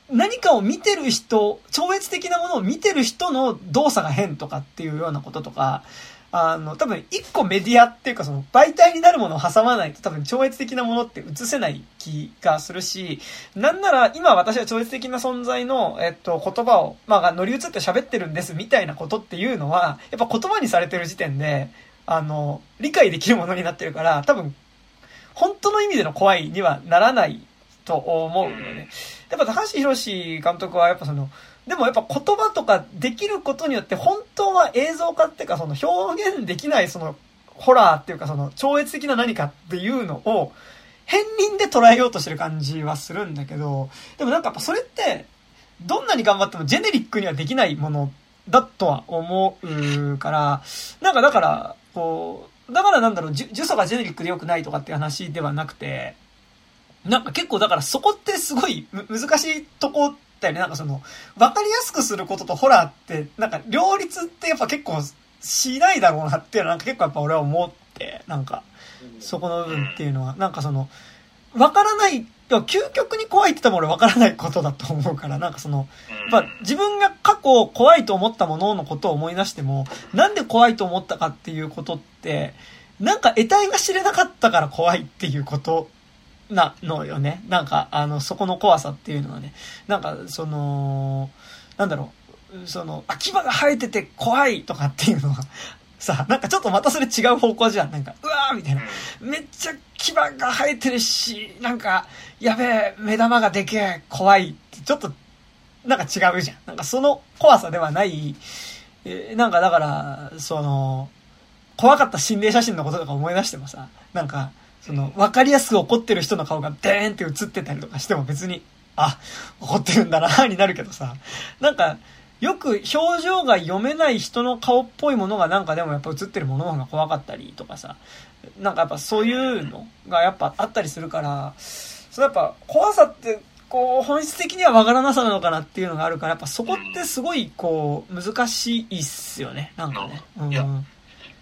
何かを見てる人、超越的なものを見てる人の動作が変とかっていうようなこととか、あの、多分一個メディアっていうかその媒体になるものを挟まないと多分超越的なものって映せない気がするし、なんなら今私は超越的な存在の、えっと、言葉を、まあ乗り移って喋ってるんですみたいなことっていうのは、やっぱ言葉にされてる時点で、あの、理解できるものになってるから、多分、本当の意味での怖いにはならないと思うのね。やっぱ高橋宏監督はやっぱその、でもやっぱ言葉とかできることによって本当は映像化っていうかその表現できないそのホラーっていうかその超越的な何かっていうのを片鱗で捉えようとしてる感じはするんだけど、でもなんかやっぱそれってどんなに頑張ってもジェネリックにはできないものだとは思うから、なんかだから、こう、だからなんだろう、呪詛がジェネリックで良くないとかって話ではなくて、なんか結構だからそこってすごい難しいとこだよね。なんかその、わかりやすくすることとホラーって、なんか両立ってやっぱ結構しないだろうなっていうのはなんか結構やっぱ俺は思って、なんか、そこの部分っていうのは、なんかその、わからない、究極に怖いって言っても俺わからないことだと思うから、なんかその、やっぱ自分が過去怖いと思ったもののことを思い出しても、なんで怖いと思ったかっていうことって、なんか得体が知れなかったから怖いっていうことなのよね。なんか、あの、そこの怖さっていうのはね。なんか、その、なんだろう、その、あ、牙が生えてて怖いとかっていうのは、さ、(laughs) なんかちょっとまたそれ違う方向じゃん。なんか、うわーみたいな。めっちゃ牙が生えてるし、なんか、やべえ、目玉がでけえ、怖いって、ちょっと、なんか違うじゃん。なんかその怖さではない、え、なんかだから、その、怖かった心霊写真のこととか思い出してもさ、なんか、その、わかりやすく怒ってる人の顔がデーンって映ってたりとかしても別に、あ、怒ってるんだな、(laughs) になるけどさ、なんか、よく表情が読めない人の顔っぽいものがなんかでもやっぱ映ってるものの方が怖かったりとかさ、なんかやっぱそういうのがやっぱあったりするから、それやっぱ怖さって、こう、本質的にはわからなさなのかなっていうのがあるから、やっぱそこってすごい、こう、難しいっすよね、なんかね。うん、いや、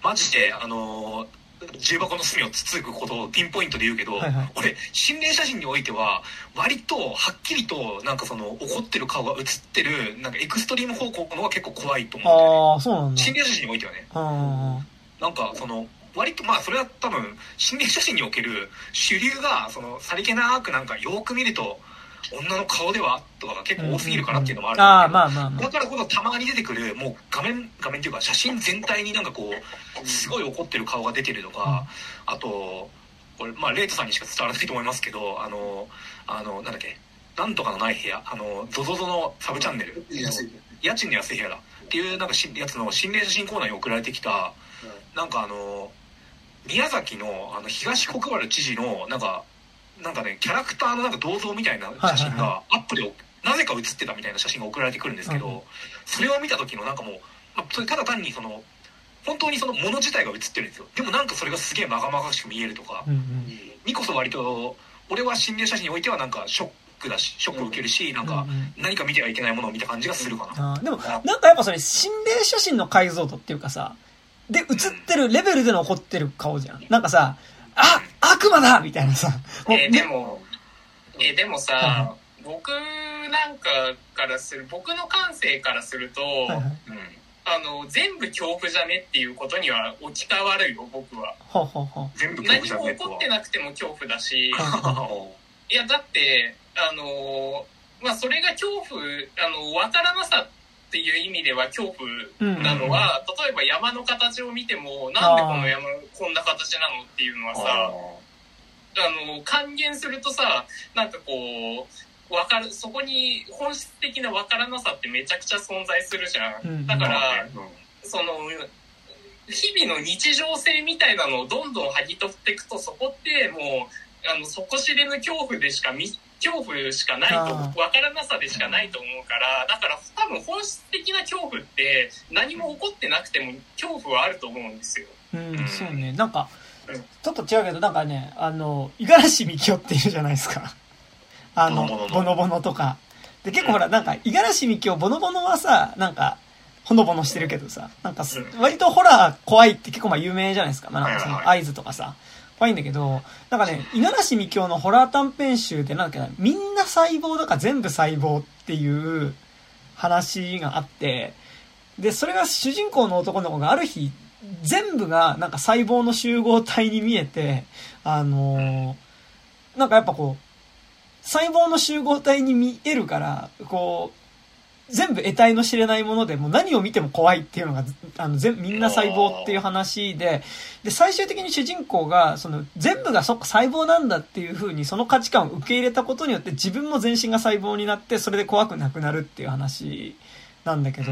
マジで、あのー重箱の隅をつつくことをピンポイントで言うけど、はいはい、俺心霊写真においては割とはっきりとなんかその怒ってる顔が写ってるなんかエクストリーム方向の方が結構怖いと思うんだ心霊写真においてはね。なんかその割とまあそれは多分心霊写真における主流がそのさりげなくなんかよく見ると女の顔ではとかが結構多すぎるからっていうのもあるんだけど、だからこそたまに出てくるもう画面画面っていうか写真全体になんかこうすごい怒ってる顔が出てるとか、あとこれまあレイトさんにしか伝わらないと思いますけどあのあのなんだっけなんとかのない部屋あのゾゾゾのサブチャンネル家賃の安い部屋だ。っていうなんかしやつの心霊写真コーナーに送られてきた、なんかあの宮崎のあの東国原知事のなんかなんかねキャラクターのなんか銅像みたいな写真がアップでなぜか写ってたみたいな写真が送られてくるんですけど、それを見た時のなんかもう、まあ、それただ単にその本当にそのもの自体が写ってるんですよ。でもなんかそれがすげえまがまがしく見えるとか、にこそ割と俺は心霊写真においてはなんかショックだしショックを受けるし、なんか何か見てはいけないものを見た感じがするかな、でもなんかやっぱそれ心霊写真の解像度っていうかさで写ってるレベルでの怒ってる顔じゃん。なんかさあ悪魔だみたいなさ。えー、でも、えー、でもさ、僕なんかからする、僕の感性からすると、はいはい、うんあの全部恐怖じゃねっていうことには置き換わるよ僕は。ははは全部何も起こってなくても恐怖だし。(laughs) いやだってあのまあそれが恐怖あの分からなさっていう意味では恐怖なのは、うんうん、例えば山の形を見てもなんでこの山こんな形なのっていうのはさあの還元するとさなんかこうわかるそこに本質的な分からなさってめちゃくちゃ存在するじゃん。うん、だから、うん、その日々の日常性みたいなのをどんどん剥ぎ取っていくとそこってもうあの底知れぬ恐怖でしか見恐怖しかないと分からなさでしかないと思うからだから多分本質的な恐怖って何も起こってなくても恐怖はあると思うんですよ。うん、そうね。なんかちょっと違うけどなんかねあの五十嵐美樹夫っていうじゃないですか。あのボノボノとか。で結構ほらなんか五十嵐美樹夫ボノボノはさなんかほのぼのしてるけどさなんか割とホラー怖いって結構まあ有名じゃないですか,、まあ、なんかその合図とかさ。怖いんだけど、なんかね、五十嵐美京のホラー短編集でなんだっけな、みんな細胞だから全部細胞っていう話があって、で、それが主人公の男の子がある日、全部がなんか細胞の集合体に見えて、あのーなんかやっぱこう、細胞の集合体に見えるから、こう、全部得体の知れないもので、もう何を見ても怖いっていうのが、あの、全、みんな細胞っていう話で、で、最終的に主人公が、その、全部がそっか細胞なんだっていう風に、その価値観を受け入れたことによって、自分も全身が細胞になって、それで怖くなくなるっていう話。なんだけど、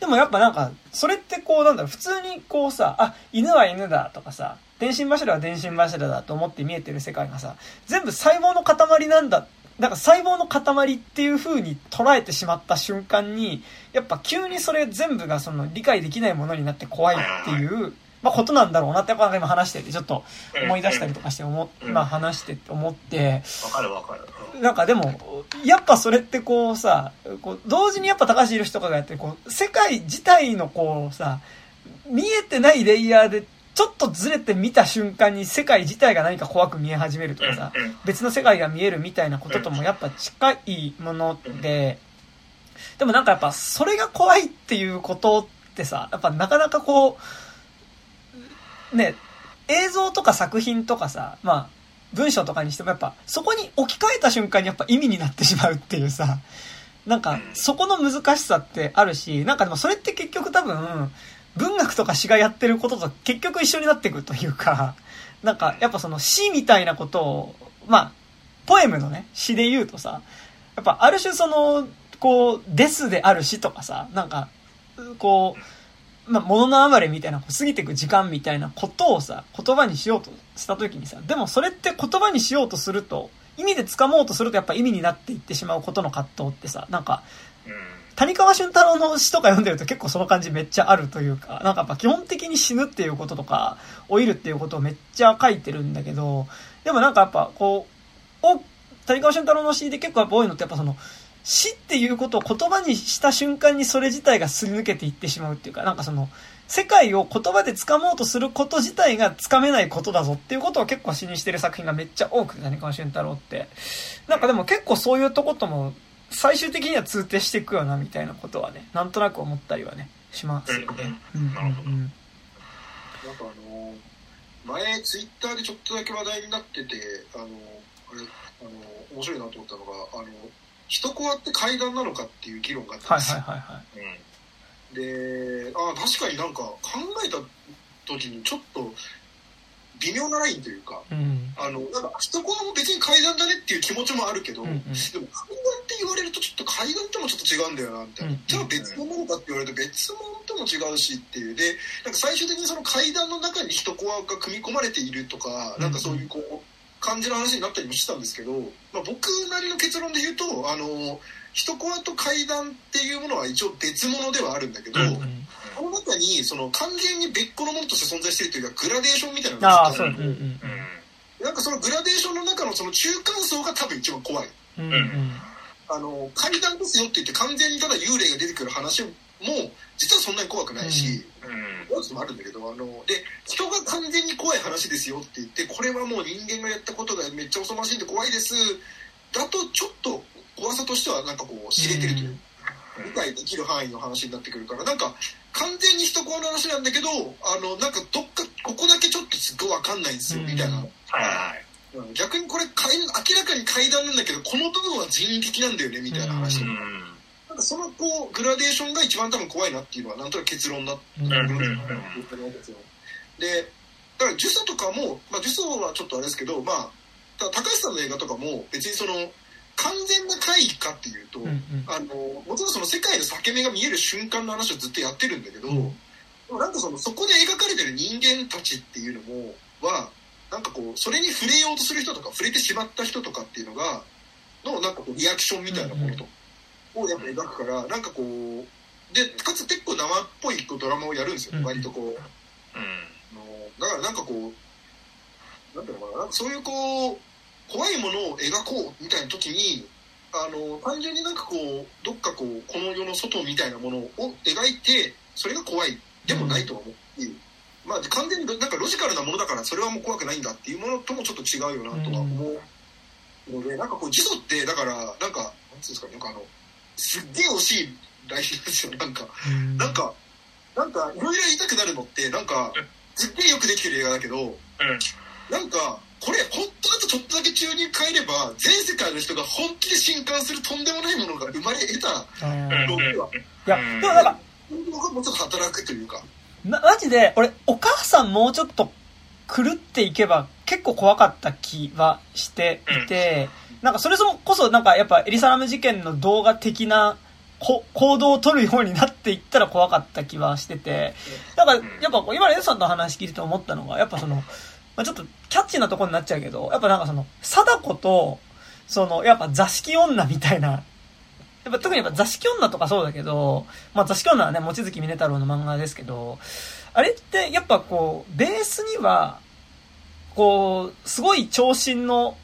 でもやっぱなんか、それってこう、なんだろう、普通にこうさ、あ、犬は犬だとかさ、電信柱は電信柱だと思って見えてる世界がさ、全部細胞の塊なんだ。なんか細胞の塊っていう風に捉えてしまった瞬間に、やっぱ急にそれ全部がその理解できないものになって怖いっていう、まあことなんだろうなってやっぱ今話しててちょっと思い出したりとかして思っ、うんまあ話してて思って、わかるわかる。なんかでも、やっぱそれってこうさ、こう同時にやっぱ高橋宏とかがやってる、こう、世界自体のこうさ、見えてないレイヤーで、ちょっとずれて見た瞬間に世界自体が何か怖く見え始めるとかさ、別の世界が見えるみたいなことともやっぱ近いもので、でもなんかやっぱそれが怖いっていうことってさ、やっぱなかなかこう、ね、映像とか作品とかさ、まあ、文章とかにしてもやっぱそこに置き換えた瞬間にやっぱ意味になってしまうっていうさ、なんかそこの難しさってあるし、なんかでもそれって結局多分、文学とか詩がやってることと結局一緒になっていくというか、なんかやっぱその詩みたいなことを、まあ、ポエムのね、詩で言うとさ、やっぱある種その、こう、ですである詩とかさ、なんか、こう、まあ、物の哀れみたいな、過ぎていく時間みたいなことをさ、言葉にしようとした時にさ、でもそれって言葉にしようとすると、意味で掴もうとするとやっぱ意味になっていってしまうことの葛藤ってさ、なんか、谷川俊太郎の詩とか読んでると結構その感じめっちゃあるというか、なんかやっぱ基本的に死ぬっていうこととか、老いるっていうことをめっちゃ書いてるんだけど、でもなんかやっぱこう、お、谷川俊太郎の詩で結構やっぱ多いのってやっぱその、死っていうことを言葉にした瞬間にそれ自体がすり抜けていってしまうっていうか、なんかその、世界を言葉で掴もうとすること自体が掴めないことだぞっていうことを結構詩にしてる作品がめっちゃ多くて、谷川俊太郎って。なんかでも結構そういうとことも最終的には通底していくよなみたいなことはね、なんとなく思ったりはね、しますよね。なるほどうん。なんかあの前ツイッターでちょっとだけ話題になっててあのあれあの面白いなと思ったのがあの人コアって階段なのかっていう議論があったんはいですよ、はいはいはい。であ確かになんか考えた時にちょっと微妙なラインというかうん。あのなんか人コアも別に階段だねっていう気持ちもあるけど、うんうん。でも階段って言われるとちょっと階段ともちょっと違うんだよなみたいな、うんじゃあ別のものかって言われると別物とも違うしっていうでなんか最終的にその階段の中に人コアが組み込まれているとか、なんかそういうこう感じの話になったりもしたんですけど、まあ、僕なりの結論で言うとあの人コアと階段っていうものは一応別物ではあるんだけど、うんうんこの中にその完全に別個のものとして存在しているというかグラデーションみたいなのがあっなんかそのグラデーションの中のその中間層が多分一番怖い。うん。うんうん。あの階段ですよって言って完全にただ幽霊が出てくる話も実はそんなに怖くないし、うん。怖いこともあるん。だけどあので人が完全に怖い話ですよって言ってこれはもう人間がやったことがめっちゃ恐ろしいんで怖いです。だとちょっと怖さとしてはなんかこう知れてるという。か理解できる範囲の話になってくるから。なんか完全に人怖の話なんだけどあのなんかどっかここだけちょっとすっごい分かんないんですよみたいな。うんはい。逆にこれ階明らかに階段なんだけどこの部分は人為的なんだよねみたいな話、うんそのこうグラデーションが一番多分怖いなっていうのはなんとなく結論になってうんうんですよでだから呪詛とかも、まあ、呪詛はちょっとあれですけどまあただ高橋さんの映画とかも別にその完全な怪異かっていうと、うんうん。あのもちろんその世界の裂け目が見える瞬間の話をずっとやってるんだけど、うんでもなんかそのそこで描かれてる人間たちっていうのもはなんかこうそれに触れようとする人とか触れてしまった人とかっていうのがのなんかこうリアクションみたいなものと、をやっぱ描くからなんかこうでかつ結構生っぽいこうドラマをやるんですよ、うん。割とこう。うん。あのだからなんかこうなんていうのかなそういうこう怖いものを描こうみたいな時にあの単純になんかこうどっかこうこの世の外みたいなものを描いてそれが怖いでもないとは思うし、まあ完全になんかロジカルなものだからそれはもう怖くないんだっていうものともちょっと違うよなとは思うので、なんかこう呪詛ってだからなんかなんつうんですかねなんかあのすっげえ惜しいラインなんですよなんか。うん。なんか、なんかいろいろ言いたくなるのってなんかすっげえよくできてる映画だけどうん。なんかこれ本当だとちょっとだけ中に変えれば全世界の人が本気で震撼するとんでもないものが生まれ得たうん。うんのでは、いや、でもなんか、僕はもうちょっと働くというか。なマジで、俺、お母さんもうちょっと狂っていけば結構怖かった気はしていて、なんかそれこそなんかやっぱエリサラム事件の動画的な行動を取るようになっていったら怖かった気はしてて、だかやっぱ今のエンさんの話聞いて思ったのが、やっぱその、まあ、ちょっとキャッチーなとこになっちゃうけど、やっぱなんかその、貞子と、その、やっぱ座敷女みたいな、やっぱ特にやっぱ座敷女とかそうだけど、まあ座敷女はね、望月峰太郎の漫画ですけど、あれってやっぱこう、ベースには、こう、すごい長身の、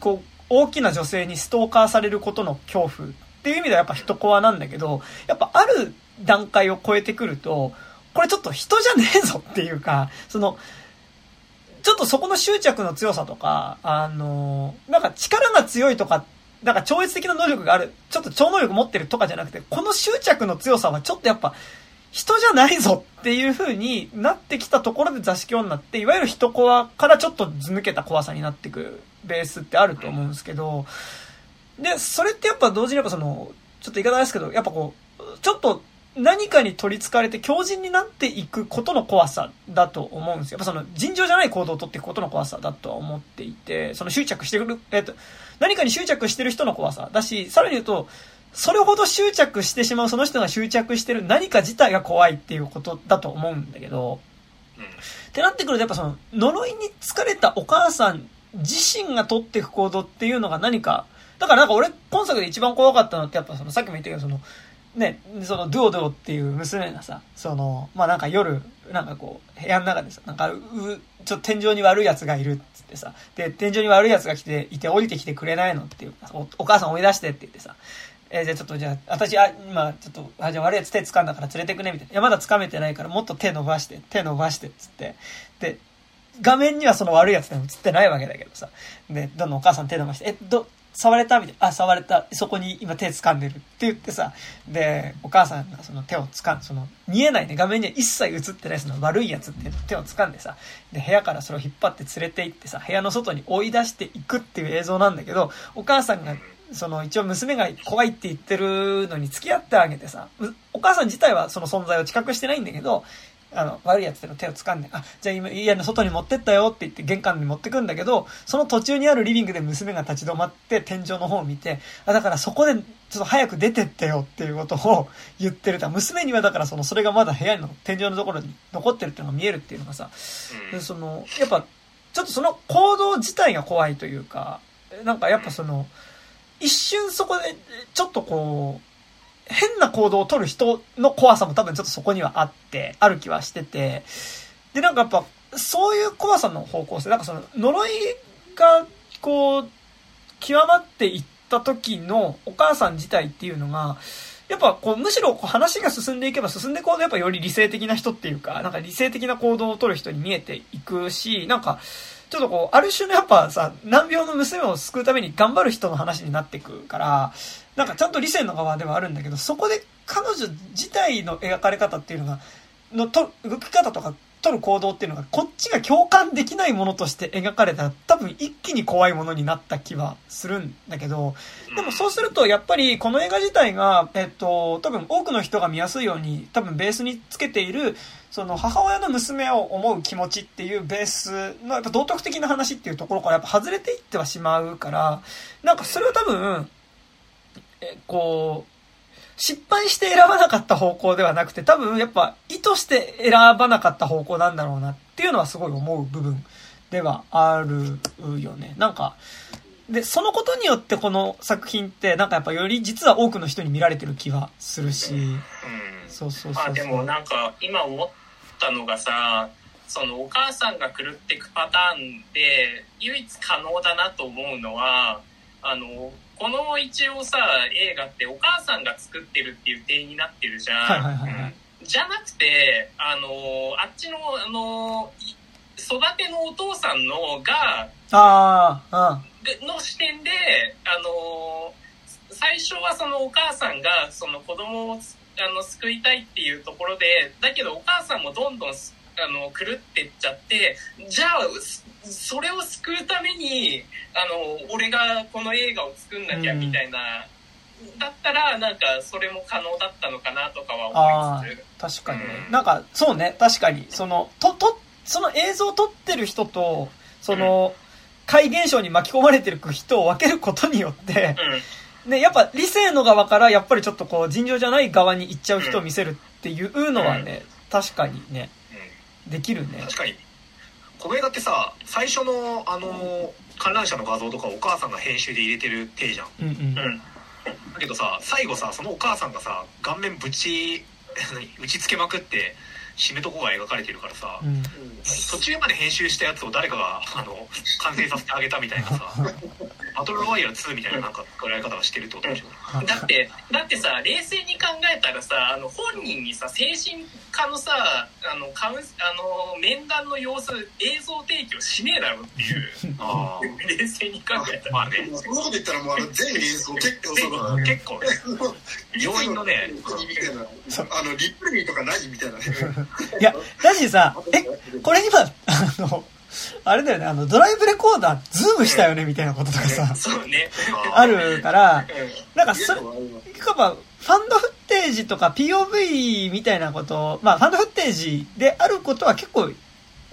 こう、大きな女性にストーカーされることの恐怖っていう意味ではやっぱ人コアなんだけど、やっぱある段階を超えてくると、これちょっと人じゃねえぞっていうか、その、ちょっとそこの執着の強さとか、あの、なんか力が強いとか、なんか超越的な能力がある、ちょっと超能力持ってるとかじゃなくて、この執着の強さはちょっとやっぱ、人じゃないぞっていう風になってきたところで座敷女って、いわゆる人コアからちょっとず抜けた怖さになってくベースってあると思うんですけど、で、それってやっぱ同時にやっぱその、ちょっと言い方ですけど、やっぱこう、ちょっと何かに取り憑かれて強靭になっていくことの怖さだと思うんですよ。やっぱその尋常じゃない行動を取っていくことの怖さだと思っていて、その執着してくる、えっと、何かに執着してる人の怖さだし、さらに言うと、それほど執着してしまうその人が執着してる何か自体が怖いっていうことだと思うんだけど、ってなってくるとやっぱその呪いに疲れたお母さん自身が取っていく行動っていうのが何か、だからなんか俺今作で一番怖かったのってやっぱそのさっきも言ったけどその、ね、その、ドゥオドゥオっていう娘がさ、その、まあ、なんか夜、なんかこう、部屋の中でさ、なんか、う、ちょっと天井に悪い奴がいるっつってさ、で、天井に悪い奴が来て、いて降りてきてくれないのっていう、おお母さん追い出してって言ってさ、えじゃあちょっとじゃあ、私、あ、今、ちょっと、あ、じゃあ悪い奴手掴んだから連れてくね、みたいな。いや、まだ掴めてないから、もっと手伸ばして、手伸ばして、っつって。で、画面にはその悪い奴でも映ってないわけだけどさ。で、どんどんお母さん手伸ばして、え、ど、触れた？みたいな。あ、触れた。そこに今手掴んでるって言ってさ。で、お母さんがその手を掴ん、その、見えないね。画面には一切映ってないその悪いやつって手を掴んでさ。で、部屋からそれを引っ張って連れて行ってさ、部屋の外に追い出していくっていう映像なんだけど、お母さんが、その一応娘が怖いって言ってるのに付き合ってあげてさ、うお母さん自体はその存在を自覚してないんだけど、あの、悪い奴の手を掴んで、あ、じゃあ今家の外に持ってったよって言って玄関に持ってくんだけど、その途中にあるリビングで娘が立ち止まって天井の方を見て、あ、だからそこでちょっと早く出てってよっていうことを言ってると。娘にはだからその、それがまだ部屋の天井のところに残ってるっていうのが見えるっていうのがさ、でその、やっぱ、ちょっとその行動自体が怖いというか、なんかやっぱその、一瞬そこで、ちょっとこう、変な行動を取る人の怖さも多分ちょっとそこにはあって、ある気はしてて、で、なんかやっぱ、そういう怖さの方向性、なんかその、呪いが、こう、極まっていった時のお母さん自体っていうのが、やっぱこう、むしろこう話が進んでいけば進んでいくほどやっぱより理性的な人っていうか、なんか理性的な行動を取る人に見えていくし、なんか、ちょっとこう、ある種のやっぱさ、難病の娘を救うために頑張る人の話になってくから、なんかちゃんと理性の側ではあるんだけど、そこで彼女自体の描かれ方っていうのが、のと動き方とか取る行動っていうのが、こっちが共感できないものとして描かれたら、多分一気に怖いものになった気はするんだけど、でもそうすると、やっぱりこの映画自体が、えっと、多分多くの人が見やすいように、多分ベースにつけている、その母親の娘を思う気持ちっていうベースの、やっぱ道徳的な話っていうところからやっぱ外れていってはしまうから、なんかそれは多分、え、こう、失敗して選ばなかった方向ではなくて、多分やっぱ意図して選ばなかった方向なんだろうなっていうのはすごい思う部分ではあるよね。なんか、で、そのことによってこの作品って、なんかやっぱより実は多くの人に見られてる気はするし、そうそうそうそう。あでもなんか今思ったのがさそのお母さんが狂ってくパターンで唯一可能だなと思うのはあのこの一応さ映画ってお母さんが作ってるっていう体になってるじゃん。はいはいはいはい。じゃなくてあのあっちのあのい育てのお父さんのがああ、の視点であの最初はそのお母さんがその子供をあの救いたいっていうところでだけどお母さんもどんどんすあの狂ってっちゃってじゃあすそれを救うためにあの俺がこの映画を作んなきゃうんみたいな、だったらなんかそれも可能だったのかなとかは思いつつ。確かにね。うんなんか、そうね、確かに。その、と、と、その映像を撮ってる人と、その、怪現象に巻き込まれてる人を分けることによって、うんね、やっぱ理性の側からやっぱりちょっとこう尋常じゃない側に行っちゃう人を見せるっていうのはね、確かにね、できるね。確かに。この映画ってさ最初のあの観覧車の画像とかお母さんが編集で入れてる体じゃん。うんうん。うん。だけどさ最後さそのお母さんがさ顔面ぶち (laughs) 何打ちつけまくって死ぬとこが描かれてるからさ、うん。途中まで編集したやつを誰かがあの完成させてあげたみたいなさ (laughs) バトルロワイヤル2みたいななんか捉え方がしてるってことでしょ、だってだってさ冷静に考えたらさあの本人にさ精神科のさあのカウンスあの面談の様子映像提供しねえだろっていう。あ冷静に考えたら。あまあねそんなこと言ったらもうあの全映像結構その結構ね。(laughs) 病院のねあのリプレイとかないみたいなね。(laughs) いや、だしさ、え、これ今、あの、あれだよね、あの、ドライブレコーダー、ズームしたよね、みたいなこととかさ、そうね。(laughs) あるから、うなんかそれ、いわ。ば、ファンドフッテージとか POV みたいなこと、まあ、ファンドフッテージであることは結構、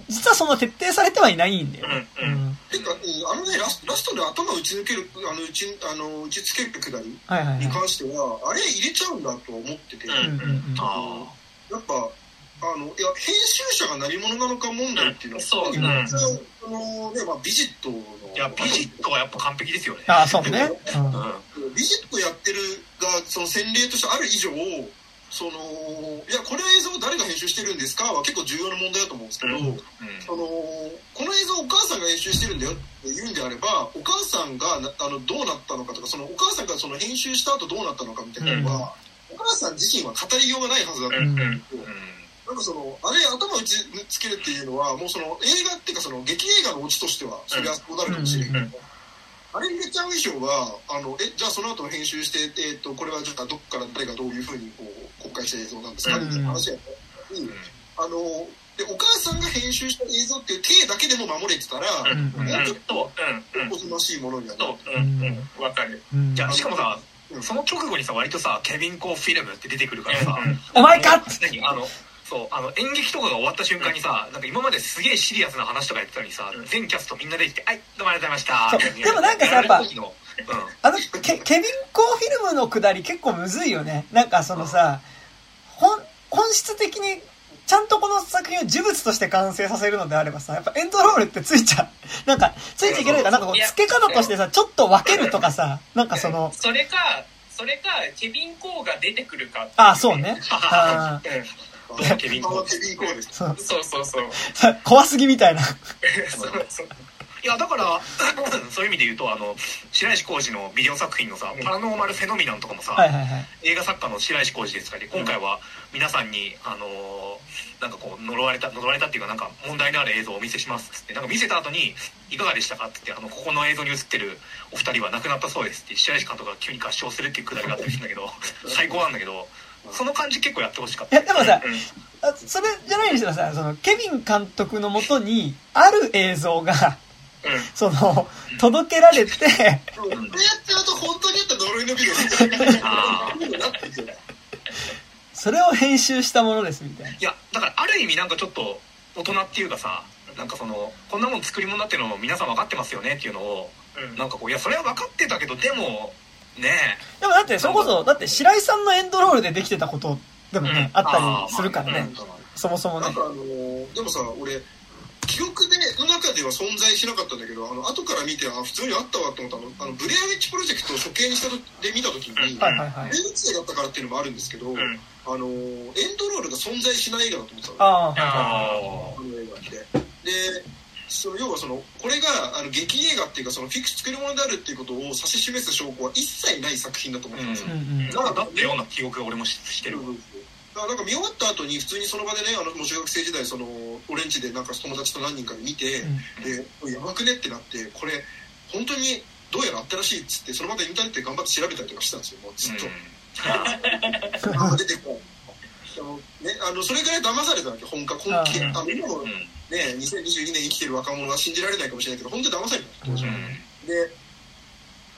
実はその徹底されてはいないんだよ。うんうん。てかうんあのねラスラストで頭打ち抜けるあの打ちあの打ちつけるくだりはいはいはい。に関してはあれ入れちゃうんだとは思ってて、うんうんうん。やっぱあのいや編集者が何者なのか問題っていうのは、うんそう今うん。そのねまあ、ビジットいやビジットはやっぱ完璧ですよね。ああ、そうね。うん。うん。ビジットやってるがその洗礼としてある以上そのいやこの映像を誰が編集してるんですかは結構重要な問題だと思うんですけど、うん。そのこの映像をお母さんが編集してるんだよって言うんであればお母さんがなあのどうなったのかとかそのお母さんがその編集した後どうなったのかみたいなのは、お母さん自身は語りようがないはずだと思うんですけど、なんかそのあれ頭打ちつけるっていうのはもうその映画っていうかその劇映画のオチとしてはそれはそうなるかもしれないけど、あれ入れちゃう以上はあのえじゃあその後編集して、えー、とこれはじゃあどっから誰がどういうふうにこう公開した映像なんですか？うんみたいな話やったのに、あのでお母さんが編集した映像っていう体だけでも守れてたら、うんうんもうちょっとおとなしいものにはなる。そううん。かるうん。じゃあしかもさうん。その直後にさ割とさケビン・コー・フィルムって出てくるからさ、お前かっ何あのそうあの演劇とかが終わった瞬間にさ、なんか今まですげえシリアスな話とかやってたのにさ、全キャストみんな出てきて「はいどうもありがとうございました」でもなんかさやっぱうん。あの、ケケビン・コーフィルムのくだり結構むずいよね。なんかそのさ、本、本質的に、ちゃんとこの作品を呪物として完成させるのであればさ、やっぱエンドロールってついちゃう。(laughs) なんか、ついちゃいけないから、なんか付け方としてさ、ちょっと分けるとかさ、なんかその、それかそれかケビン・コーが出てくるかあ、そうね。(laughs) ケビンコーケビンコーですそうそうそうそうさ怖すぎみたいな。そうそういやだから (clears throat) そういう意味で言うとあの白石浩二のビデオ作品のさ「パラノーマルフェノミナン」とかもさ、はいはいはい。映画作家の白石浩二ですからね今回は皆さんに、あのーなんかこう呪われた呪われたっていうかなんか問題のある映像をお見せしますっつってなんか見せた後に「いかがでしたか?」って言ってあのここの映像に映ってるお二人は亡くなったそうですって白石監督が急に合唱するっていうくだりがあったりするんだけど (laughs) 最高なんだけどその感じ結構やってほしかった。いや、でもさ、うそれじゃないにしてもさ、その、ケビン監督のもとに、ある映像が、うん。その、届けられて、こうやっちゃうと本当にやった呪いのビデオそれを編集したものですみたいな。いやだからある意味なんかちょっと大人っていうかさなんかそのこんなもん作り物だっていうのを皆さん分かってますよねっていうのをうん。なんかこういやそれは分かってたけどでもねでもだって、それこそ、だって白井さんのエンドロールでできてたことでもね、うん。あったりするからね。うん。そもそもね。なん。かあのーでもさ俺記憶での中では存在しなかったんだけどあの後から見てあ普通にあったわと思ったの。あのブレアウィッチプロジェクトを処刑にしたとで見た時にはいはいはい。名物映だったからっていうのもあるんですけど、ん。あのーエンドロールが存在しない映画だと思ってたの。ああ、はいあはこの映画って。でその要はそのこれがあの劇映画っていうかそのフィク作り物であるっていうことを指し示す証拠は一切ない作品だと思ってたんですよ、い。うんうん。なんかだったような記憶が俺もししてるだからなんか見終わった後に普通にその場でねあのもう中学生時代その俺ん家でなんか友達と何人かで見て、でやばくねってなってこれ本当にどうやらあったらしいっつってその場でインターネットで頑張って調べたりとかしたんですよもうずっと、あんま出てこない。でもね、あの、それぐらい騙されたわけ、本家、本気。うんあの、今もうんね、2022年生きてる若者は信じられないかもしれないけど、本当に騙された。うんで、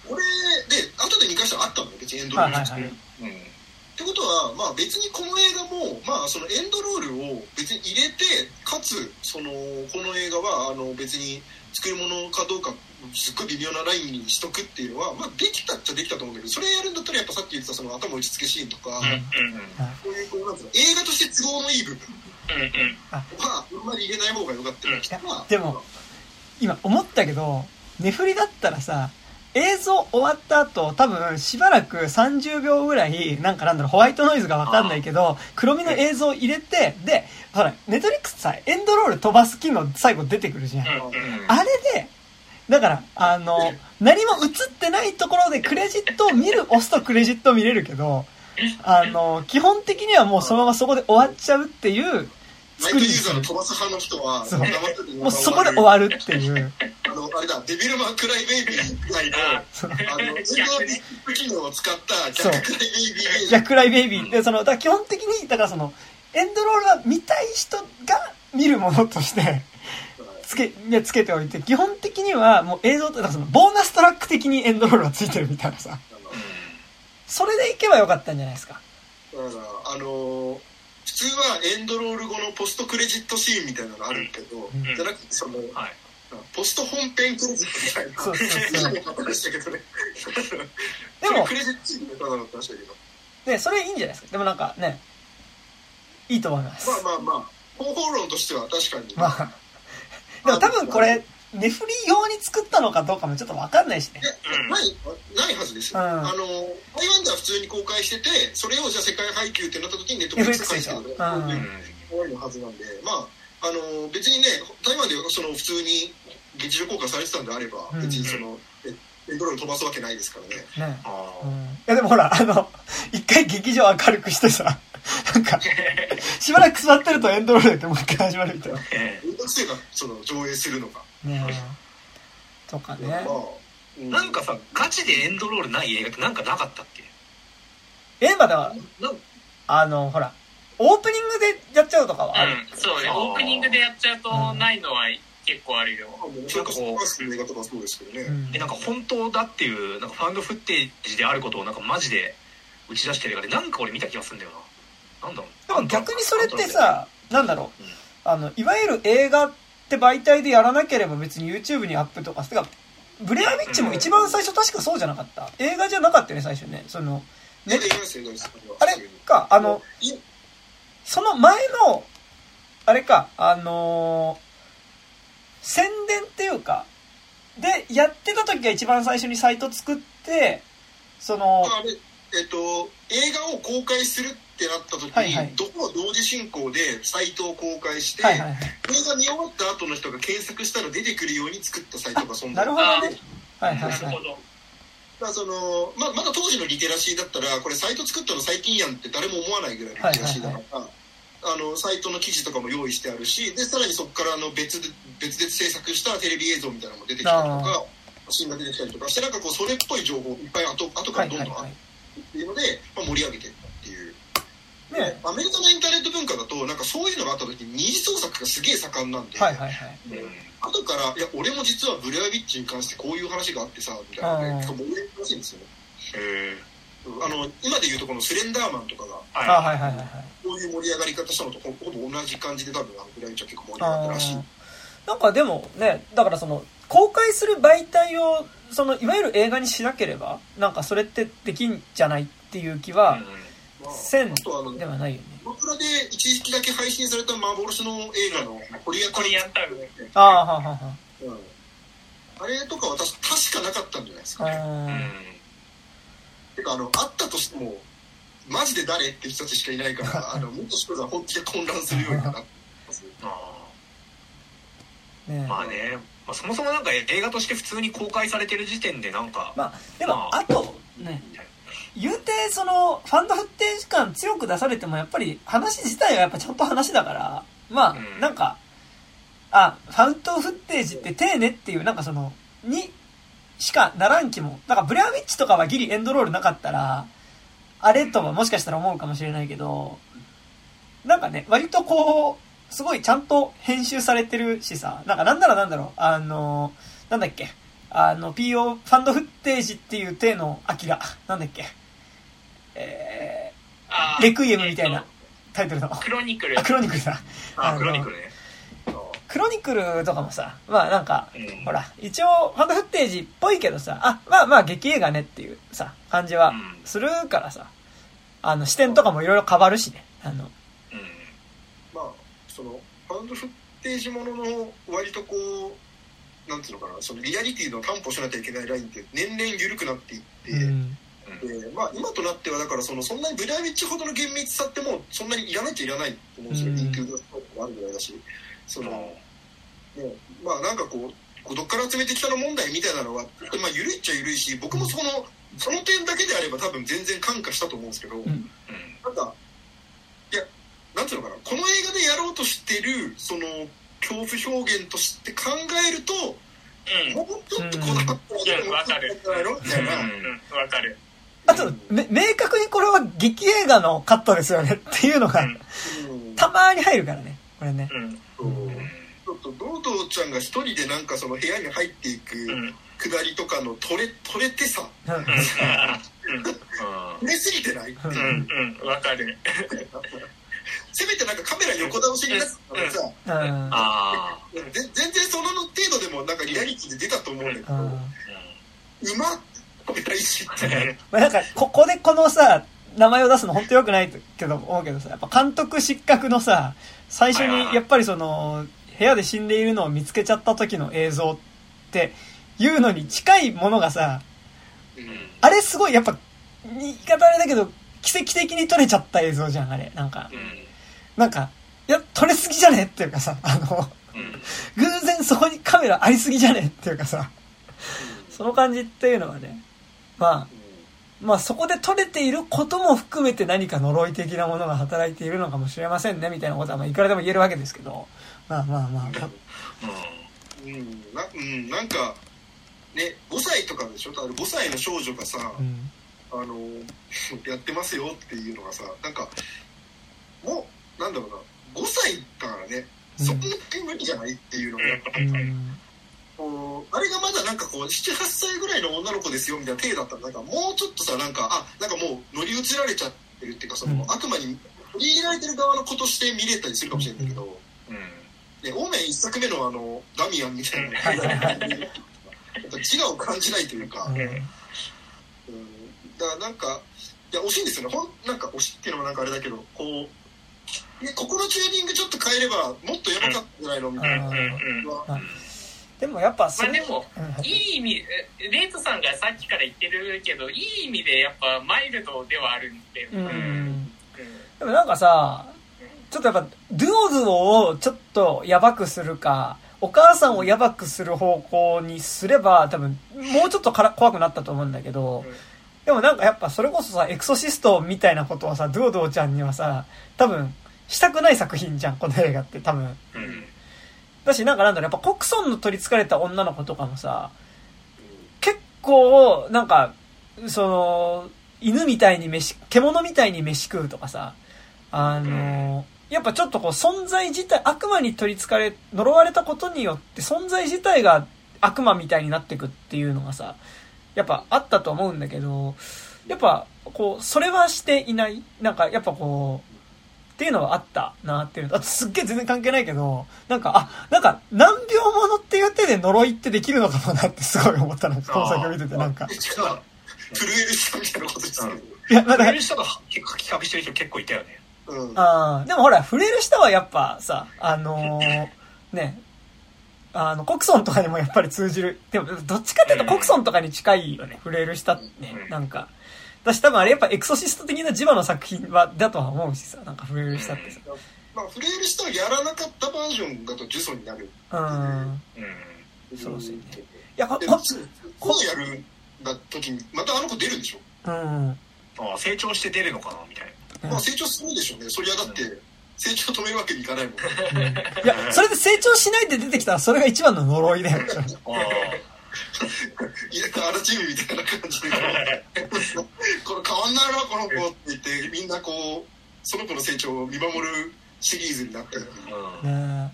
これで、後で見返したらあったのよ、別にエンドロールにはいはいはい。うんってことは、まあ別にこの映画も、まあそのエンドロールを別に入れて、かつ、その、この映画は、あの別に作り物かどうか、すっごい微妙なラインにしとくっていうのは、まあできたっちゃできたと思うんだけど、それやるんだったらやっぱさっき言ってたその頭打ち付けシーンとか、うんうんそういうこうなんつうの映画として都合のいい部分は、あんまり入れない方が良かったよでも今思ったけど、寝振りだったらさ、映像終わった後、多分しばらく30秒ぐらい、なんかなんだろう、ホワイトノイズがわかんないけど、黒身の映像入れて、で、ほら、ネットリックスさ、エンドロール飛ばす機能最後出てくるじゃん。あれで、だから、あの、何も映ってないところでクレジットを見る、押すとクレジットを見れるけど、あの、基本的にはもうそのままそこで終わっちゃうっていうマイクユー作りーの飛ばす派の人は、そう。もうそこで終わるっていう。あの、あれだ、デビルマンクライベイビー以外の、あの、映像ディスク機能を使った逆クライベイビー。逆ライベイビー。で、その、だ基本的に、だからその、エンドロールは見たい人が見るものとして、つけ、いやつけておいて、基本的にはもう映像と、だからその、ボーナストラック的にエンドロールはついてるみたいなさ。それでいけばよかったんじゃないですか。だから、あのー普通はエンドロール後のポストクレジットシーンみたいなのがあるけど、うんじゃなくて、その、はいポスト本編クレジットみたいな、そうでしたけどね。でもクレジットシーンの方だったらしいけど。ね、それいいんじゃないですか。でもなんかね、いいと思います。まあまあまあ、方法論としては確かに。まあ、でも多分これ、ネフリ用に作ったのかどうかもちょっとわかんないしねい。やない、ないはずですよ。うんあの、台湾では普通に公開してて、それをじゃあ世界配給ってなった時にネットフリックスでしょうんいう多いのはずなんで、まあ、あの、別にね、台湾でその普通に劇場公開されてたんであれば、うん別にその、えエンドロール飛ばすわけないですからね。ね。あーうん。いやでもほら、あの、(laughs) 一回劇場明るくしてさ、なんか、しばらく座ってるとエンドロールでもう一回始まるみたいな。えどういう癖がその上映するのか。ねとかね。なんかさガチでエンドロールない映画ってなんかなかったっけ？え、まあだあの、ほら、オープニングでやっちゃうとかはある。うんそうね。オープニングでやっちゃうとないのは結構あるよ。まあもうそれこそファーストの映画とかそうですけどね。うん。えなんか本当だっていうなんかファンドフッテージであることをなんかマジで打ち出してる映画でなんか俺見た気がするんだよななんだろう。でも逆にそれってさ、なんだろう。うん、あの、いわゆる映画って媒体でやらなければ別に YouTube にアップとか、てか、ブレアウィッチも一番最初確かそうじゃなかった。映画じゃなかったよね、最初ね。その、ねあれか、あの、いその前の、あれか、あのー宣伝っていうか、で、やってた時が一番最初にサイト作って、その、あれ、えっと、映画を公開するってなった時に、はいはいどこも同時進行でサイトを公開して、はいはいはい。映画見終わった後の人が検索したら出てくるように作ったサイトが存在なるほどね。はいはいはい。なるほどだからそのままだ当時のリテラシーだったらこれサイト作ったの最近やんって誰も思わないぐらいのリテラシーだから、あのサイトの記事とかも用意してあるしでさらにそこからあの別で別で制作したテレビ映像みたいなのも出てきたりとか写真が出てきたりとかしてなんかこうそれっぽい情報をいっぱい後後かはらどんどんあっいはいはい。ていうので、まあ、盛り上げて。ね。アメリカのインターネット文化だとなんかそういうのがあった時に二次創作がすげえ盛んなんで、はいはいはい。後から「いや俺も実はブレアウィッチに関してこういう話があってさ」みたいな。ねうん結構盛り上がるらしいんですよね。へあの今で言うとこのスレンダーマンとかがはいはいはいはい。こういう盛り上がり方したのとほほぼ同じ感じで多分あのブレアウィッチは結構盛り上がったらしい。なんかでもね、だからその、公開する媒体を、その、いわゆる映画にしなければ、なんかそれってできんじゃないっていう気は、まあせんあとあのではないよね。僕らで一時期だけ配信された幻の映画のコリアコリアンタウンああ、はあはあはうん。あれとかは確かなかったんじゃないですか。あ。ねあーてかあのあったとしてもマジで誰って人たちしかいないから (laughs) あの元人が本気で混乱するようになってます (laughs) あねーまあね、まあ、そもそもなんか映画として普通に公開されてる時点でなんか、まあ、でも、あ。と、ね、言うて、その、ファンドフッテージ感強く出されても、やっぱり話自体はやっぱちゃんと話だから、まあう、ん。なんか、あ、ファンドフッテージって丁寧っていう、なんかその、にしかならん気も、なんかブレアウィッチとかはギリエンドロールなかったら、あれとももしかしたら思うかもしれないけど、なんかね、割とこう、すごいちゃんと編集されてるしさ、なんかなんならなんだろう、あの、なんだっけ、あの、PO、ファンドフッテージっていう体のアキラ、なんだっけ、えあー、レクイエムみたいな。タイトルの。クロニクルあ、。クロニクルだ。あのクロニクルねクロニクルとかもさ、まあなんか、うんほら、一応、ファンドフッテージっぽいけどさ、あ、まあまあ劇映画ねっていうさ、感じはうんするからさ、あの、視点とかもいろいろ変わるしね。あの、うんまあそのファウンドフッテージものの割とこうなんていうのかなそのリアリティの担保しなきゃいけないラインって年々緩くなっていって、うん。でまあ、今となってはだからそのそんなにブライウィッチほどの厳密さってもうそんなにいらないっちゃいらないと思うんですよ、うん。リンクがあるぐらいだしその、ね、まあなんかこうどっから集めてきたの問題みたいなのは、まあ、緩いっちゃ緩いし僕もそのその点だけであれば多分全然感化したと思うんですけど、ん。なんかいやなんていうのかなこの映画でやろうとしてるその恐怖表現として考えるとうん。もうちょっとこだわったらうんわかるもうちょっとやろうみたいな。うん。うん、わかる。あと、め、明確にこれは劇映画のカットですよねっていうのが、たまに入るからね。これね。うん。ちょっと堂々ちゃんが一人でなんかその部屋に入っていくうん。くだりとかの取れ取れてさうんうん。取れすぎてないってうん。いううん。わかる。せめてなんかカメラ横倒しになってたらさ全然その程度でもなんかリアリティで出たと思うんだけどうまっ (laughs) まあなんか、ここでこのさ、名前を出すの本当良くないけど、思うけどさ、やっぱ監督失格のさ、最初にやっぱりその、部屋で死んでいるのを見つけちゃった時の映像っていうのに近いものがさ、うん。あれすごいやっぱ、言い方あれだけど、奇跡的に撮れちゃった映像じゃん、あれ。なんか、なんか、いや、撮れすぎじゃねっていうかさ、あの、偶然そこにカメラありすぎじゃねっていうかさ、その感じっていうのはね、まあ、まあそこで撮れていることも含めて何か呪い的なものが働いているのかもしれませんね、みたいなことはまあいくらでも言えるわけですけど、まあまあまあ、うん。なうん。なんかね5歳とかでしょ？あの5歳の少女がさ、うん。あの (laughs) やってますよっていうのがさなんかもうなんだろうな。5歳だからねうん。そんなに無理じゃないっていうのがやっぱ、うん。あれがまだなんかこう78歳ぐらいの女の子ですよみたいな体だったらなんかもうちょっとさなんかあなんかもう乗り移られちゃってるっていうかその、うん。悪魔に取り入れられてる側の子として見れたりするかもしれないけど、ね、オーメン一作目のあのダミアンみたいな、やっぱ自我を感じないというか、うん。うん、だからなんかいや惜しいんですよね。ほんなんか惜しいっていうのもなんかあれだけどこう、ね、ここのチューニングちょっと変えればもっとやばかったんじゃないの？みたいな。うん。うん。でもやっぱそれまあでも、うん。いい意味、えレイトさんがさっきから言ってるけど、いい意味でやっぱマイルドではあるんだよね。うん。うん。でもなんかさ、ちょっとやっぱ、ドゥオドゥオをちょっとやばくするか、お母さんをやばくする方向にすれば、多分、もうちょっとから怖くなったと思うんだけど、うん。でもなんかやっぱそれこそさ、エクソシストみたいなことはさ、ドゥオドゥオちゃんにはさ、多分、したくない作品じゃん、この映画って多分。うんだし、なんかなんだろう、やっぱコクソンの取り憑かれた女の子とかもさ、結構、なんか、その、犬みたいに飯、獣みたいに飯食うとかさ、あの、やっぱちょっとこう存在自体、悪魔に取り憑かれ、呪われたことによって存在自体が悪魔みたいになってくっていうのがさ、やっぱあったと思うんだけど、やっぱこう、それはしていない？なんかやっぱこう、っていうのはあったなっていうのとあとすっげえ全然関係ないけど、なんか、あ、なんか難病者っていう手で呪いってできるのかもなってすごい思ったの、この作を見ててなんか。震える人みたいなことですけど、いや、なんか触れる人が書きかびしてる人結構いたよねうんああ、でもほら、触れる人はやっぱさ、あのーね、あの、コクソンとかにもやっぱり通じる。でも、どっちかっていうとコクソンとかに近いよね、触れる人ってねう、んなんか。私多分あれやっぱエクソシスト的な磁場の作品は、だとは思うしさ、なんか触れる人ってさ。まあ震える人はやらなかったバージョンだと呪詛になるうん。う。ん。そうですよね。いや、こ、でこ、こうやるんだ時にまたあの子出るんでしょ、うん。ああ成長して出るのかなみたいな。まあ成長するでしょうね。そりゃだって成長止めるわけにいかないもんいや、それで成長しないで出てきたらそれが一番の呪いだよ。(laughs) あいや、荒地味みたいな感じで、これ変わんないな、この子って言って、みんなこう、その子の成長を見守るシリーズになったりうんね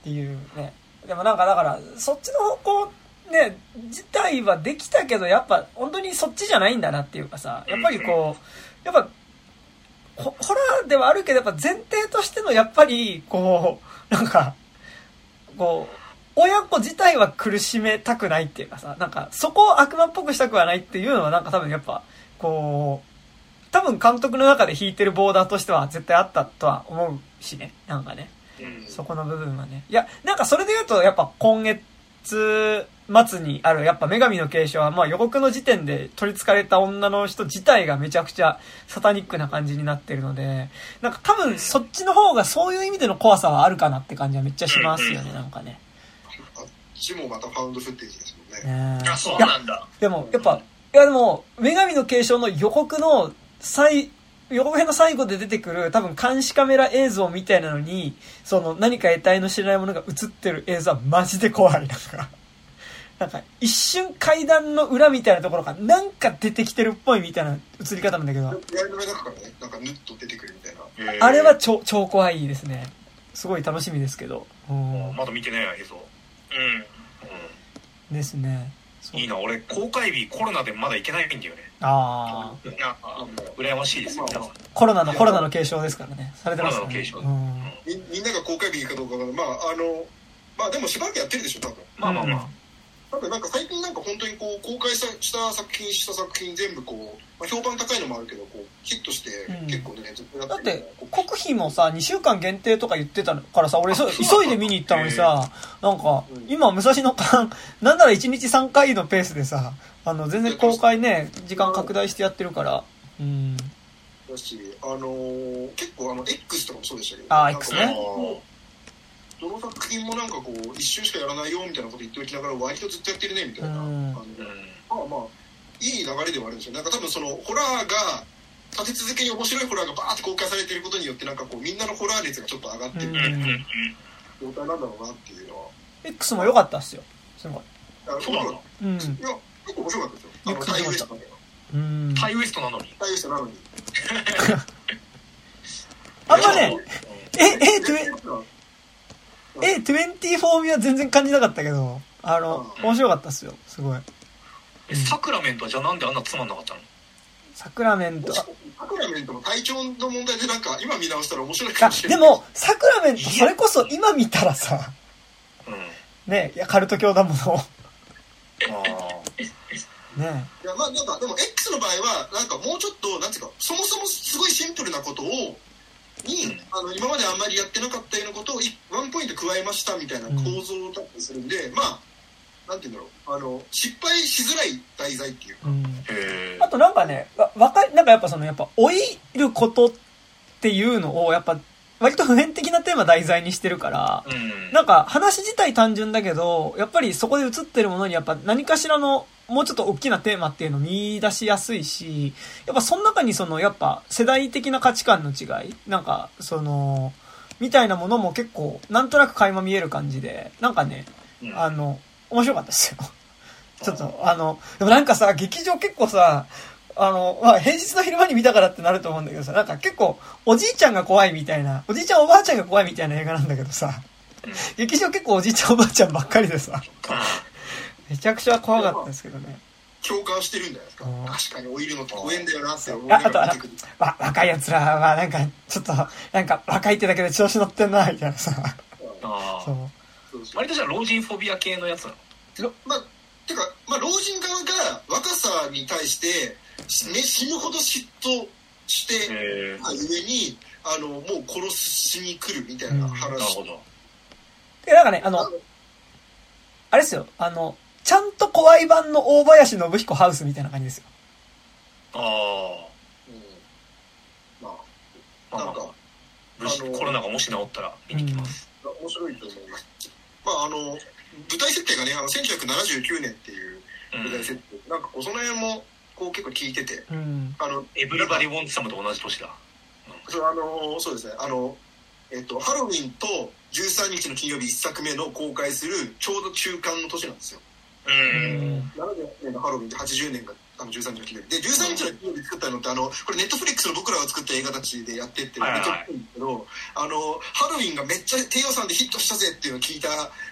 っていうねでもなんかだからそっちの方向ね自体はできたけどやっぱ本当にそっちじゃないんだなっていうかさやっぱりこうやっぱホホラーではあるけどやっぱ前提としてのやっぱりこうなんかこう親子自体は苦しめたくないっていうかさなんかそこを悪魔っぽくしたくはないっていうのはなんか多分やっぱこう多分監督の中で引いてるボーダーとしては絶対あったとは思うしねなんかねうんそこの部分はね。いや、なんかそれで言うと、やっぱ今月末にある、やっぱ女神の継承は、まあ予告の時点で取り憑かれた女の人自体がめちゃくちゃサタニックな感じになってるので、なんか多分そっちの方がそういう意味での怖さはあるかなって感じはめっちゃしますよね、なんかね。ちもまたファウンドフッテージですもんね。ねあ、そういやなんだ。でも、やっぱ、いやでも、女神の継承の予告の最、予告編の最後で出てくる多分監視カメラ映像みたいなのに、その何か得体の知らないものが映ってる映像はマジで怖い。なんか、なんか一瞬階段の裏みたいなところがなんか出てきてるっぽいみたいな映り方なんだけど、やりの中からね、なんかヌッと出てくるみたいな。えーあれは超、超怖いですね。すごい楽しみですけど。うんまだ見てない映像、うん。うですね。いいな俺公開日コロナでまだ行けないんだよねああ。あ羨ましいですよコロナの、コロナの継承ですからね。されてますからね。コロナのうんみみんなが公開日かどうかが、まあ、あの、まあでもしばらくやってるでしょ、多分。まあまあまあ、多分なんか最近なんか本当にこう公開したした作品した作品全部こう、まあ、評判高いのもあるけどこうヒットしてうん。結構ねずっとやだってる国費もさ2週間限定とか言ってたからさ俺そ急いで見に行ったのにさなんかうん。今武蔵野館 (laughs) なんなら1日3回のペースでさあの全然公開ね時間拡大してやってるから。うん。だし、あのー結構あの X とかもそうでしたけど。あーなんか X ねどの作品もなんかこう一瞬しかやらないよみたいなこと言っておきながら割とずっとやってるねみたいな、うん。あのうんまあまあいい流れではあるんですよ。なんか多分そのホラーが立て続けに面白いホラーがバーって公開されてることによってなんかこうみんなのホラー熱がちょっと上がってるうんうんう。ん状態なんだろうなっていうのは X も良かったっすよ。すごいあのそうなんだ。うん。いや結構面白かったですよ。あのタイウエストうん。タイウエストなのにタイウエストなのに。(laughs) あんまねええええ24味は全然感じなかったけど。あのうん。面白かったっすよ。すごい。えサクラメントはじゃあなんであんなつまんなかったの？サクラメント。サクラメントの体調の問題でなんか今見直したら面白いかあもしれない。でもサクラメントそれこそ今見たらさうん。ねいやカルト教だもの。あね。いやまあなんかでも X の場合はなんかもうちょっとなんていうかそもそもすごいシンプルなことをに、うん。あの今まであんまりやってなかったようなことをいワンポイント加えましたみたいな構造だったりするんで、まあなんていうんだろう。あの失敗しづらい題材っていうか、うん。あとなんかねわわかりなんかやっぱそのやっぱ老いることっていうのをやっぱ割と普遍的なテーマ題材にしてるからうん。なんか話自体単純だけどやっぱりそこで映ってるものにやっぱ何かしらのもうちょっと大きなテーマっていうのを見出しやすいしやっぱその中にそのやっぱ世代的な価値観の違いなんかそのみたいなものも結構なんとなく垣間見える感じでなんかねうん。あの、面白かったですよ。ちょっと、あの、でもなんかさ、劇場結構さ、あの、まあ、平日の昼間に見たからってなると思うんだけどさ、なんか結構、おじいちゃんが怖いみたいな、おじいちゃんおばあちゃんが怖いみたいな映画なんだけどさ、うん。劇場結構おじいちゃんおばあちゃんばっかりでさ、めちゃくちゃ怖かったですけどね。共感してるんじゃないですか、うん。確かに老いるのって怖えんだよなって思いら見てくる、わ、若い奴らはなんか、ちょっと、なんか若いってだけで調子乗ってんな、みたいなさ、あそう。そうそう。割とじゃあ老人フォビア系のやつなの？まあてか、まあ、老人側が若さに対して、しね、死ぬほど嫉妬して、へえまあ、ゆえにあのもう殺しに来るみたいな話、なるほど。で、なんかね、あの、あれですよ、あの、ちゃんと怖い版の大林信彦ハウスみたいな感じですよ。あうん。まああなんか無事あのコロナがもし治ったら見に来ます、面白いと思います。まああの舞台設定がねあの1979年っていううん舞台設定、なんかこうその辺もこう結構聞いてて。うん。あのエブリバディ・ウォンツ・サムと同じ年だ。そうあのそうですね。あのえっとハロウィンと13日の金曜日1作目の公開するちょうど中間の年なんですよ。うん。70年のハロウィンで80年があの13日の金曜日。で13日の金曜日作ったのってあのこれネットフリックスの僕らが作った映画たちでやってってめっちゃいいんですけどあのハロウィンがめっちゃ低予算でヒットしたぜっていうのを聞いた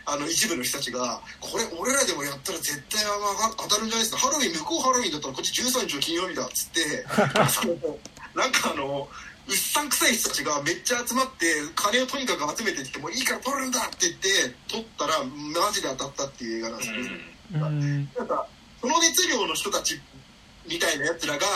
あの一部の人たちがこれ俺らでもやったら絶対当たるんじゃないですか？ハロウィン向こうハロウィンだったらこっち13日の金曜日だっつって (laughs) なんかあのうっさんくさい人たちがめっちゃ集まって金をとにかく集めてきてもういいから取るんだって言って取ったらマジで当たったっていう映画なんですけど、うんなんかその熱量の人たちみたいなやつらが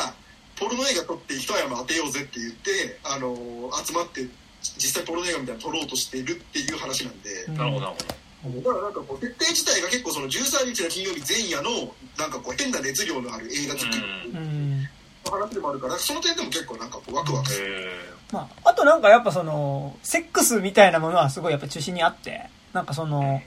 ポルノ映画撮って一山当てようぜって言ってあの集まって実際ポルノ映画みたいなの撮ろうとしてるっていう話なんで、うん。なるほどなるほど。だからなんかこう設定自体が結構その13日の金曜日前夜のなんかこう変な熱量のある映画好きうのん話でもあるからその点でも結構なんかこうワクワクする。へまあ、あとなんかやっぱその、セックスみたいなものはすごいやっぱ中心にあって、なんかその、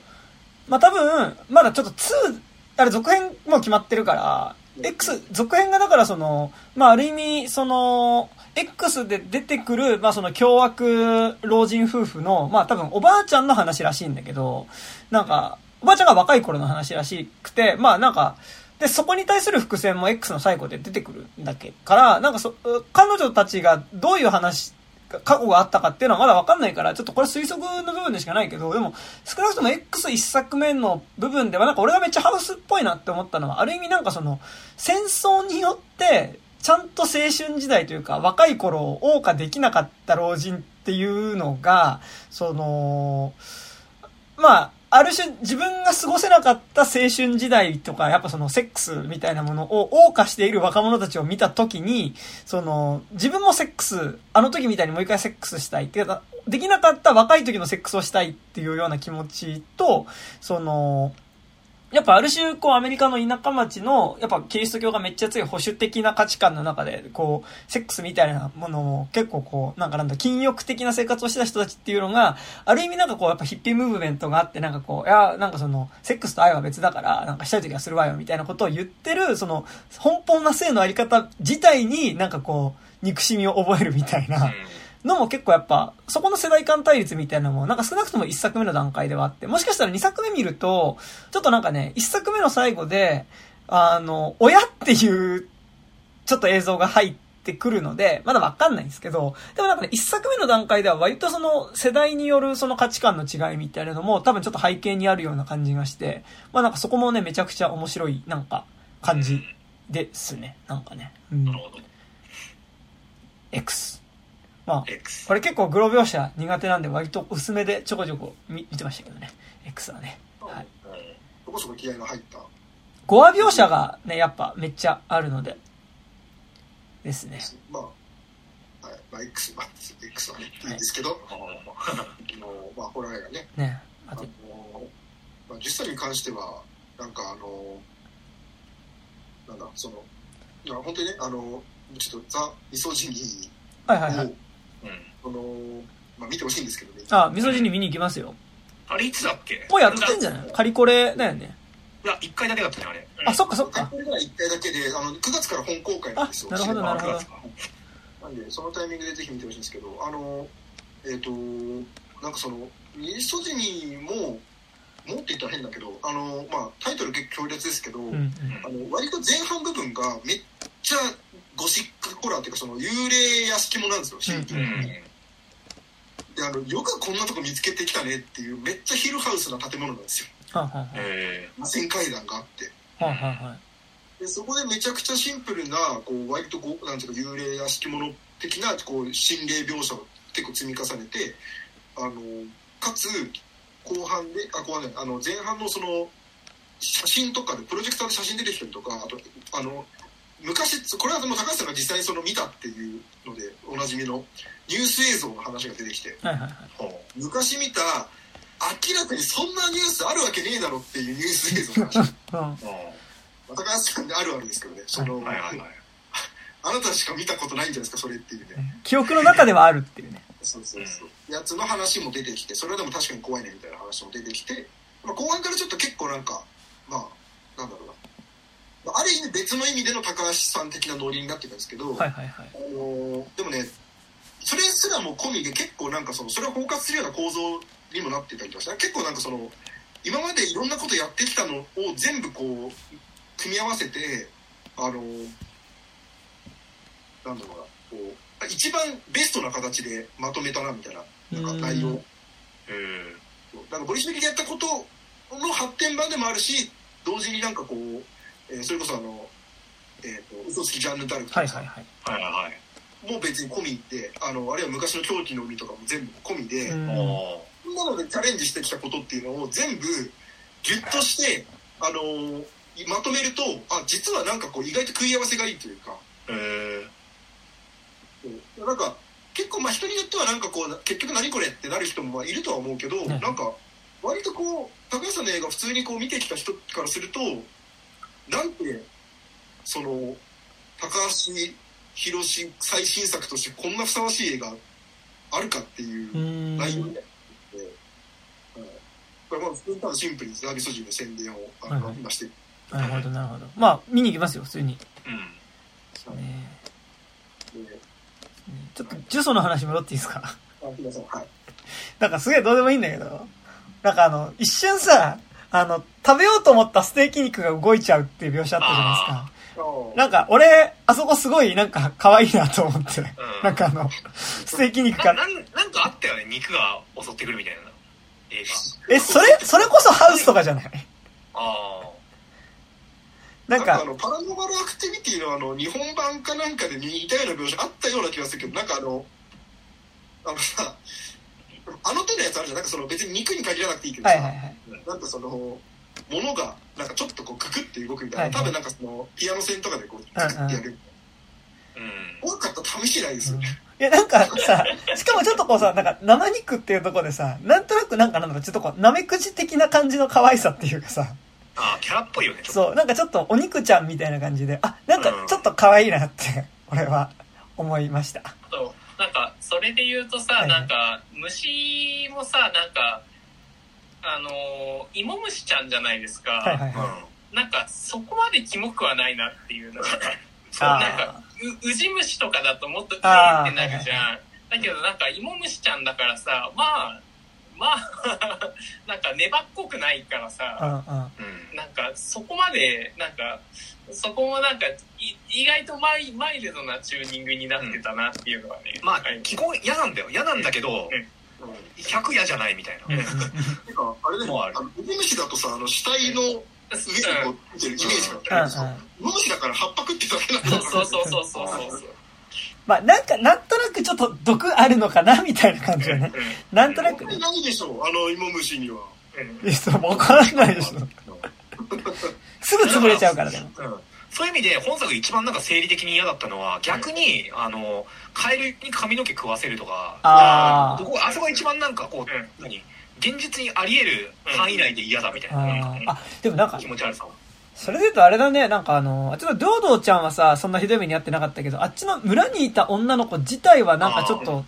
まあ多分、まだちょっと2、あれ続編も決まってるから、X、続編がだからその、まあある意味、その、X で出てくる、まあその凶悪老人夫婦の、まあ多分おばあちゃんの話らしいんだけど、なんか、おばあちゃんが若い頃の話らしくて、まあなんか、で、そこに対する伏線も X の最後で出てくるんだけから、なんかそ、彼女たちがどういう話、過去があったかっていうのはまだわかんないから、ちょっとこれ推測の部分でしかないけど、でも、少なくとも X1 作目の部分では、なんか俺がめっちゃハウスっぽいなって思ったのは、ある意味なんかその、戦争によって、ちゃんと青春時代というか、若い頃を謳歌できなかった老人っていうのが、その、まあ、ある種自分が過ごせなかった青春時代とか、やっぱそのセックスみたいなものを謳歌している若者たちを見た時に、その、自分もセックス、あの時みたいにもう一回セックスしたいって、できなかった若い時のセックスをしたいっていうような気持ちと、その、やっぱある種、こう、アメリカの田舎町の、やっぱキリスト教がめっちゃ強い保守的な価値観の中で、こう、セックスみたいなものを結構こう、なんかなんだ、禁欲的な生活をしてた人たちっていうのが、ある意味なんかこう、やっぱヒッピームーブメントがあって、なんかこう、いや、なんかその、セックスと愛は別だから、なんかしたい時はするわよ、みたいなことを言ってる、その、奔放な性のあり方自体になんかこう、憎しみを覚えるみたいな、のも結構やっぱ、そこの世代間対立みたいなのも、なんか少なくとも一作目の段階ではあって、もしかしたら二作目見ると、ちょっとなんかね、一作目の最後で、あの、親っていう、ちょっと映像が入ってくるので、まだわかんないんですけど、でもなんかね、一作目の段階では割とその世代によるその価値観の違いみたいなのも多分ちょっと背景にあるような感じがして、まあなんかそこもね、めちゃくちゃ面白い、なんか、感じですね。なんかね。うんなる。ほど X。まあ、れ結構グロ描写苦手なんで割と薄めでちょこちょこ見見てましたけどね。X はね。はい。そこそこ気合が入った？5話描写がね、やっぱめっちゃあるので。ですね。まあ、はい、まあ X まあ X はねいいんですけど、あのまあホラー映画ねね。ああのと、まあ、10歳に関してはなんかあのなんだそのいや本当にねあのちょっとザ・ミソジニーを、はいはいはい。うん。そのまあ、見てほしいんですけどね。あ、みそじに見に行きますよ。あれいつだっけ？もうやってんじゃない？カリコレだよね。いや1回だけだったねあれ。あ、そっかそっか。これが1回だけであの9月から本公開なんですよ。あなるほどなるほど。9月かなんでそのタイミングでぜひ見てほしいんですけどあのえっ、となんかそのミソジニーももって言ったら変だけどあの、まあ、タイトル結構強烈ですけど、うんうん。あの割と前半部分がめっちゃゴシックホラーっていうかその幽霊屋敷もなんですよ、シンプルにうんであのよくこんなとこ見つけてきたねっていうめっちゃヒルハウスな建物なんですよ。はんはんはんえ螺旋階段があって。はんはんはんでそこでめちゃくちゃシンプルなこう割とこうなんていうか幽霊屋敷物的なこう心霊描写を結構積み重ねてあのかつ後半であ後半ねあの前半のその写真とかでプロジェクターで写真出てきたりとかあとあの昔これはでも高橋さんが実際にその見たっていうのでおなじみのニュース映像の話が出てきて。はいはいはい。昔見た明らかにそんなニュースあるわけねえだろっていうニュース映像の話。うん。う高橋さんであるあるですけどね。その、うんはいはいはい。あなたしか見たことないんじゃないですかそれっていうね。記憶の中ではあるっていうね。(laughs) そうそうそう。やつの話も出てきてそれでも確かに怖いねみたいな話も出てきて、まあ、後半からちょっと結構なんかまあなんだろうな。まあある意味別の意味での高橋さん的なノリになってるんですけど、はいはいはい。あのーでもねそれすらも込みで結構なんかそのそれを包括するような構造にもなってたりとかして結構なんかその今までいろんなことやってきたのを全部こう組み合わせてあのなんだろうなこう一番ベストな形でまとめたなみたいななんか内容。うん。うん。なんかボリシビリでやったことの発展版でもあるし同時になんかこう、えーそれこそあの、えー、と嘘つきジャンヌ・ダルクとか。さはいはい。はい。はいはい。もう別に込みであのあるいは昔の狂気の海とかも全部込みで、うん。おそんなのでチャレンジしてきたことっていうのを全部ギュッとして、あのーまとめるとあ実はなんかこう意外と食い合わせがいいというか。ー。へう。んなんか結構まあ人によってはなんかこう結局何これってなる人もまあいるとは思うけど、んなんか割とこう高橋さんの映画普通にこう見てきた人からするとなんてその高橋宏最新作としてこんなふさわしい映画あるかっていううん。内容で、はいこれはまあ普通にただシンプルにザービス人の宣伝をあの、今して。るなるほどなるほど。まあ、見に行きますよ、普通に。うん。ね。でちょっと、ジュソの話戻っていいですか？あはい。なんかすげえどうでもいいんだけど、なんかあの、一瞬さ、あの、食べようと思ったステーキ肉が動いちゃうっていう描写あったじゃないですか。なんか、俺、あそこすごいなんか可愛いなと思って。(laughs) なんかあの、(laughs) ステーキ肉が。ななんなんかあったよね肉が襲ってくるみたいな映え、それ、それこそハウスとかじゃない？画あなんか、なんかあのパラノーマルアクティビティのあの日本版かなんかで似たような描写あったような気がするけどなんかあのあのさあの手のやつあるじゃん。なんかその別に肉に限らなくていいけどさ、はいはいはい。なんかそのものがなんかちょっとこうククって動くみたいな、はいはい。多分なんかそのピアノ線とかでこうククってやる、あうん。怖かったら試してないですよね、いや、なんかさ、しかもちょっとこうさ、なんか生肉っていうところでさ、なんとなくなんかなんだろう、ちょっとこう、なめくじ的な感じの可愛さっていうかさ、あキャラっぽいよねそう、なんかちょっとお肉ちゃんみたいな感じで、あ、なんかちょっと可愛いなって、俺は思いました。あとなんかそれで言うとさ、はいはい。なんか虫もさなんかあのー芋虫ちゃんじゃないですか、はいはいとはなんかそこまでキモくはないなっていうの。が (laughs) そうなんかうウジ虫とかだともっとキーってなるじゃん。だけどなんか芋虫ちゃんだからさまあまあ (laughs) なんか粘っこくないからい。さ。うんうん。うん。なんかそこまでなんかそこもなんかい意外とマイマイルドなチューニングになってたなっていうのはね、まあり基本嫌なんだよ。嫌なんだけどうん。100嫌じゃないみたいな。うん。かあれでもウミムシだとさあの死体の上にこう見てるイメージがあったうんうん。んですよウミムシだから葉っぱ食ってただけなんだそうそうそうそうそうそうそうまあなんか、なんとなくちょっと毒あるのかなみたいな感じよね。なんとなく。本当にないでしょう？あの芋虫には。うんいや、そう、わからないでしょ。(laughs) すぐ潰れちゃうからでも。うん。そういう意味で本作一番なんか生理的に嫌だったのは逆にあのカエルに髪の毛食わせるとかあー。どこあそこが一番なんかこう何？現実にあり得る範囲内で嫌だみたいあなー。あ、でもなんか気、持ち悪さそれで言うとあれだね、なんかあの、ちょっと堂々ちゃんはさ、そんなひどい目に遭ってなかったけど、あっちの村にいた女の子自体はなんかちょっと、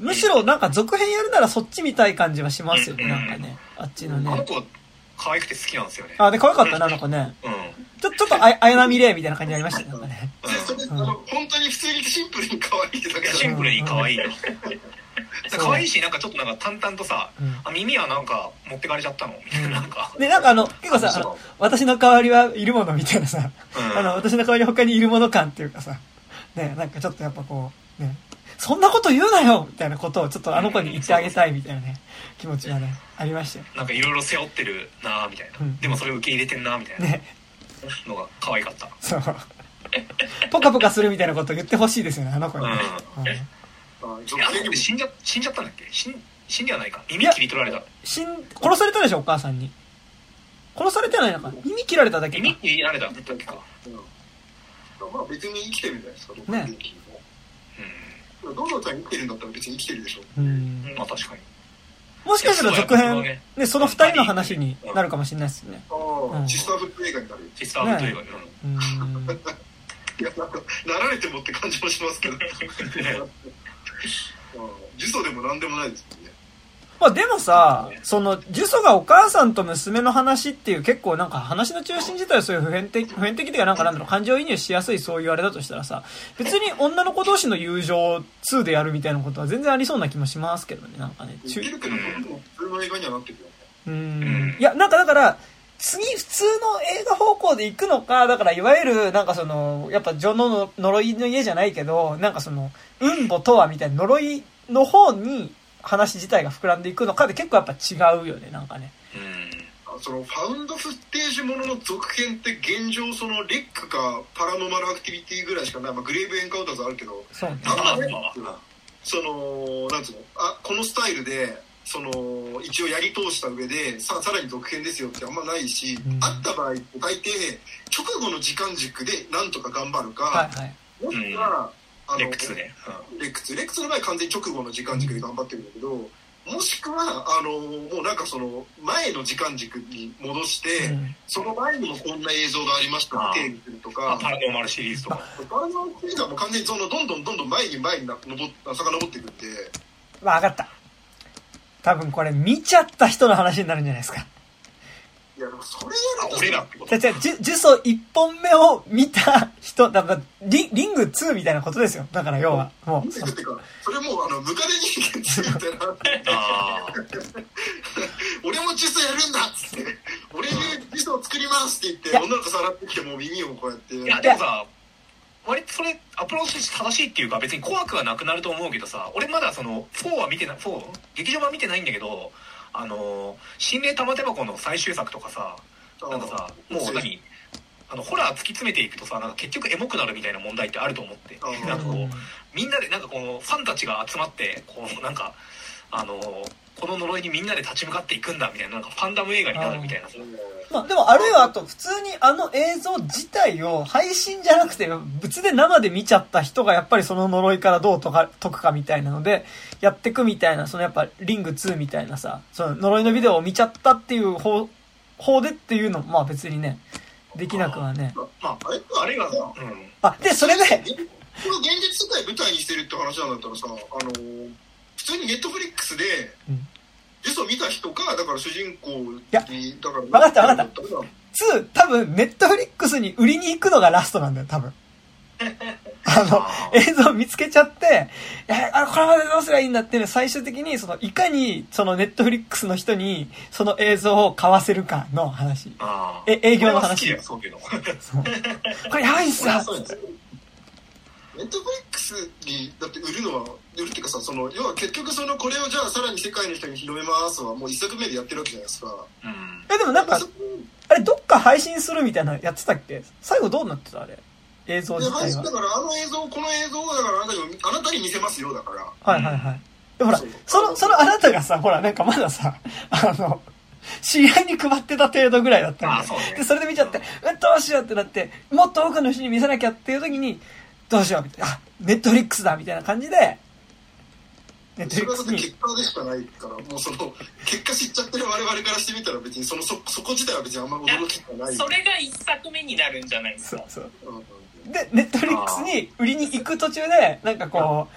むしろなんか続編やるならそっちみたい感じはしますよね、うん。なんかね。あっちのあのね。子可愛くて好きなんですよね。あ、で、可愛かったな、あの子ね。うん。ちょ、ちょっとあ、綾波レイみたいな感じありましたね、なんかね。でそれあの本当に普通にシンプルに可愛いってだけだシンプルに可愛い (laughs) 可愛いしなんかちょっとなんか淡々とさうん。あ耳はなんか持ってかれちゃったの？みたいななんか。で、なんかあの、結構さ、私の代わりはいるものみたいなさ、うん。あの、私の代わり他にいるもの感っていうかさ、ね、なんかちょっとやっぱこう、ね、そんなこと言うなよみたいなことをちょっとあの子に言ってあげたいみたいなね、気持ちがね、ありましたよ。なんかいろいろ背負ってるなみたいな、うん。でもそれを受け入れてんなみたいな。ね、のが可愛かった、そう。ポカポカするみたいなことを言ってほしいですよね、あの子にね。うん。あえあ死んじゃ死んじゃったんだっけ？死ん死んではないか。耳切り取られた。死ん、殺されたでしょ、お母さんに。殺されてないのか。耳切られただけか。耳切られた。んだったっけか。うん。まあ別に生きてるんじゃないですかねどのちゃん生きてるんだったら別に生きてるでしょ。うん。うん。まあ確かに。もしかしたら続編、ねね、その二人の話になるかもしれないですよね。あうん。あシスターフット映画になるシスターフット映画で、うん。(laughs) いやなんかなられてもって感じもしますけど。う (laughs) ん呪詛でも何でもないですもんねまあでもさ、その、呪詛がお母さんと娘の話っていう結構なんか話の中心自体はそういう普遍的、普遍的ではなんかなんだろう、感情移入しやすいそういうあれだとしたらさ、別に女の子同士の友情2でやるみたいなことは全然ありそうな気もしますけどね、なんかね。中うん。いや、なんかだから、次普通の映画方向で行くのか、だからいわゆる、なんかその、やっぱジョンの呪いの家じゃないけど、なんかその、運母とはみたいな呪いの方に話自体が膨らんでいくのかで結構やっぱ違うよね、なんかね。うんそのファウンドフッテージものの続編って現状そのレックかパラノマルアクティビティぐらいしかない、まあ、グレーブエンカウンターズあるけどそうね。そのなんつうのあこのスタイルでその一応やり通した上でささらに続編ですよってあんまないし、うん。あった場合大抵直後の時間軸でなんとか頑張るか、はいはい。もしくは、あのレックスね、レックス。レックスの場合完全に直後の時間軸で頑張ってるんだけど、もしくはあのもうなんかその前の時間軸に戻して、うん。その前にもこんな映像がありましたって定義するとまあ、かパラノーマルシリーズとか。パラノーマルがもう完全にそのどんどんどんどん前に前にな登っ遡っていくんでわかった。多分これ見ちゃった人の話になるんじゃないですか。いやでもそれあやると俺らってことじゃあ、じゃあ、ジュソ1本目を見た人、だからリ、リング2みたいなことですよ。だから要は、もう。それもうあのムカデ人間ついてなああ俺もジュソやるんだっつって。俺にジュソを作りますってい言っや。て女の子さらってきてもう耳をこうやって。いやでもさ割とそれアプローチ正しいっていうか別に怖くはなくなると思うけどさ俺まだその4は見てない4劇場版見てないんだけどあの心霊玉手箱の最終作とかさなんかさもう何あのホラー突き詰めていくとさなんか結局エモくなるみたいな問題ってあると思ってうんなんかこうみんなでなんかこのファンたちが集まってこうなんかあのこの呪いにみんなで立ち向かっていくんだみたいななんかファンダム映画になるみたいなさまあ、でもあるいはあと、普通にあの映像自体を配信じゃなくて、物で生で見ちゃった人がやっぱりその呪いからどうとか解くかみたいなので、やってくみたいな、そのやっぱリング2みたいなさ、その呪いのビデオを見ちゃったっていう方、方でっていうのも、まあ別にね、できなくはね。まあれああれがうん。あ、で、それで、この現実世界舞台にしてるって話なんだったらさ、あのー普通にネットフリックスで、うんジュソ見た人か、だから主人公やに、だから、わかったわかったた。2、多分、ネットフリックスに売りに行くのがラストなんだよ、多分。(laughs) あの、映像見つけちゃって、え、あこれまでどうすればいいんだっていうの最終的に、その、いかに、そのネットフリックスの人に、その映像を買わせるかの話。あえ、営業の話。そういうのこれやばいっすよ俺はそうですネットフリックスにだって売るのは売るっていうかさその要は結局そのこれをじゃあさらに世界の人に広めますはもう一作目でやってるわけじゃないですか。うん。え、でもなんかそ、あれ、どっか配信するみたいなのやってたっけ？最後どうなってた？あれ。映像で自体は。だ。からあの映像この映像をだからあなたにあなたに見せますよだから。はいはいはい。で、ほらその、そのあなたがさ、ほら、なんかまださ、(laughs) あの、知り合いに配ってた程度ぐらいだったんだよ。あそうね。で、それで見ちゃって、うん、どうしようってなって、もっと多くの人に見せなきゃっていう時に、どうしようみたいな、あ、ネットフリックスだみたいな感じで、ネットリックスに、結果でしかないからもうその結果知っちゃってる我々からしてみたら別にそのそそこ自体は別にあんま驚きがないそれが一作目になるんじゃないですか？そうそう。で、ネットフリックスに売りに行く途中で、なんかこ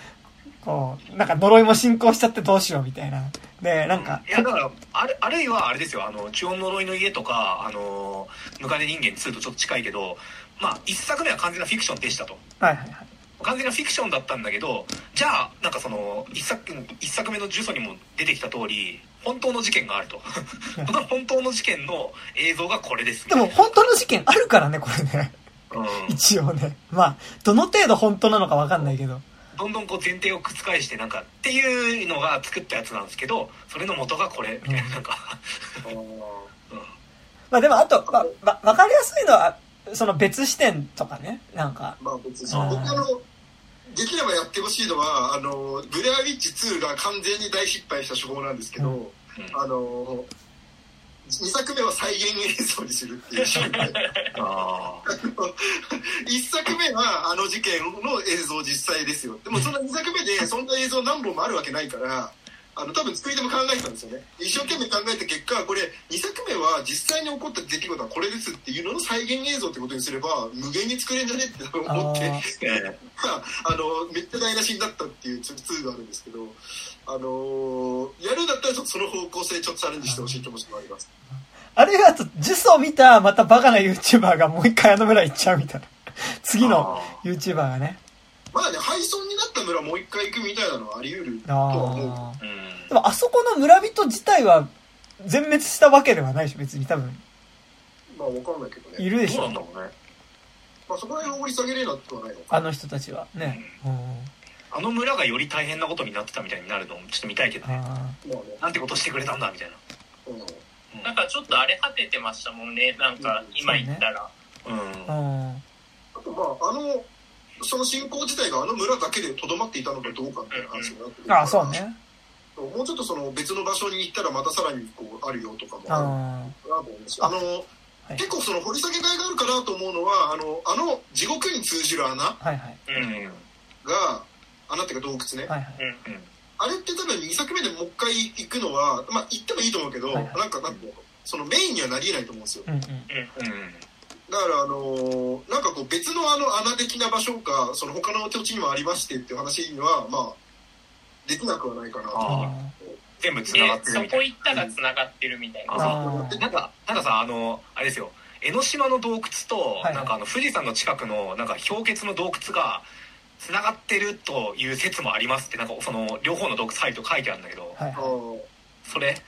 う、こう、なんか呪いも進行しちゃってどうしようみたいな。で、なんかい、やだからあるあるいはあれですよあの「中音呪いの家」とか「あのムカデ人間2」とちょっと近いけどまあ一作目は完全なフィクションでしたとはいはいはい。完全なフィクションだったんだけどじゃあなんかその一作一作目の呪詛にも出てきた通り本当の事件があると (laughs) この本当の事件の映像がこれですでも、本当の事件あるからね、これね。うん一応ね。まあ、どの程度本当なのかわかんないけど。どんどんこう前提を覆してなんかっていうのが作ったやつなんですけどそれの元がこれみたいななんか、うん (laughs) まあでも、あと、まあ、わわかりやすいのは、その別視点とかね。なんか、まあ別にあー僕あのできればやってほしいのはあのブレアウィッチ2が完全に大失敗した手法なんですけど、うん。あの2作目は再現映像にするっていう手法で。(laughs) あ1 (laughs) 作目はあの事件の映像実際ですよ。でもその2作目でそんな映像何本もあるわけないからあの多分作り手も考えてたんですよね一生懸命考えた結果これ2作目は実際に起こった出来事はこれですっていうのの再現映像ってことにすれば無限に作れんじゃねって思って (laughs) あのめっちゃ台無しになったっていう2があるんですけどあのやるんだったらちょっとその方向性ちょっとチャレンジしてほしい気持ちもありますあるいはジュスを見た、またバカな YouTuber がもう一回あの村行っちゃうみたいな。次の YouTuber がね。まあね廃村になった村もう一回行くみたいなのはあり得るとは思うでも、あそこの村人自体は、全滅したわけではないでしょ、別に多分。まあわかんないけどね。いるでしょどうなん。だろうねまあそこら辺を掘り下げれなくはないのか。あの人たちは。ね。うん。あの村がより大変なことになってたみたいになるのもちょっと見たいけどね。なんてことしてくれたんだみたいなうん。なんかちょっと荒れ果ててましたもんねなんか今言ったら、うん、あ。うん。あとまあ、あの、その信仰自体があの村だけでとどまっていたのかどうかみたいな話になってくるあ、そう。ね。もうちょっとその別の場所に行ったらまたさらにこうあるよとかもあるあかなと思いますあの、い結構その掘り下げがいがあるかなと思うのは、あの、あの地獄に通じる穴あ。はいはい。うんが、穴っていうか洞窟ね。はいはい。うんあれって多分2作目でもう一回行くのは、まあ行ってもいいと思うけど、はいはいなんかなんていうのそのメインにはなり得ないと思うんですよ。うんうん。うんだからあのーなんかこう別のあの穴的な場所か、その他の土地にもありましてっていう話には、まあ、できなくはないかなと。全部繋がってるみたいこ行ったら繋がってるみたいな。なんかなんかさあのあれですよ。江ノ島の洞窟と、はいなんかあの富士山の近くのなんか氷結の洞窟がつながってるという説もありますってなんかその両方の洞窟入ると書いてあるんだけど、あはいはい。ーそれ。(laughs)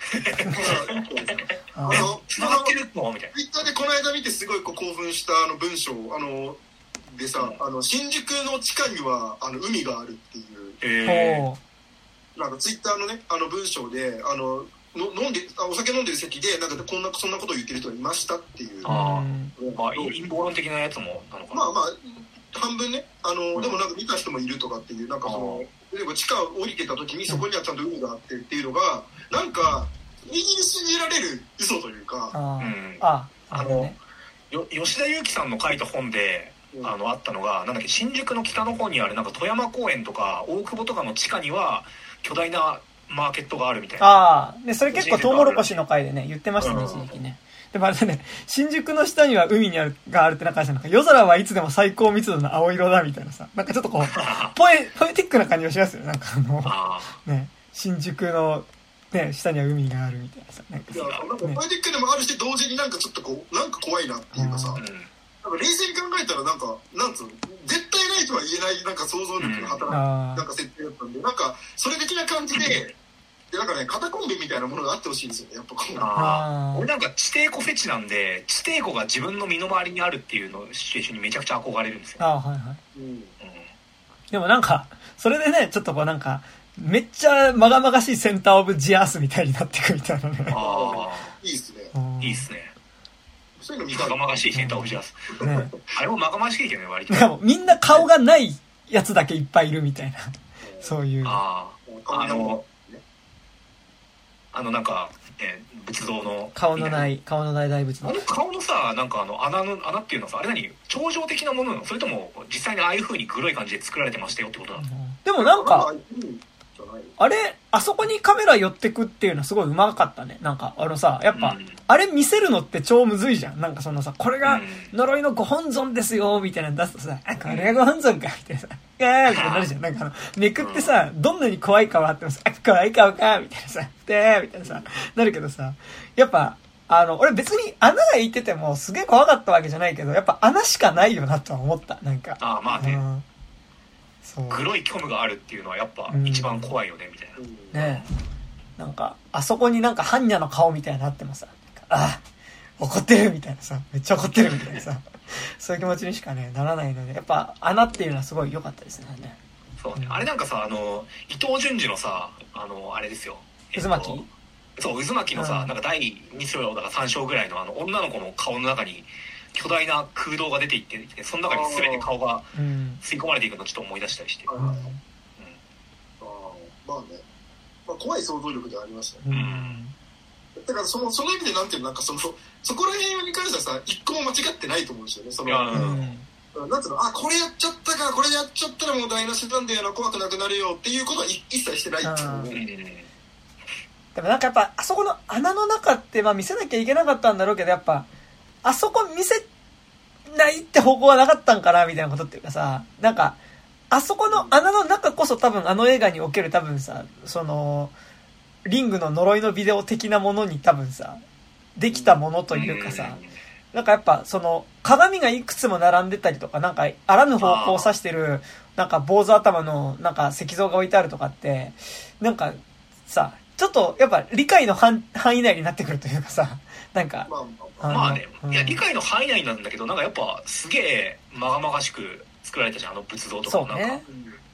あのつながってるの？みたいツイッターでこの間見てすごいこう興奮したあの文章あのでさ、あの新宿の地下にはあの海があるっていう。なえほなんかツイッターのねあの文章であのの飲んであお酒飲んでる席でなんかこんなそんなことを言ってる人がいましたっていう。う。あまあ陰謀論的なやつもなのかな、まあまあ半分ね。あの、うん。でもなんか見た人もいるとかっていうなんかその例えば地下を降りてた時にそこにはちゃんと海があってっていうのがなんか右に信じられる嘘というか、あー。うん。あ、あのね。よ吉田裕樹さんの書いた本でうん。あのあったのがなんだっけ新宿の北の方にあるなんか富山公園とか大久保とかの地下には巨大なマーケットがあるみたいな。ああ、で、それ結構トウモロコシの回でね、言ってましたね、うん。一時期ね。でもあれだね、新宿の下には海にある、があるって中なんか夜空はいつでも最高密度の青色だみたいなさ、なんかちょっとこう、(laughs) ポエ、ポエティックな感じがしますよ。なんかあの、あね、新宿の、ね、下には海があるみたいなさ、なんかいやなんかポエティックでもあるし同時になんかちょっとこうなんか怖いなっていうかさ、うん。なんか冷静に考えたらなんかなんつうの絶対ないとは言えないなんか想像力が働く、あなんか設定だったんでなんかそれ的な感じででなんかね肩コンビみたいなものがあってほしいんですよねやっぱこう俺なんか地底湖フェチなんで地底湖が自分の身の回りにあるっていうのシチュエーションにめちゃくちゃ憧れるんですよ、あ、はいはい。うんうん。でもなんか、それでね、ちょっとこうなんか、めっちゃまがまがしいセンターオブジアースみたいになってくみたいなね。あいいっすね。いいっすね。そういうの見まがまがしいセンターオブジャース。ね。あれもまがまがしいけどね割と。しかもみんな顔がないやつだけいっぱいいるみたいな。そういう。あああののあのなんか、ね、仏像の。顔のないい、顔のない大仏の。あの。顔のさなんかあの穴の穴っていうのはさあれ何？頂上的なものなの？それとも実際にああいう風にグロい感じで作られてましたよってことなの？でもなんか、あれ、あそこにカメラ寄ってくっていうのはすごいうまかったね。なんか、あのさ、やっぱ、うんあれ見せるのって超むずいじゃん。なんかそのさ、これがうん呪いのご本尊ですよ、みたいなの出すとさ、あ、これがご本尊か、みたいなさ、あーみたいになるじゃん。なんかあの、めくってさ、どんなに怖い顔あってもさ、あ、怖い顔か、みたいなさ、でー、みたいなさ、なるけどさ、やっぱ、あの、俺別に穴が開いててもすげえ怖かったわけじゃないけど、やっぱ穴しかないよなとは思った。なんか。ああまあねうんそう。グロい虚無があるっていうのはやっぱ一番怖いよねみたいな、うんねえ。なんか、あそこになんか般若の顔みたいになってもさ、あ怒ってるみたいなさ、めっちゃ怒ってるみたいなさ、(laughs) そういう気持ちにしかね、ならないので、やっぱ穴っていうのはすごい良かったですね。そうねあれなんかさあの伊藤潤二のさあのあれですよ、渦巻き？そう渦巻きのさ、うんなんか第2章だか3章ぐらいのあの女の子の顔の中に巨大な空洞が出ていってきてその中に全て顔がうん。吸い込まれていくのをちょっと思い出したりして、はいはいはいあー。まあね、まあ、怖い想像力ではありましたね。うん。うんだからそのその意味でなんていうのなんかそのそこら辺に関してはさ一個も間違ってないと思うんですよね。そのうん。なんつうのあこれやっちゃったかこれやっちゃったらもう台無しなんだよな怖くなくなるよっていうことは一一切してないっていう。うん。うんねでもなんかやっぱ、あそこの穴の中って、まあ見せなきゃいけなかったんだろうけど、やっぱ、あそこ見せないって方向はなかったんかな、みたいなことっていうかさ、なんか、あそこの穴の中こそ多分あの映画における多分さ、その、リングの呪いのビデオ的なものに多分さ、できたものというかさ、なんかやっぱその鏡がいくつも並んでたりとか、なんかあらぬ方向を指してる、なんか坊主頭のなんか石像が置いてあるとかって、なんかさ、ちょっと、やっぱ理解の範範囲内になってくるというかさ、なんか、まあまあまあね、うん。いや理解の範囲内なんだけどなんかやっぱすげえまがまがしく作られたじゃんあの仏像とかも。なんか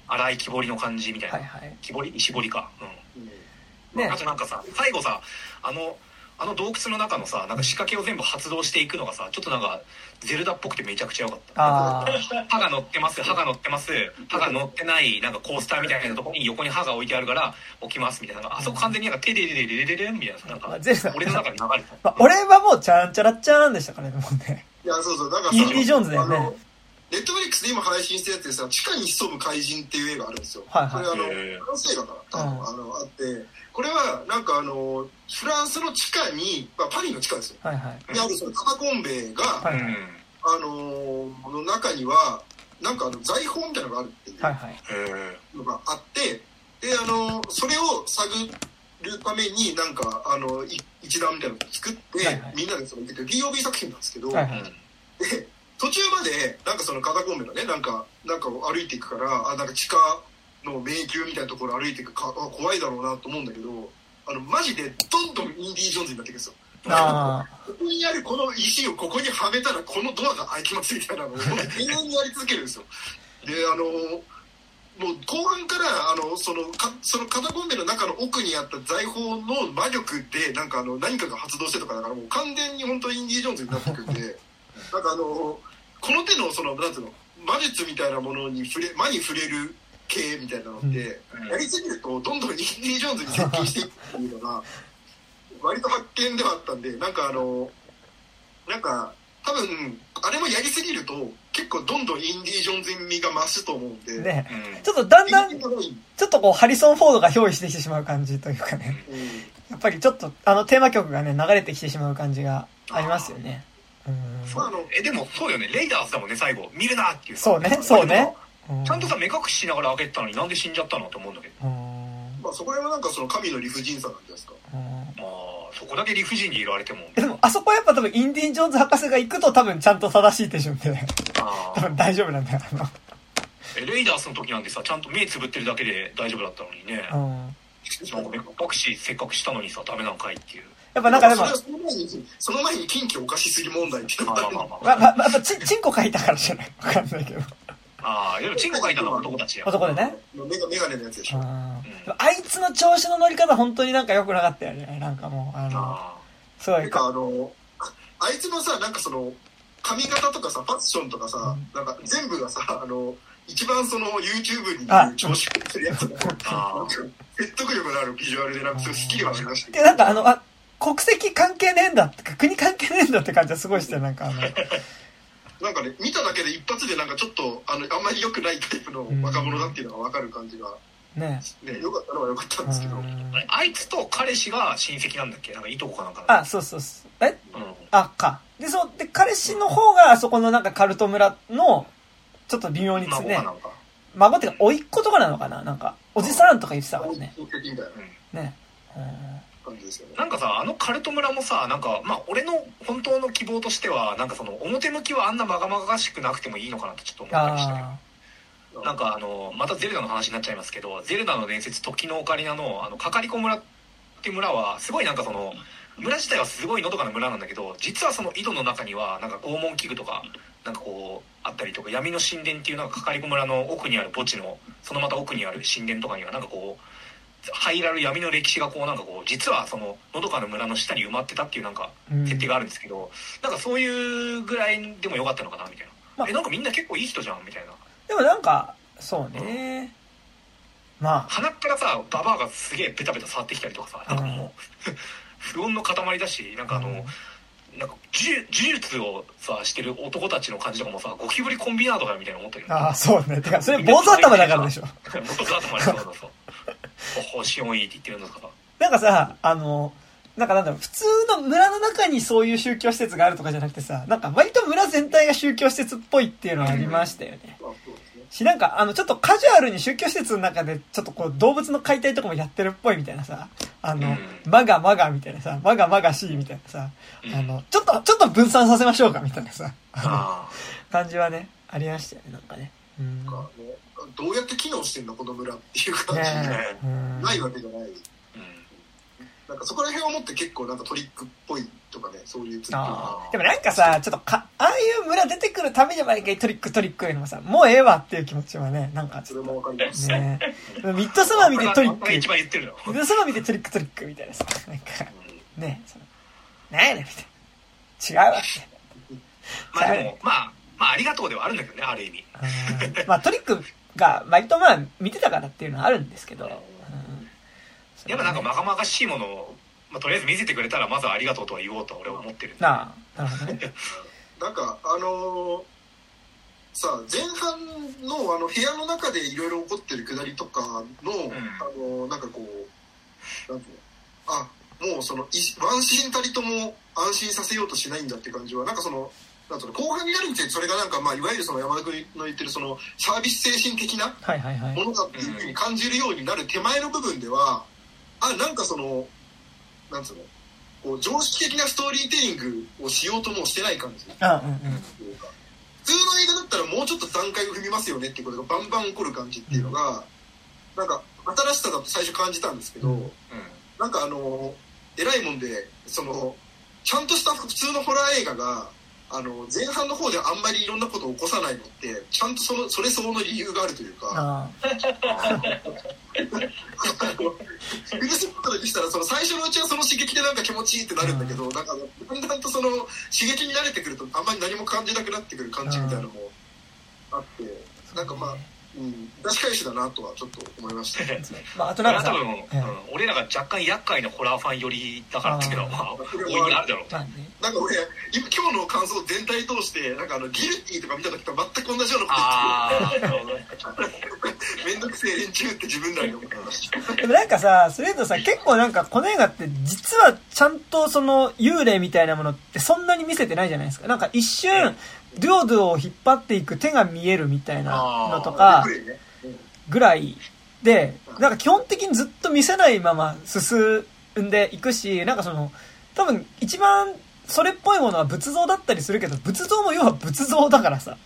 荒い木彫りの感じみたいな、はいはい。木彫り石彫りか。うん。うんねあとなんかさ最後さあのあの洞窟の中のさなんか仕掛けを全部発動していくのがさちょっとなんかゼルダっぽくてめちゃくちゃ良かった歯が乗ってます歯が乗ってます歯が乗ってないなんかコースターみたいなところに横に歯が置いてあるから置きますみたいなあそこ完全になんかテレレレレレレレンみたいなさなんか俺の中に流れてまあ、俺はもうちゃんちゃらっちゃなんでしたからね、もうね。いや、そうそう、だからさ、インディ・ジョーンズだよねネットフリックスで今配信してるやつでさ、地下に潜む怪人っていう映画あるんですよ。はいはいこれあの、フランス映画かな、多分うんあの、あって、これはなんかあの、フランスの地下に、まあ、パリの地下ですよ。はいはい。にあるそのカタコンベが、はいうんあのーの中には、なんかあの財宝みたいなのがあるっていうのがあって、で、あのーそれを探るために、なんか、あの、い一覧みたいなのを作って、はいはいみんなでその見てて、POV 作品なんですけど、はいはい。で途中までなんかそのカタコンベのねなんかなんかを歩いていくからあなんか地下の迷宮みたいなところ歩いていくかあ怖いだろうなと思うんだけどあのマジでどんどんインディ・ジョーンズになっていくんですよ。あここにあるこの石をここにはめたらこのドアが開きますみたいなのを永遠にやり続けるんですよ。であのもう後半からあのそのかそのカタコンベの中の奥にあった財宝の魔力でなんかあの何かが発動してとかだからもう完全に本当にインディ・ジョーンズになってくるんでなんかあのこの手のそのなんていうの魔術みたいなものに触れ魔に触れる系みたいなのって、やりすぎるとどんどんインディ・ジョーンズに接近していくっていうのが (laughs) 割と発見ではあったんでなんかあのなんか多分あれもやりすぎると結構どんどんインディ・ジョーンズ味が増すと思うんで、あ。ね。うんちょっとだんだん、うんちょっとこう、ハリソン・フォードが憑依してきてしまう感じというかね。やっぱりちょっと、あのテーマ曲がね、流れてきてしまう感じがありますよね。うん。まああのえでもそうよね。レイダーズだもんね最後。見るなっていう。さそうね、そうね。ちゃんとさ目隠ししながら開けてたのになんで死んじゃったのって思うんだけど。うん。まあ、そこら辺はなんかその神の理不尽さなんじゃないですか。うん。まあそこだけ理不尽にいられても。えでも、あそこはやっぱ多分、インディ・ジョーンズ博士が行くと多分ちゃんと正しい手順で、あ多分大丈夫なんだよ。あえレイダースの時なんてさちゃんと目つぶってるだけで大丈夫だったのにね。なんか目隠しせっかくしたのにさダメなんかいっていうやっぱなんかでも、その前にその前に近畿おかしすぎ問題っていうのまあがあるまあまあまあ。ま、ま、ま、やっぱち、チンコ書いたからじゃないわかんないけど。ああでもチンコ書いたのは男たちや。男でね。メガメガネのやつでしょ。うん。あいつの調子の乗り方本当になんか良くなかったよね。なんかもう、あの、あすごい。てかあのああいつのさなんかその髪型とかさファッションとかさ、なんか全部がさあの一番その YouTube にあ。調子するやつがあなんか説得力のあるビジュアルでなんかすごい好きではありましたけで、なんかあの、あ、国籍関係ねえんだってか、国関係ねえんだって感じはすごいして、なんかあの、ど (laughs) なんかね見ただけで一発でなんかちょっとあのあんまり良くないタイプの若者だっていうのが分かる感じが、ね。ね、良かったのは良かったんですけど、うん。ああいつと彼氏が親戚なんだっけ？なんかいとこかなんかあ、そうそうそう。え？うん。あ、か。で、そう、で、彼氏の方があそこのなんかカルト村の、ちょっと微妙にですね。孫か、なんか。孫っていうか、甥っ子とかなのかな？なんか、おじさんとか言ってたからね。親戚みたいなね。うん感じですよね。なんかさあのカルト村もさなんかまあ俺の本当の希望としてはなんかその表向きはあんなまがまがしくなくてもいいのかなってちょっと思ったりしたけどあなんかあのまたゼルダの話になっちゃいますけどゼルダの伝説時のオカリナのあのかかりこ村って村はすごいなんかその村自体はすごいのどかな村なんだけど実はその井戸の中にはなんか拷問器具とかなんかこうあったりとか闇の神殿っていうなんかかかりこ村の奥にある墓地のそのまた奥にある神殿とかにはなんかこう入られる闇の歴史がこうなんかこう実はそののどかな村の下に埋まってたっていうなんかうん。設定があるんですけど、なんかそういうぐらいでもよかったのかなみたいな、まあ。えなんかみんな結構いい人じゃんみたいな。でもなんか、そうね。まあ、鼻からさババアがすげえベタベタ触ってきたりとかさなんかもう、(laughs) 不穏の塊だしなんかあの、うん。なんか呪呪術をさしてる男たちの感じとかもさゴキブリコンビナートかよみたいな思ったけど。ああ、そうね。てか、それ坊主頭だからでしょ。(laughs) 坊主頭でそうそうそう星もいいって言ってるのとか？さなんかさ、あの、なんかなんだろう、普通の村の中にそういう宗教施設があるとかじゃなくてさ、なんか割と村全体が宗教施設っぽいっていうのはありましたよね。し、なんか、あの、ちょっとカジュアルに宗教施設の中で、ちょっとこう、動物の解体とかもやってるっぽいみたいなさ、あの、うんマガマガみたいなさ、マガマガシーみたいなさ、うんあの、ちょっと、ちょっと分散させましょうかみたいなさ、あのあ感じはね、ありましたよね、なんかね。うん。どうやって機能してんだこの村っていう感じ、ね。え。うん。ないわけじゃない。ーうん。なんかそこら辺をもって結構なんかトリックっぽいとかねそういうツッコミ。あー。でもなんかさ、ちょっとか、ああいう村出てくるために毎回トリックトリックいうのもさ、もうええわっていう気持ちはね、なんかちそれょっと。もわかります、ね。ミッドサマー見てトリック。一番言ってるの。ミッドサマー見てトリックトリックみたいなさ、なんか、ね、その、なんやねんみたいな。違うわって。まあでもまあまあありがとうではあるんだけどねある意味。うん。まあトリックが割とまあ見てたからっていうのはあるんですけど、うん。やっぱなんかまがまがしいものを、まあ、とりあえず見せてくれたらまずはありがとうとは言おうと俺は思ってるなあ、なるほどね。なんかあのーさ前半のあの部屋の中でいろいろ起こってるくだりとかの、あのーなんかこうなんていうのあもうそのいワンシーンたりとも安心させようとしないんだって感じはなんかそのなん後半になるにつれてそれがなんかまあいわゆるその山田君の言ってるそのサービス精神的な。ものだっていうふうに感じるようになる手前の部分ではあなんかそのなんつうのこう常識的なストーリーテリングをしようともしてない感じあうんうん。普通の映画だったらもうちょっと段階を踏みますよねっていうことがバンバン起こる感じっていうのが、なんか新しさだと最初感じたんですけど、うんなんかあの偉いもんでそのちゃんとした普通のホラー映画があの前半の方であんまりいろんなことを起こさないのってちゃんとそのそれ相応の理由があるというか。あフルスポットでしたらその最初のうちはその刺激でなんか気持ちいいってなるんだけど、なんかだんだんとその刺激に慣れてくるとあんまり何も感じなくなってくる感じみたいなのもあって、なんかまあ、うん、出し返しだなとはちょっと思いました。(laughs) あ。まああとなんか多分、俺らが若干厄介なホラーファン寄りだからっていうのはまあ大いにあるだろうまあね。なんか俺今今日の感想全体通してなんかあのギルティとか見た時と全く同じようなこと言って (laughs) めんどくせえ連中って自分らに思ってました。でもなんかさ、それとさ、結構なんかこの映画って実はちゃんとその幽霊みたいなものってそんなに見せてないじゃないですか。なんか一瞬、ドゥオドゥを引っ張っていく手が見えるみたいなのとかぐらいで、なんか基本的にずっと見せないまま進んでいくし、なんかその、多分一番それっぽいものは仏像だったりするけど、仏像も要は仏像だからさ。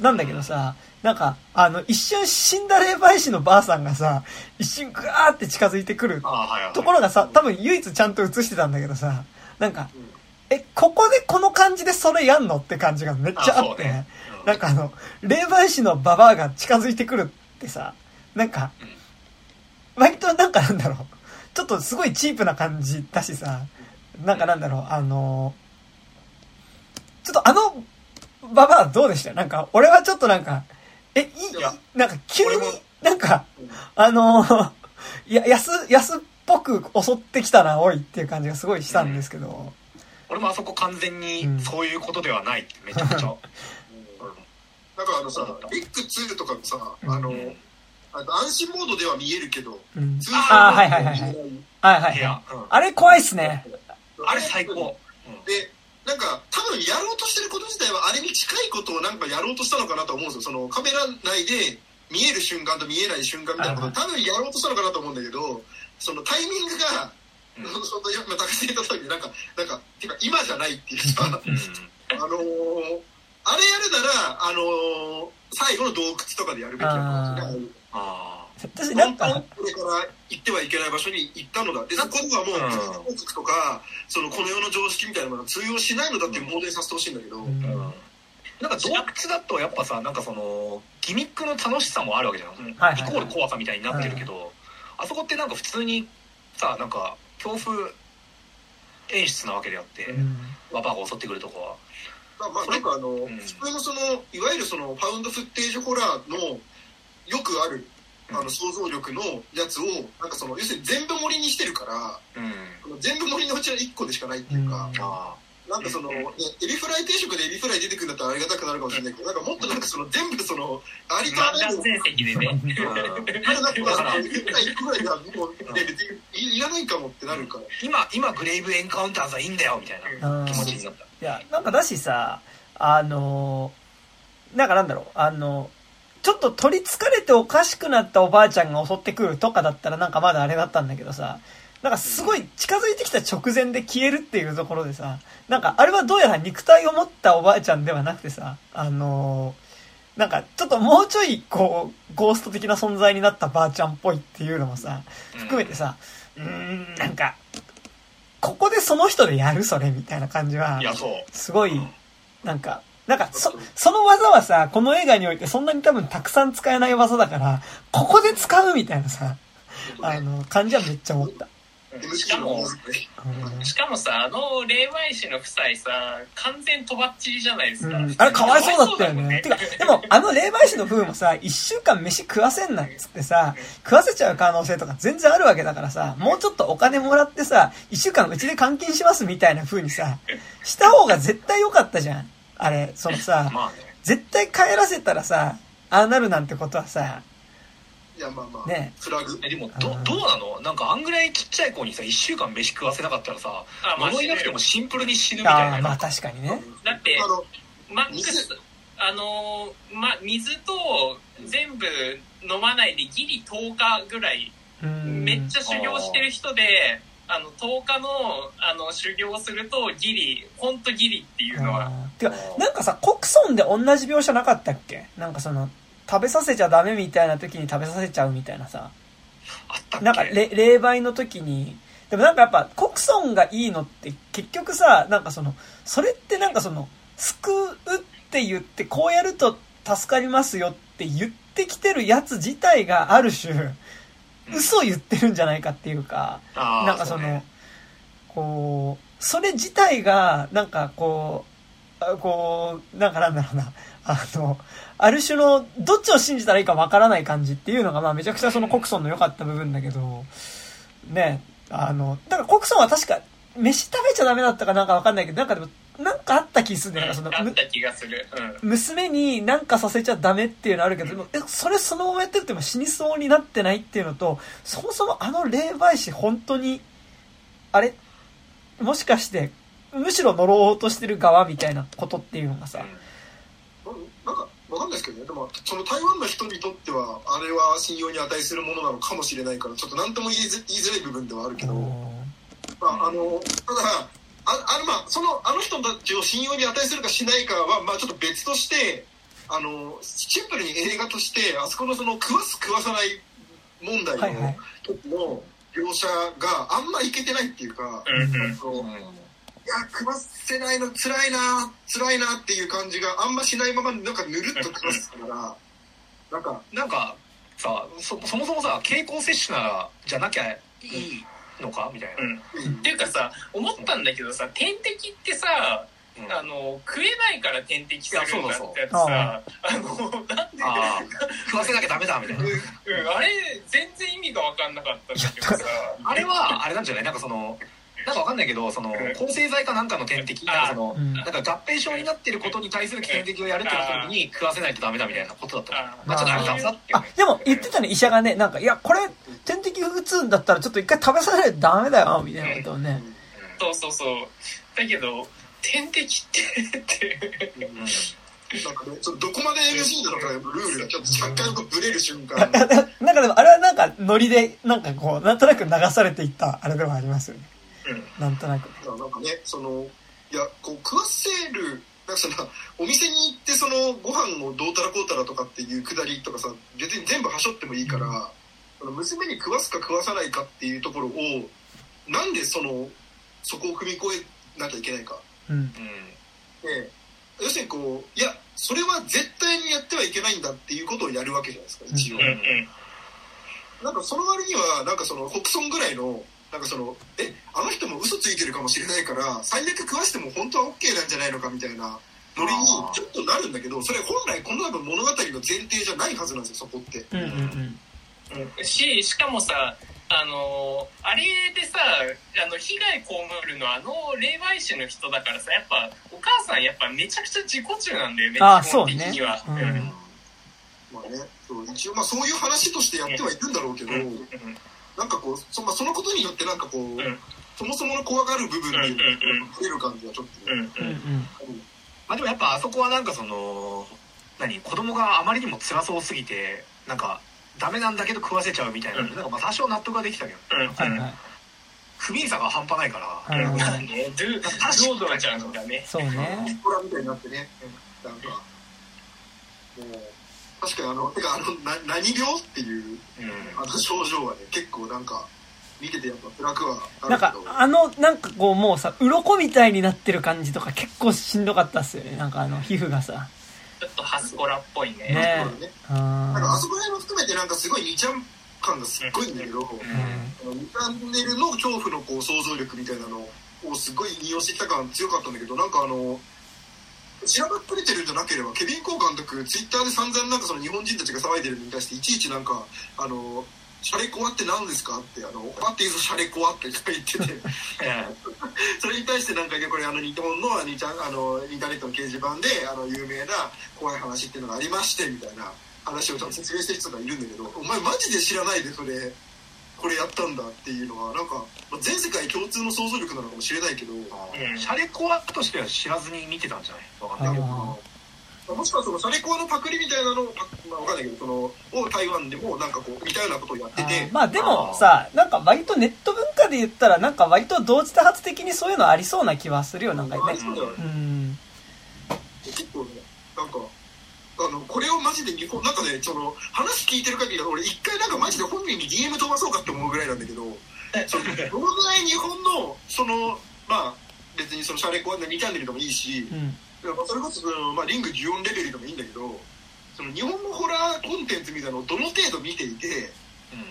なんだけどさ、なんか、あの、一瞬死んだ霊媒師のばあさんがさ、一瞬グワーって近づいてくるところがさ、多分唯一ちゃんと映してたんだけどさ、なんか、え、ここでこの感じでそれやんのって感じがめっちゃあって、ねうん。なんかあの、霊媒師のババアが近づいてくるってさ、なんか、割となんかなんだろう、ちょっとすごいチープな感じだしさ、なんかなんだろう、あの、ちょっとあの、ババアどうでした？なんか、俺はちょっとなんか、え、いいなんか急になんか、あの、いや、安、安っぽく襲ってきたな、おいっていう感じがすごいしたんですけど、俺もあそこ完全にそういうことではない。ってめちゃくちゃ。(laughs) なんかあのさ、ビッグ2とかもさ、あの、うん。あの安心モードでは見えるけど、うん。通あーはいはいはいはい。はいはいはい部屋。うんあれ怖いっすね。あれ最高。で、なんか多分やろうとしてること自体はあれに近いことをなんかやろうとしたのかなと思うんですよ。そのカメラ内で見える瞬間と見えない瞬間みたいなことを多分やろうとしたのかなと思うんだけど、そのタイミングが、うん。その今高瀬言った通りなんか、なんか、てか今じゃないっていうさ、うん。(laughs) あのーあれやるなら、あのー最後の洞窟とかでやるべきだと思うんですよね。あ私なんか、これから行ってはいけない場所に行ったのだ。でそこにはもうとかそのこの世の常識みたいなものが通用しないのだっていうモードにさせてほしいんだけど、うん。ん。なんか洞窟だとやっぱさなんかそのギミックの楽しさもあるわけじゃん、はいはいイコール怖さみたいになってるけど、あそこってなんか普通にさなんか恐怖演出なわけであって、うん。ババアが襲ってくるとこは。まあまあなんかあの、ん。普通のそのいわゆるそのファウンドフッテージホラーのよくあるあの想像力のやつをなんかその要するに全部森にしてるからうん。全部森のうちの1個でしかないっていうか、うん。あなんかその、ね、エビフライ定食でエビフライ出てくるんだったらありがたくなるかもしれないけどなんかもっとなんかその全部そのありとあ漫らゆる談全席でね。ーあれだったら絶対1個ぐらいじゃもう、ね、別にいらないかもってなるから。今今グレイブエンカウンターズはいいんだよみたいなうん。気持ちになった。いや、なんかだしさ、あのーなんかなんだろう、あの、ちょっと取り憑かれておかしくなったおばあちゃんが襲ってくるとかだったらなんかまだあれだったんだけどさ、なんかすごい近づいてきた直前で消えるっていうところでさ、なんかあれはどうやら肉体を持ったおばあちゃんではなくてさ、あのーなんかちょっともうちょいこう、ゴースト的な存在になったばあちゃんっぽいっていうのもさ、含めてさ、うーん、なんか、ここでその人でやるそれみたいな感じはすごいなんかなんかそその技はさこの映画においてそんなに多分たくさん使えない技だからここで使うみたいなさあの感じはめっちゃ思った、しかも、うんしかもさ、あの霊媒師の夫妻さ、完全とばっちりじゃないですか。うんあれかわいそうだったよかわいね。てかでもあの霊媒師の夫婦もさ、一週間飯食わせんなっつってさ、食わせちゃう可能性とか全然あるわけだからさ、もうちょっとお金もらってさ、一週間うちで監禁しますみたいな風にさ、した方が絶対良かったじゃん。あれ、そのさ、まあね絶対帰らせたらさ、ああなるなんてことはさ、いやまあまあ、ね。フラグ。えでもどうんどうなの？なんかあんぐらいちっちゃい子にさ1週間飯食わせなかったらさあまあ呪いなくてもシンプルに死ぬみたいな。ああ、まあ確かにね。だってあのマックス水、あのー、ま、水と全部飲まないでギリ10日ぐらい、うん。めっちゃ修行してる人で、あの、10日の、あの、修行するとギリ、ほんとギリっていうのは、てか、なんかさ、コクソンで同じ描写なかったっけ？なんかその、食べさせちゃダメみたいな時に食べさせちゃうみたいなさ。あったっけ？なんか、れ霊媒の時に、でもなんかやっぱ、コクソンがいいのって、結局さ、なんかその、それってなんかその、救うって言って、こうやると助かりますよって言ってきてるやつ自体がある種、うん。嘘言ってるんじゃないかっていうか、なんかその、こう、それ自体が、なんかこう、あこう、なんかなんだろうな、あの、ある種の、どっちを信じたらいいかわからない感じっていうのが、まあめちゃくちゃそのコクソンの良かった部分だけど、ね、あの、だからコクソンは確か、飯食べちゃダメだったかなんかわかんないけど、なんかでも、なんかあった気するんだよ。なその、むあった気がする。うん。娘に何かさせちゃダメっていうのあるけど、でもえそれそのままやってるっても死にそうになってないっていうのと、そもそもあの霊媒師本当に、あれもしかして、むしろ呪おうとしてる側みたいなことっていうのがさ、なんかわかんないですけどね。でもその台湾の人にとってはあれは信用に値するものなのかもしれないからちょっと何とも言いづ言いづらい部分ではあるけど、うん。まあ、あのただああのまあそのあの人たちを信用に値するかしないかは、まあ、ちょっと別としてあのシンプルに映画としてあそこのその食わす食わさない問題の時の描写があんまいけてないっていうか、うんうん。あのいや食わせないの辛いな辛いなっていう感じがあんましないままなんかぬるっと食わすからなんかなんかさそそもそもさ経口摂取ならじゃなきゃいいのか？みたいな、うん。っていうかさ、思ったんだけどさ、点滴ってさ、うん。あの、食えないから点滴するんだいやそうそうってやつさ、あの、なんで、食わせなきゃダメだみたいな。うん、あれ、全然意味が分かんなかったんだけどさ、あれはあれなんじゃない？なんかそのなんかわかんないけどそのうん。抗生剤かなんかの点滴なんかそのうん。なんか合併症になってることに対する点滴をやるって時に食わせないとダメだみたいなことだったのあまあちょっとあれださっていう。あね、でも言ってたね、医者がね、なんか、いや、これ、点滴打つんだったらちょっと一回食べさせないとダメだよ、みたいなことをね。そうそうそう。だけど、点滴って、って、うん。なんかねどこまで NG なのかルールがちょっと若干ブレる瞬間。(laughs) なんかでも、あれはなんか、ノリで、なんかこう、なんとなく流されていった、あれではありますよね。うん。なんとなくね。なんかねそのいやこう食わせるなんかそのお店に行ってそのご飯をどうたらこうたらとかっていうくだりとかさ別に全部はしょってもいいから、その娘に食わすか食わさないかっていうところをなんでそのそこを踏み越えなきゃいけないかうん。うんで要するにこういやそれは絶対にやってはいけないんだっていうことをやるわけじゃないですか一応、うんうん。なんかその割にはなんかその北村ぐらいのなんかそのえあの人も嘘ついてるかもしれないから最悪食わしても本当は OK なんじゃないのかみたいなノリにちょっとなるんだけどそれ本来この多分物語の前提じゃないはずなんですよそこって。うんうんうん。うん。し、しかもさ、あのーあれでさ、あの、被害被るのはあの霊媒師の人だからさ、やっぱ、お母さんやっぱめちゃくちゃ自己中なんだよね、ああ基本的には。そうね。うん。まあねそう一応まあそういう話としてやってはいるんだろうけど、うんうんなんかこうそ,、まあ、そのことによってなんかこう、ん。そもそもの怖がる部分っていうのうんうん。が増える感じはちょっと。まあでもやっぱあそこはなんかその何子供があまりにも辛そうすぎてなんかダメなんだけど食わせちゃうみたいな、うん。なんかまあ多少納得ができたけど。不憫さが半端ないから、はいうん。まあね、ドゥ、ドードラちゃんがね。そうね。ホラーみたいになってねなん。かもう確かにあのてか (laughs) あのな何病っていううん。あの症状はね結構なんか見ててやっぱ辛くはあなんかあのなんかこうもうさ鱗みたいになってる感じとか結構しんどかったっすよね。なんかあの皮膚がさ。ちょっとハスコラっぽいね。ね。ね。あなんかあーそこら辺も含めてなんかすごい2ちゃん感がすっごいんだけど、うん。あの2チャンネルの恐怖のこう想像力みたいなのをすごい引用してきた感強かったんだけどなんかあの散らばっくれてるんじゃなければケビン・コー監督ツイッターで散々なんかその日本人たちが騒いでるのに対していちいちなんかあのシャレコアって何ですかってあの「What is シャレコア?」って言っててそれに対してなんかこれあの日本のあのインターネットの掲示板であの有名な怖い話っていうのがありましてみたいな話をちゃんと説明してる人がいるんだけどお前マジで知らないでそれこれやったんだっていうのはなんかまあ全世界共通の想像力なのかもしれないけどうん。シャレコアとしては知らずに見てたんじゃない？わかんないけど。あもしくはそのシャレコアのパクリみたいなのをパまあわかんないけどそのを台湾でもなんかこう似たようなことをやってあてー。まあでもさなんか割とネット文化で言ったらなんか割と同時多発的にそういうのありそうな気はするよ。なんかねあそうだよね。うん。結構ねなんかあのこれをマジで日本なんかねその話聞いてる限りだと俺一回なんかマジで本人に DM 飛ばそうかって思うぐらいなんだけどそのどのぐらい日本のそのまあ別にそのシャレコアの2チャンネルでもいいしうん。まあそれこそその、まあ、リング呪音レベルでもいいんだけどその日本のホラーコンテンツみたいなのをどの程度見ていて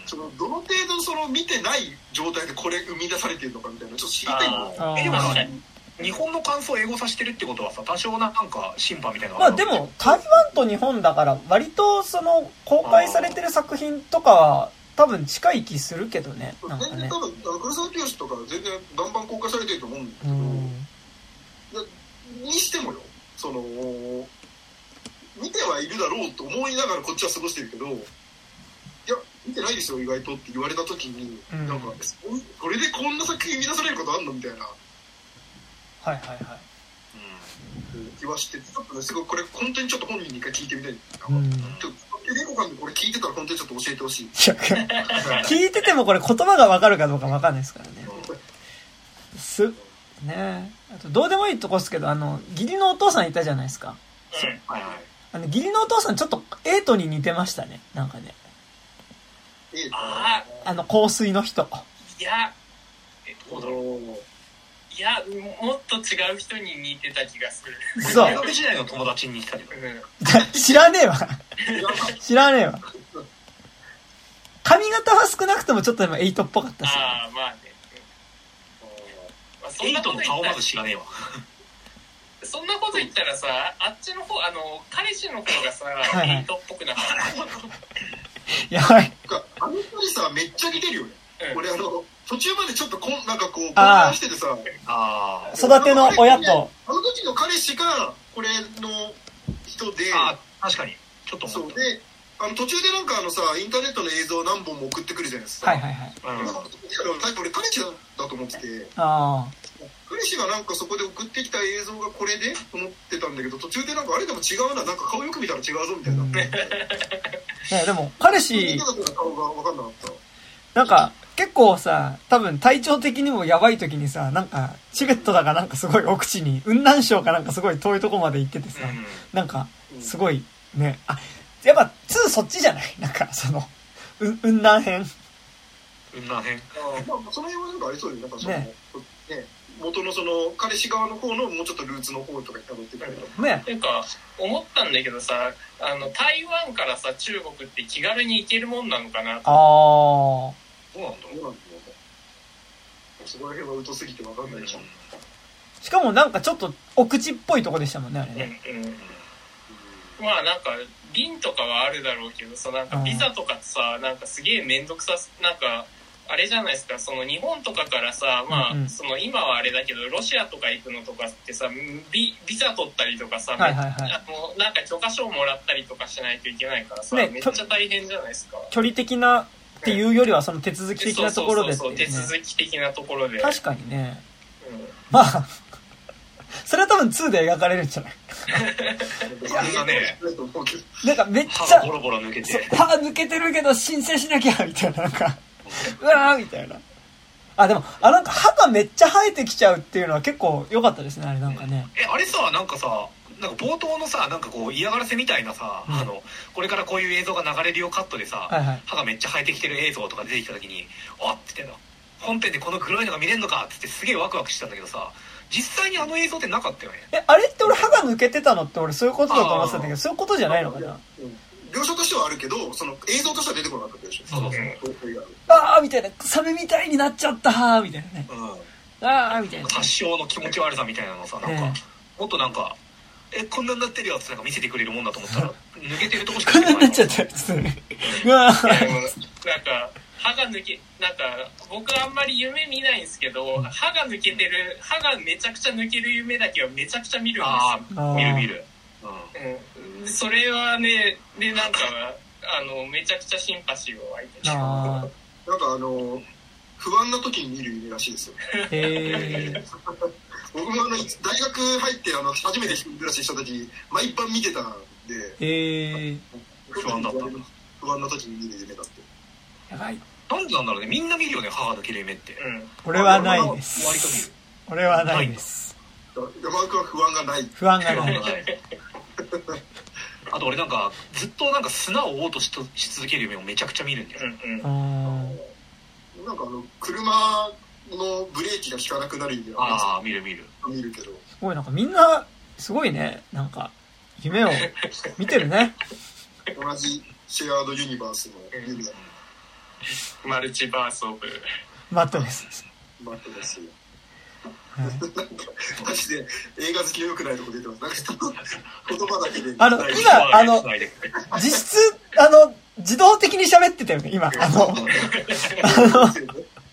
そのどの程度その見てない状態でこれ生み出されてるのかみたいなちょっと知りたいんだよ日本の感想を英語させてるってことはさ多少ななんか審判みたいなのまあるでも台湾と日本だから割とその公開されてる作品とかは多分近い気するけどねなんかね。全然多分あの黒沢清とか全然バンバン公開されてると思うんだけど、うんにしてもよその見てはいるだろうと思いながらこっちは過ごしてるけどいや見てないですよ意外とって言われた時に、うん。なんかそこれでこんな作品生み出されることあんのみたいなはいはいはい。気はしてちょっとねすごいこれ本当にちょっと本人に一回聞いてみたいうんなん。かちょっとレコさんにこれ聞いてたら本当にちょっと教えてほしい。いや聞いててもこれ言葉がわかるかどうかわかんないですからね。す。ねあとどうでもいいとこですけどあの義理のお父さんいたじゃないですか。はいはい。あの義理のお父さんちょっとエイトに似てましたねなんかねええああの香水の人。いや、えどうだろういや、もっと違う人に似てた気がする。そう大学時代の友達に似てたけど。うん。知らねえわ。知らねえわ。髪型は少なくともちょっとでもエイトっぽかったし。ああ、まあね。まあ、そんエイなこと言ったらトの顔まず知らねえわ。そんなこと言ったらさ、あっちの方、あの、彼氏の方がさ、いはい。エイトっぽくなかった？(laughs) やばい。なんかあの二人さめっちゃ似てるよね。うん。俺あの途中までちょっとこんなんかこう混乱しててさ。あー。育ての親と。あの時の彼氏がこれの人で。あー確かに。ちょっと思っそう。であの途中でなんかあのさインターネットの映像何本も送ってくるじゃないですか。はいはいはい。たうん。なんか俺彼氏だと思ってて。あ彼氏がなんかそこで送ってきた映像がこれでと思ってたんだけど途中でなんかあれでも違うななんか顔よく見たら違うぞみあ、たいな、うんね、でも彼見氏た時の顔が分かんなかった。なんか結構さ多分体調的にもやばい時にさなんかチベットだかなんかすごい奥地に雲南省かなんかすごい遠いとこまで行っててさ、うん。なんかすごいねあやっぱ2そっちじゃない？(laughs) なんかそのう雲南編。うんなへんあーまあその辺はなんかありそうでなんかそのね。ね元のその彼氏側の方のもうちょっとルーツの方とかにたどってたりと。かね。ていうか、思ったんだけどさ、あの、台湾からさ、中国って気軽に行けるもんなのかなああどうなんだろどうなんだろうねそこら辺は疎すぎて分かんないでしょ、しかもなんかちょっと奥地っぽいとこでしたもんねあれねうんうん。まあなんか、便とかはあるだろうけどさ、なんかビザとかさ、なんかすげえめんどくさす、なんか、あれじゃないですか、その日本とかからさ、まあ、その今はあれだけど、ロシアとか行くのとかってさ、ビビザ取ったりとかさ、はいはいはいあのなんか許可証もらったりとかしないといけないからさ、ねめっちゃ大変じゃないですか。距離的なっていうよりはその手続き的なところでってそうそう手続き的なところで。確かにね。うん。まあ (laughs) それは多分2で描かれるんじゃない？(laughs) あんなね。なんかめっ歯ちゃがボロボロ抜けて。歯抜けてるけど申請しなきゃみたいななんか (laughs) うわーみたいな。あでもあなんか歯がめっちゃ生えてきちゃうっていうのは結構良かったですねあれなんかね。えあれさなんかさなんか冒頭のさなんかこう嫌がらせみたいなさ、うん。あのこれからこういう映像が流れるよカットでさ、はいはい。歯がめっちゃ生えてきてる映像とか出てきた時に「あっ!」って言って本編でこの黒いのが見れるのかっつってすげえワクワクしてたんだけどさ実際にあの映像ってなかったよね。え、あれって俺歯が抜けてたのって俺そういうことだと思ってたんだけど、そういうことじゃないのかな？うん描写としてはあるけどその映像としては出てこなかったでしょそうそう。そういうあーみたいな、サメみたいになっちゃった。ーみたいなね。うん。あーみたいな。発祥の気持ち悪さみたいなのさなんか、え。もっとなんかえこんなになってるよってなんか見せてくれるもんだと思ったら (laughs) 抜けてるとこしかこんなになっちゃっったやつね。うわー。なんか歯が抜けなんか僕あんまり夢見ないんですけど歯が抜けてる歯がめちゃくちゃ抜ける夢だけはめちゃくちゃ見るんあですあ見る見る、うん、よ、うん、それはねでなんかあのめちゃくちゃシンパシーを湧いてるあなんかあの不安な時に見る夢らしいですよ。ーへー (laughs) 僕もあの大学入ってあの初めて一人暮らしした時毎晩見てたんでへー。不安だった不安な時に見る夢だってやばい。なんでなんだろうねみんな見るよね歯が抜ける夢って。うん。俺はないです。割と見る俺はないです。山田君は不安がない。不安がない。あと俺なんかずっとなんか砂を追おうとしとし続ける夢をめちゃくちゃ見るんだよ、うんうん。なんかあの車のブレーキが効かなくなる夢はああ見る見る。見るけど。すごいなんかみんな、すごいね。なんか、夢を (laughs) 見てるね。同じシェアードユニバースの夢だマルチバースオブ。マットです。マットですよ。はい。なんかマジで映画好きが良くないとこ出てます。なんか言葉だけで。あの今あの実質、あの、自動的に喋ってたよね、今。あの、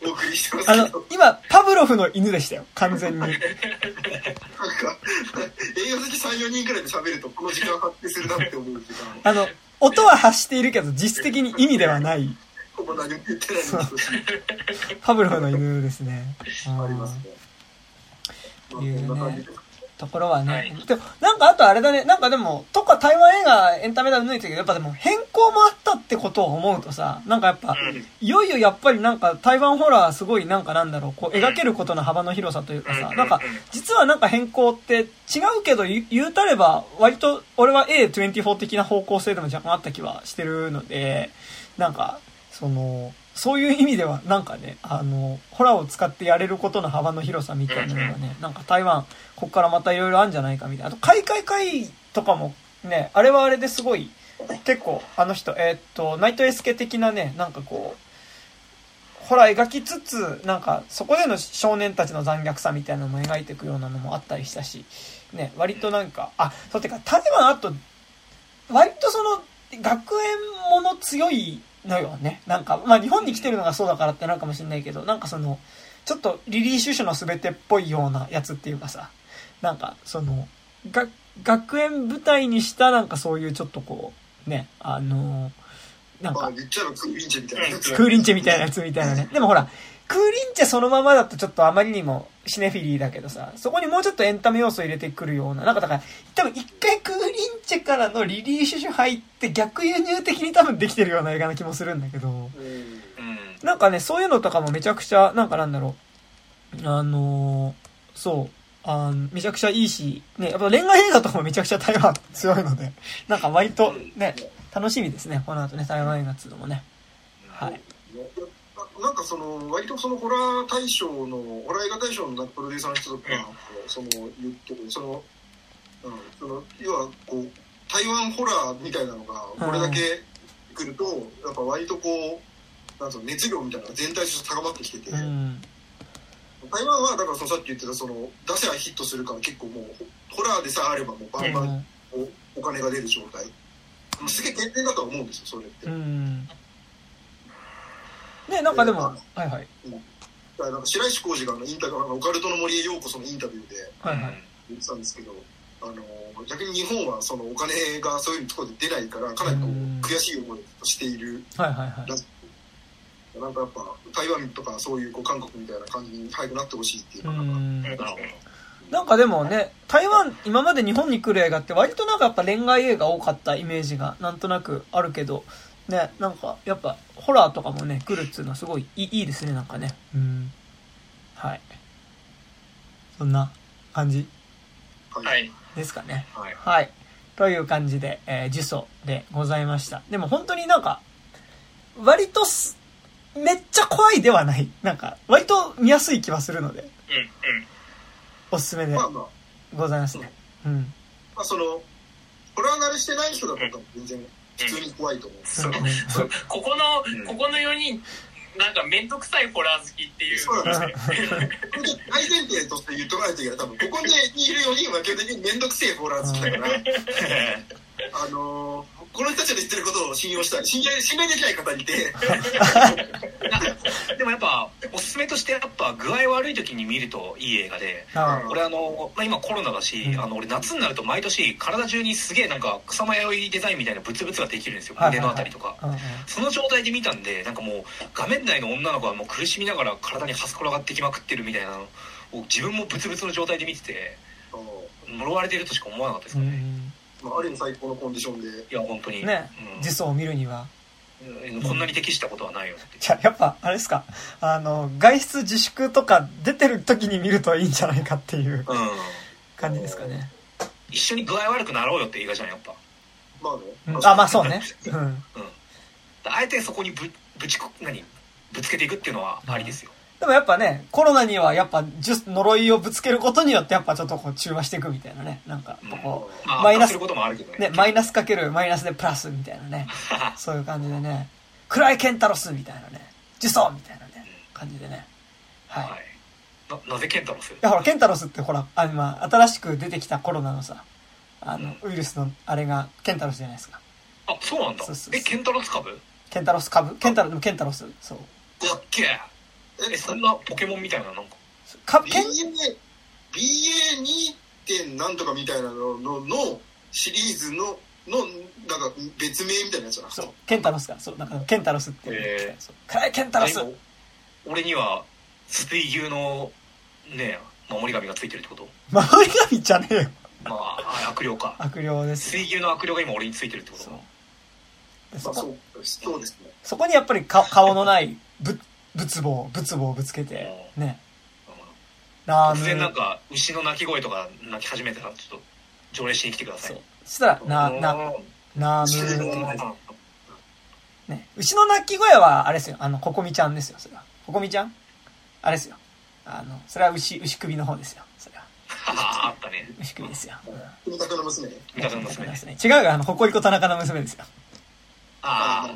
お送りしてますあの今、パブロフの犬でしたよ、完全に。なんか映画好き34人くらいで喋るとこの時間発生するなって思う時間。あの、音は発しているけど、実質的に意味ではない、ほぼ何も言ってないのに。少しパブロフの犬ですね。ありますね。まあこんな感じですところはね、はい。でもなんかあとあれだね、なんかでも、とか台湾映画エンタメだ抜いてるけど、やっぱでも変更もあったってことを思うとさ、なんかやっぱ、いよいよやっぱりなんか台湾ホラーすごいなんかなんだろう、こう描けることの幅の広さというかさ、なんか実はなんか変更って違うけど言う言うたれば割と俺は A24 的な方向性でも若干あった気はしてるので、なんか、その、そういう意味ではなんかね、あの、ホラーを使ってやれることの幅の広さみたいなのがね、なんか台湾、こっからまたいろいろあるんじゃないかみたいな。あと、開会会とかもね、あれはあれですごい、結構あの人、えーっと、ナイトエスケ的なね、なんかこう、ホラー描きつつ、なんか、そこでの少年たちの残虐さみたいなのも描いていくようなのもあったりしたし、ね、割となんか、あ、そうてか、台湾あと、割とその、学園もの強いのよね。なんか、まあ日本に来てるのがそうだからってなるかもしれないけど、なんかその、ちょっとリリー・シュシュの全てっぽいようなやつっていうかさ、なんか、その、が、学園舞台にしたなんかそういうちょっとこう、ね、あのなんか。クーリンチェみたいなやつみたいなね。でもほら、クーリンチェそのままだとちょっとあまりにもシネフィリーだけどさ、そこにもうちょっとエンタメ要素入れてくるような、なんかだから、多分一回クーリンチェからのリリー・シュシュ入って逆輸入的に多分できてるような映画な気もするんだけど、なんかね、そういうのとかもめちゃくちゃ、なんかなんだろう、あのーそう、あのめちゃくちゃいいし、ね、やっぱ恋愛映画とかもめちゃくちゃ台湾強いので、なんか割とね、楽しみですね、この後ね、台湾映画っつうのもね。はい。ななんかその割とそのホラー大賞のホラー映画大賞のプロデューサーの人とか、その言ってるその,、うん、その要はこう台湾ホラーみたいなのがこれだけ来ると、やっぱ割とこうなんつうの熱量みたいなのが全体として高まってきてて、うん。台湾はだからそのさっき言ってたその出せばヒットするから結構もうホホラーでさえあればもうバンバンおお金が出る状態、すげえ減点だとは思うんですよそれって。うん。ね、なんかでも、はいはい。だからなんか白石浩二があのインタビューあのオカルトの森へようこそのインタビューではいはい。言ってたんですけど、あの逆に日本はそのお金がそういうところで出ないからかなりこううん悔しい思いをしているはいはいはい。なんかやっぱ台湾とかそういうこう韓国みたいな感じに早くなってほしいっていううのが、ん。なるほどなんかでもね、台湾、今まで日本に来る映画って割となんかやっぱ恋愛映画多かったイメージがなんとなくあるけど、ね、なんかやっぱホラーとかもね、来るっつうのはすごいいいですね、なんかね。うん。はい。そんな感じはいはい。ですかね。はいはい。という感じで、えー、呪詛でございました。でも本当になんか、割とす、めっちゃ怖いではない。なんか、割と見やすい気はするので、うんうんおすすめでまあまあ、ございますね。うん。まあその、ホラー慣れしてない人だったら全然普通に怖いと思う。そううんそうここの、うんここの4人なんか面倒くさいホラー好きっていうそうなんですね。大前提として言っとかないといけない。多分、ここにいる4人は基本的にめんどくせえホラー好きだから、(laughs) あのー、この人たちの言ってることを信用したい。(laughs) 信頼、信頼できない方にいて、(laughs) でもやっぱおすすめとしてやっぱ具合悪い時に見るといい映画であ俺あの、まあ、今コロナだし、うん。あの俺夏になると毎年体中にすげえなんか草間弥生デザインみたいなブツブツができるんですよ。胸のあたりとかその状態で見たんでなんかもう画面内の女の子はもう苦しみながら体にはす転がってきまくってるみたい。なのを自分もブツブツの状態で見てて呪われてるとしか。思わなかったですうかね、んまあ、ある意味最高のコンディションで、いや本当に。ね、うん。実相を見るには。うん。こんなに適したことはないよ。ってじゃあやっぱ、あれですか、あの、外出自粛とか出てる時に見るといいんじゃないかっていううん。感じですかね。一緒に具合悪くなろうよって映画じゃんやっぱ。まあね。うん。あ、まあそうね。(laughs) うん。あえてそこにぶぶちこ何？ぶつけていくっていうのはありですよ、でもやっぱね、コロナにはやっぱ、呪いをぶつけることによってやっぱちょっとこう中和していくみたいなね。なんか、こまあマイナス悪化することもあるけどう、ね。ね、マイナスかけるマイナスでプラスみたいなね。(laughs) そういう感じでね、暗いケンタロスみたいなね、呪詛みたいなね、感じでね。はい。ななぜケンタロス？やほら、ケンタロスってほら、あの、まあ、新しく出てきたコロナのさ、あの、ウイルスのあれがケンタロスじゃないですか。あそうなんだ。えケンタロス株？ケンタロス株？ケンタロス、ケンタロス、そう。かっけえええそんなポケモンみたいななんかか、ケン、BA、BA2. 点なんとかみたいなのののシリーズの、の、なんか別名みたいなやつじゃなくてそう、ケンタロスが、そう、なんかケンタロスっていう。へー。そう。暗いケンタロス。俺には水牛のね守り神がついてるってこと？守り神じゃねえよ。まああ悪霊か。悪霊です。水牛の悪霊が今俺についてるってこと？そう。でまあ、そう、そうですね。そこにやっぱりか顔のないぶ仏棒仏棒をぶつけてね。ラー突ム然なんか牛の鳴き声とか鳴き始めたらちょっと条例しに来てください。そしたらななナームうんね。牛の鳴き声はあれですよ。あのココミちゃんですよそれは。ココミちゃん？あれですよ。あのそれは牛牛首の方ですよ。それは。あったね。牛首ですよ、うん。キムタクの娘。ね。三田君の娘。ねですね違うよあのココリコ田中の娘ですよ。ああ。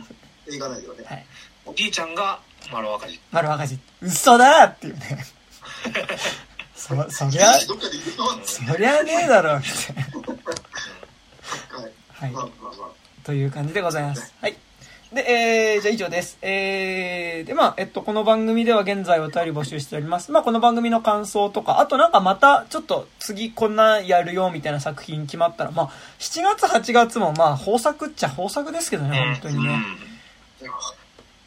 映画内ではね。はい。おじいちゃんが丸赤字丸赤字嘘だっていうね (laughs) そそりゃそりゃねえだろみたいなはい。という感じでございます。はい。で、えー、じゃあ以上です。えー、で、まあ、えっと、この番組では現在お便り募集しております。まあ、この番組の感想とか、あとなんかまた、ちょっと次こんなやるよ、みたいな作品決まったら、まあ、7月、8月もまあ、豊作っちゃ豊作ですけどね、本当にね。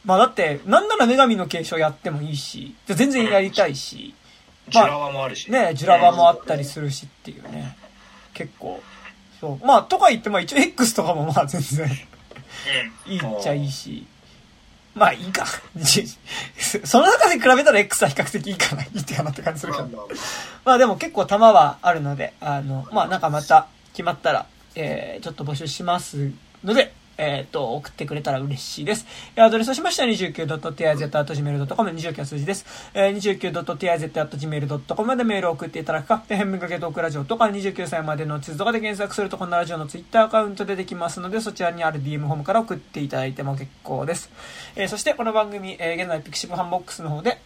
まあ、だって、なんなら女神の継承やってもいいし、じゃあ全然やりたいし、ジュラワもあるしね、ジュラバもあったりするしっていうね。結構。そう。まあ、とか言って、まあ一応 X とかもまあ (laughs) 全然。いいっちゃいいし。まあいいか。(laughs) その中で比べたら X は比較的いいかな。いいってかなって感じするけど。まあまあまあ。まあでも結構玉はあるので、あの、まあなんかまた決まったら、えー、ちょっと募集しますので、えっ、と、送ってくれたら嬉しいです。えアドレスとしましては 29.tiz.gmail.com、29は数字です。えー、29.tiz.gmail.com までメールを送っていただくか、変文かけトークラジオとか29歳までの地図とかで検索するとこのラジオのツイッターアカウントでできますので、そちらにある DM フォームから送っていただいても結構です。えーそしてこの番組、えー現在 pixivFANBOX の方で、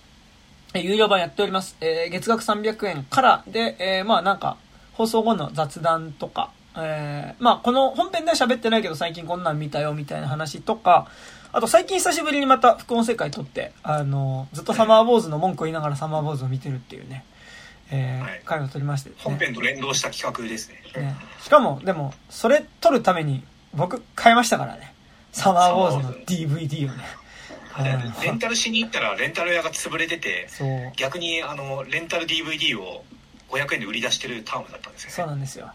えー有料版やっております。えー月額300円からで、えーまあなんか、放送後の雑談とか、えーまあこの本編では喋ってないけど最近こんなん見たよみたいな話とか、あと最近久しぶりにまた副音声回撮って、あの、ずっとサマーウォーズの文句を言いながらサマーウォーズを見てるっていうね、えーはい回を撮りまして、ね、本編と連動した企画ですねね。しかも、でも、それ撮るために僕買いましたからね。サマーウォーズの DVD をね。うんレンタルしに行ったらレンタル屋が潰れててそう。逆にあのレンタル DVD を500円で売り出してるタームだったんですそうよねなんですよ。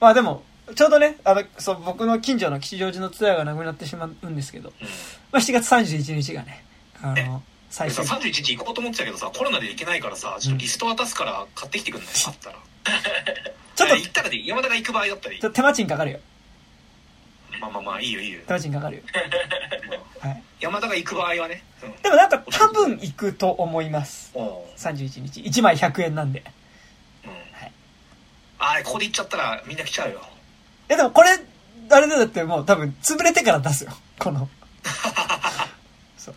まあでも、ちょうどね、あの、そう、僕の近所の吉祥寺のツアーがなくなってしまうんですけど、うんまあ7月31日がね、あねの、最さ初31日行こうと思ってたけどさコロナで行けないからさちょっとリスト渡すから買ってきてくんない？あったらちょっと行ったらでいい山田が行く場合だったらいいちょっと手間賃かかるよ。まあまあまあいいよいいよ手間賃かかるよ。(laughs) はい。山田が行く場合はね、うんでもなんか多分行くと思います。うん。うん。31日。1枚100円なんで。いあれ、ここで行っちゃったらみんな来ちゃうよ。やでもこれ、あれだってもう多分潰れてから出すよ。この。(laughs) そう。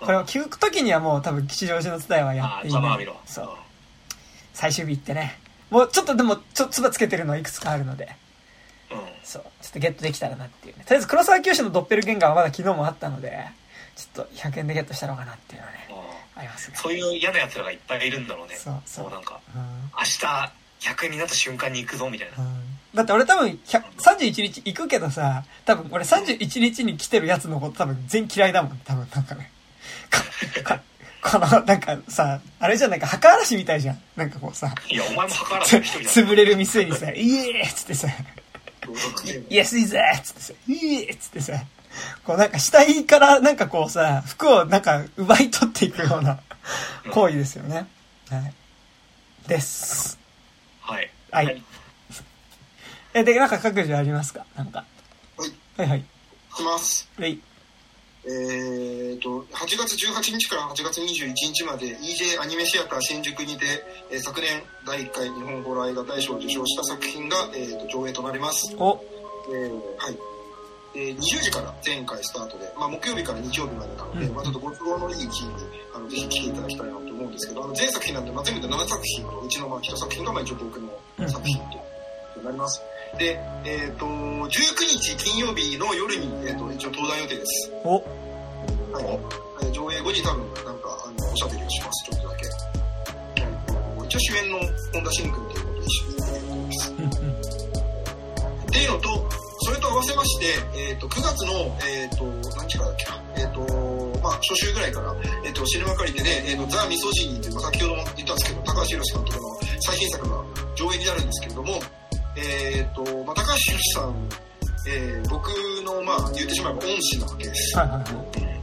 これを聞く時にはもう多分吉祥寺の伝えはやああ、っていないざまあみろ。そう。最終日行ってね。もうちょっとでも、ちょっとつばつけてるのはいくつかあるので。うん。うん。そう。ちょっとゲットできたらなっていうね。とりあえず黒沢清のドッペルゲンガーはまだ昨日もあったので、ちょっと100円でゲットしたのかなっていうのはね、ありますね。そういう嫌な奴らがいっぱいいるんだろうね。そうそうもうなんか、うん明日100円になった瞬間に行くぞみたいな。だって俺多分100 31日行くけどさ、多分俺31日に来てるやつのこと多分全嫌いだもん、多分なんかね。かかこの、なんかさ、あれじゃんなんか墓嵐みたいじゃん。なんかこうさ、いや、お前も測らつず一人だ潰れる店にさ、イエーイっつってさ、ー安いぜっつってさ、イエーイっつってさ、こうなんか死体からなんかこうさ、服をなんか奪い取っていくような行為ですよね。はい。です。はい。はい。え、で、なんか各自ありますか？なんか。はい。はいはい。いきます。はい。えー、と、8月18日から8月21日まで EJ アニメシアター新宿にて、えー昨年第1回日本ホラー映画大賞を受賞した作品が、えー、と上映となります。お、えーはい。えー20時から前回スタートで、まあ、木曜日から日曜日までなので、うんまあ、ちょっとご都合のいい日にあのぜひ来ていただきたいなと思うんですけどあの全作品なんで、まあ、全部で7作品とうちのまあ1作品がまあ一応僕の作品となります。で、えっ、と、19日金曜日の夜に、えー、と一応登壇予定です。お、はい。えー上映後に多分なんかあのおしゃべりをします、ちょっとだけ。一応主演の本田真君ということで一緒にやってます。うんうん。っていうのと、それと合わせまして、えっ、と、9月の、えっ、と、何日からだっけな、えっ、と、まあ、初週ぐらいから、えっ、と、シネマカリでね、えっ、と、ザ・ミソジニーという、まあ、先ほども言ったんですけど、高橋宏監督の最新作が上映になるんですけれども、えっ、と、まあ、高橋宏さん、えー僕の、まあ、言ってしまえば恩師なわけです。はいはい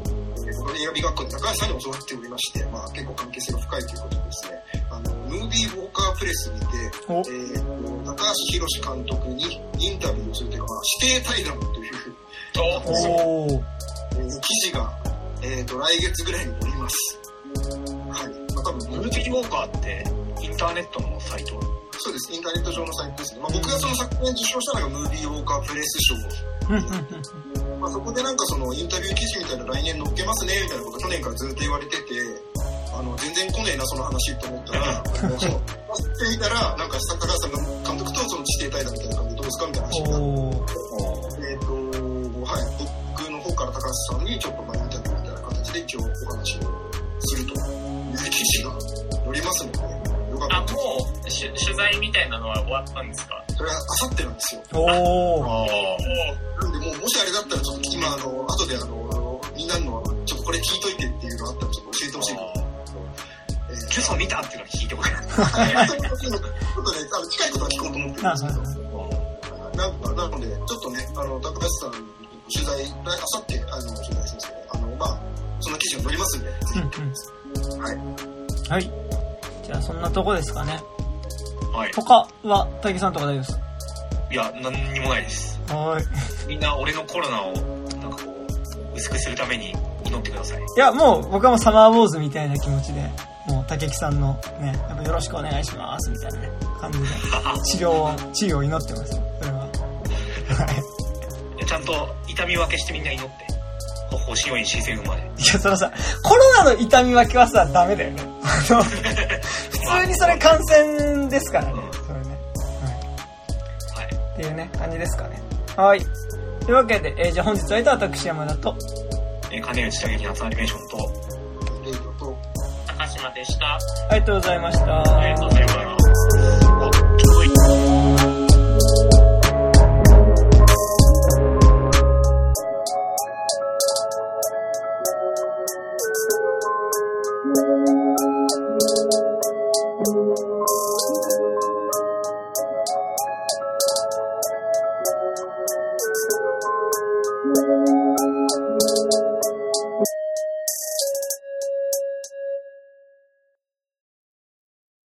映画美学校で高橋さんに教わっておりまして、まあ、結構関係性が深いということでですね、ムービーウォーカープレスにて、おえ、ーと高橋宏監督にインタビューをするというか、まあ、指定対談という。えー記事が、えー、と来月ぐらいに載ります。はい。まあ、多分、ムービーウォーカーってインターネットのサイトそうです。インターネット上のサイトですね。まあ、僕がその昨年受賞したのがムービーウォーカープレス賞。うんうんうんまあ、そこでなんかそのインタビュー記事みたいな来年載っけますね、みたいなこと去年からずっと言われてて、あの、全然来ねえな、その話と思ったら、あのそう。ってみたら、なんか高橋さんが監督とその指定対談みたいな感じでどうですかみたいな話になって。えっ、と、はい、僕の方から高橋さんにちょっとまあインタビューみたいな形で一応お話をすると。いう記事が載りますので、よかった。あ、ら、もう、し取材みたいなのは終わったんですか？それはあさってなんですよ。おー。あおなんで、もう、もしあれだったら、ちょっと今、あの、後で、あの、みんなの、ちょっとこれ聞いといてっていうのあったら、ちょっと教えてほしいえージュソ見たっていうのを聞いてこい。ちょっとね、あの近いことは聞こうと思ってるんですけど、はいなんか、なので、ちょっとね、あの、高橋さん、取材、あさって、あの、取材するんですけど、あの、まあ、そんな記事が載りますんで、ぜひうんうん。はい。はい。じゃあそんなとこですかね。はい。他は、大木さんとか大丈夫ですいや、何にもないです。かはーい。みんな俺のコロナを、なんかこう、薄くするために祈ってください。いや、もう僕はもうサマーウォーズみたいな気持ちで、もう竹木さんのね、やっぱよろしくお願いしますみたいなね、感じで、治療を、治癒を祈ってますよ。それは。はい。ちゃんと痛み分けしてみんな祈って。星4位自然生まれ。いや、そのさ、コロナの痛み分けはさ、ダメだよね。あの、普通にそれ感染ですからね。それね。はい。はい。っていうね、感じですかね。はい。というわけで、えーじゃあ本日は私山田と、えー金内打撃夏アニメーションと、高島でした。ありがとうございました。ありがとうございます。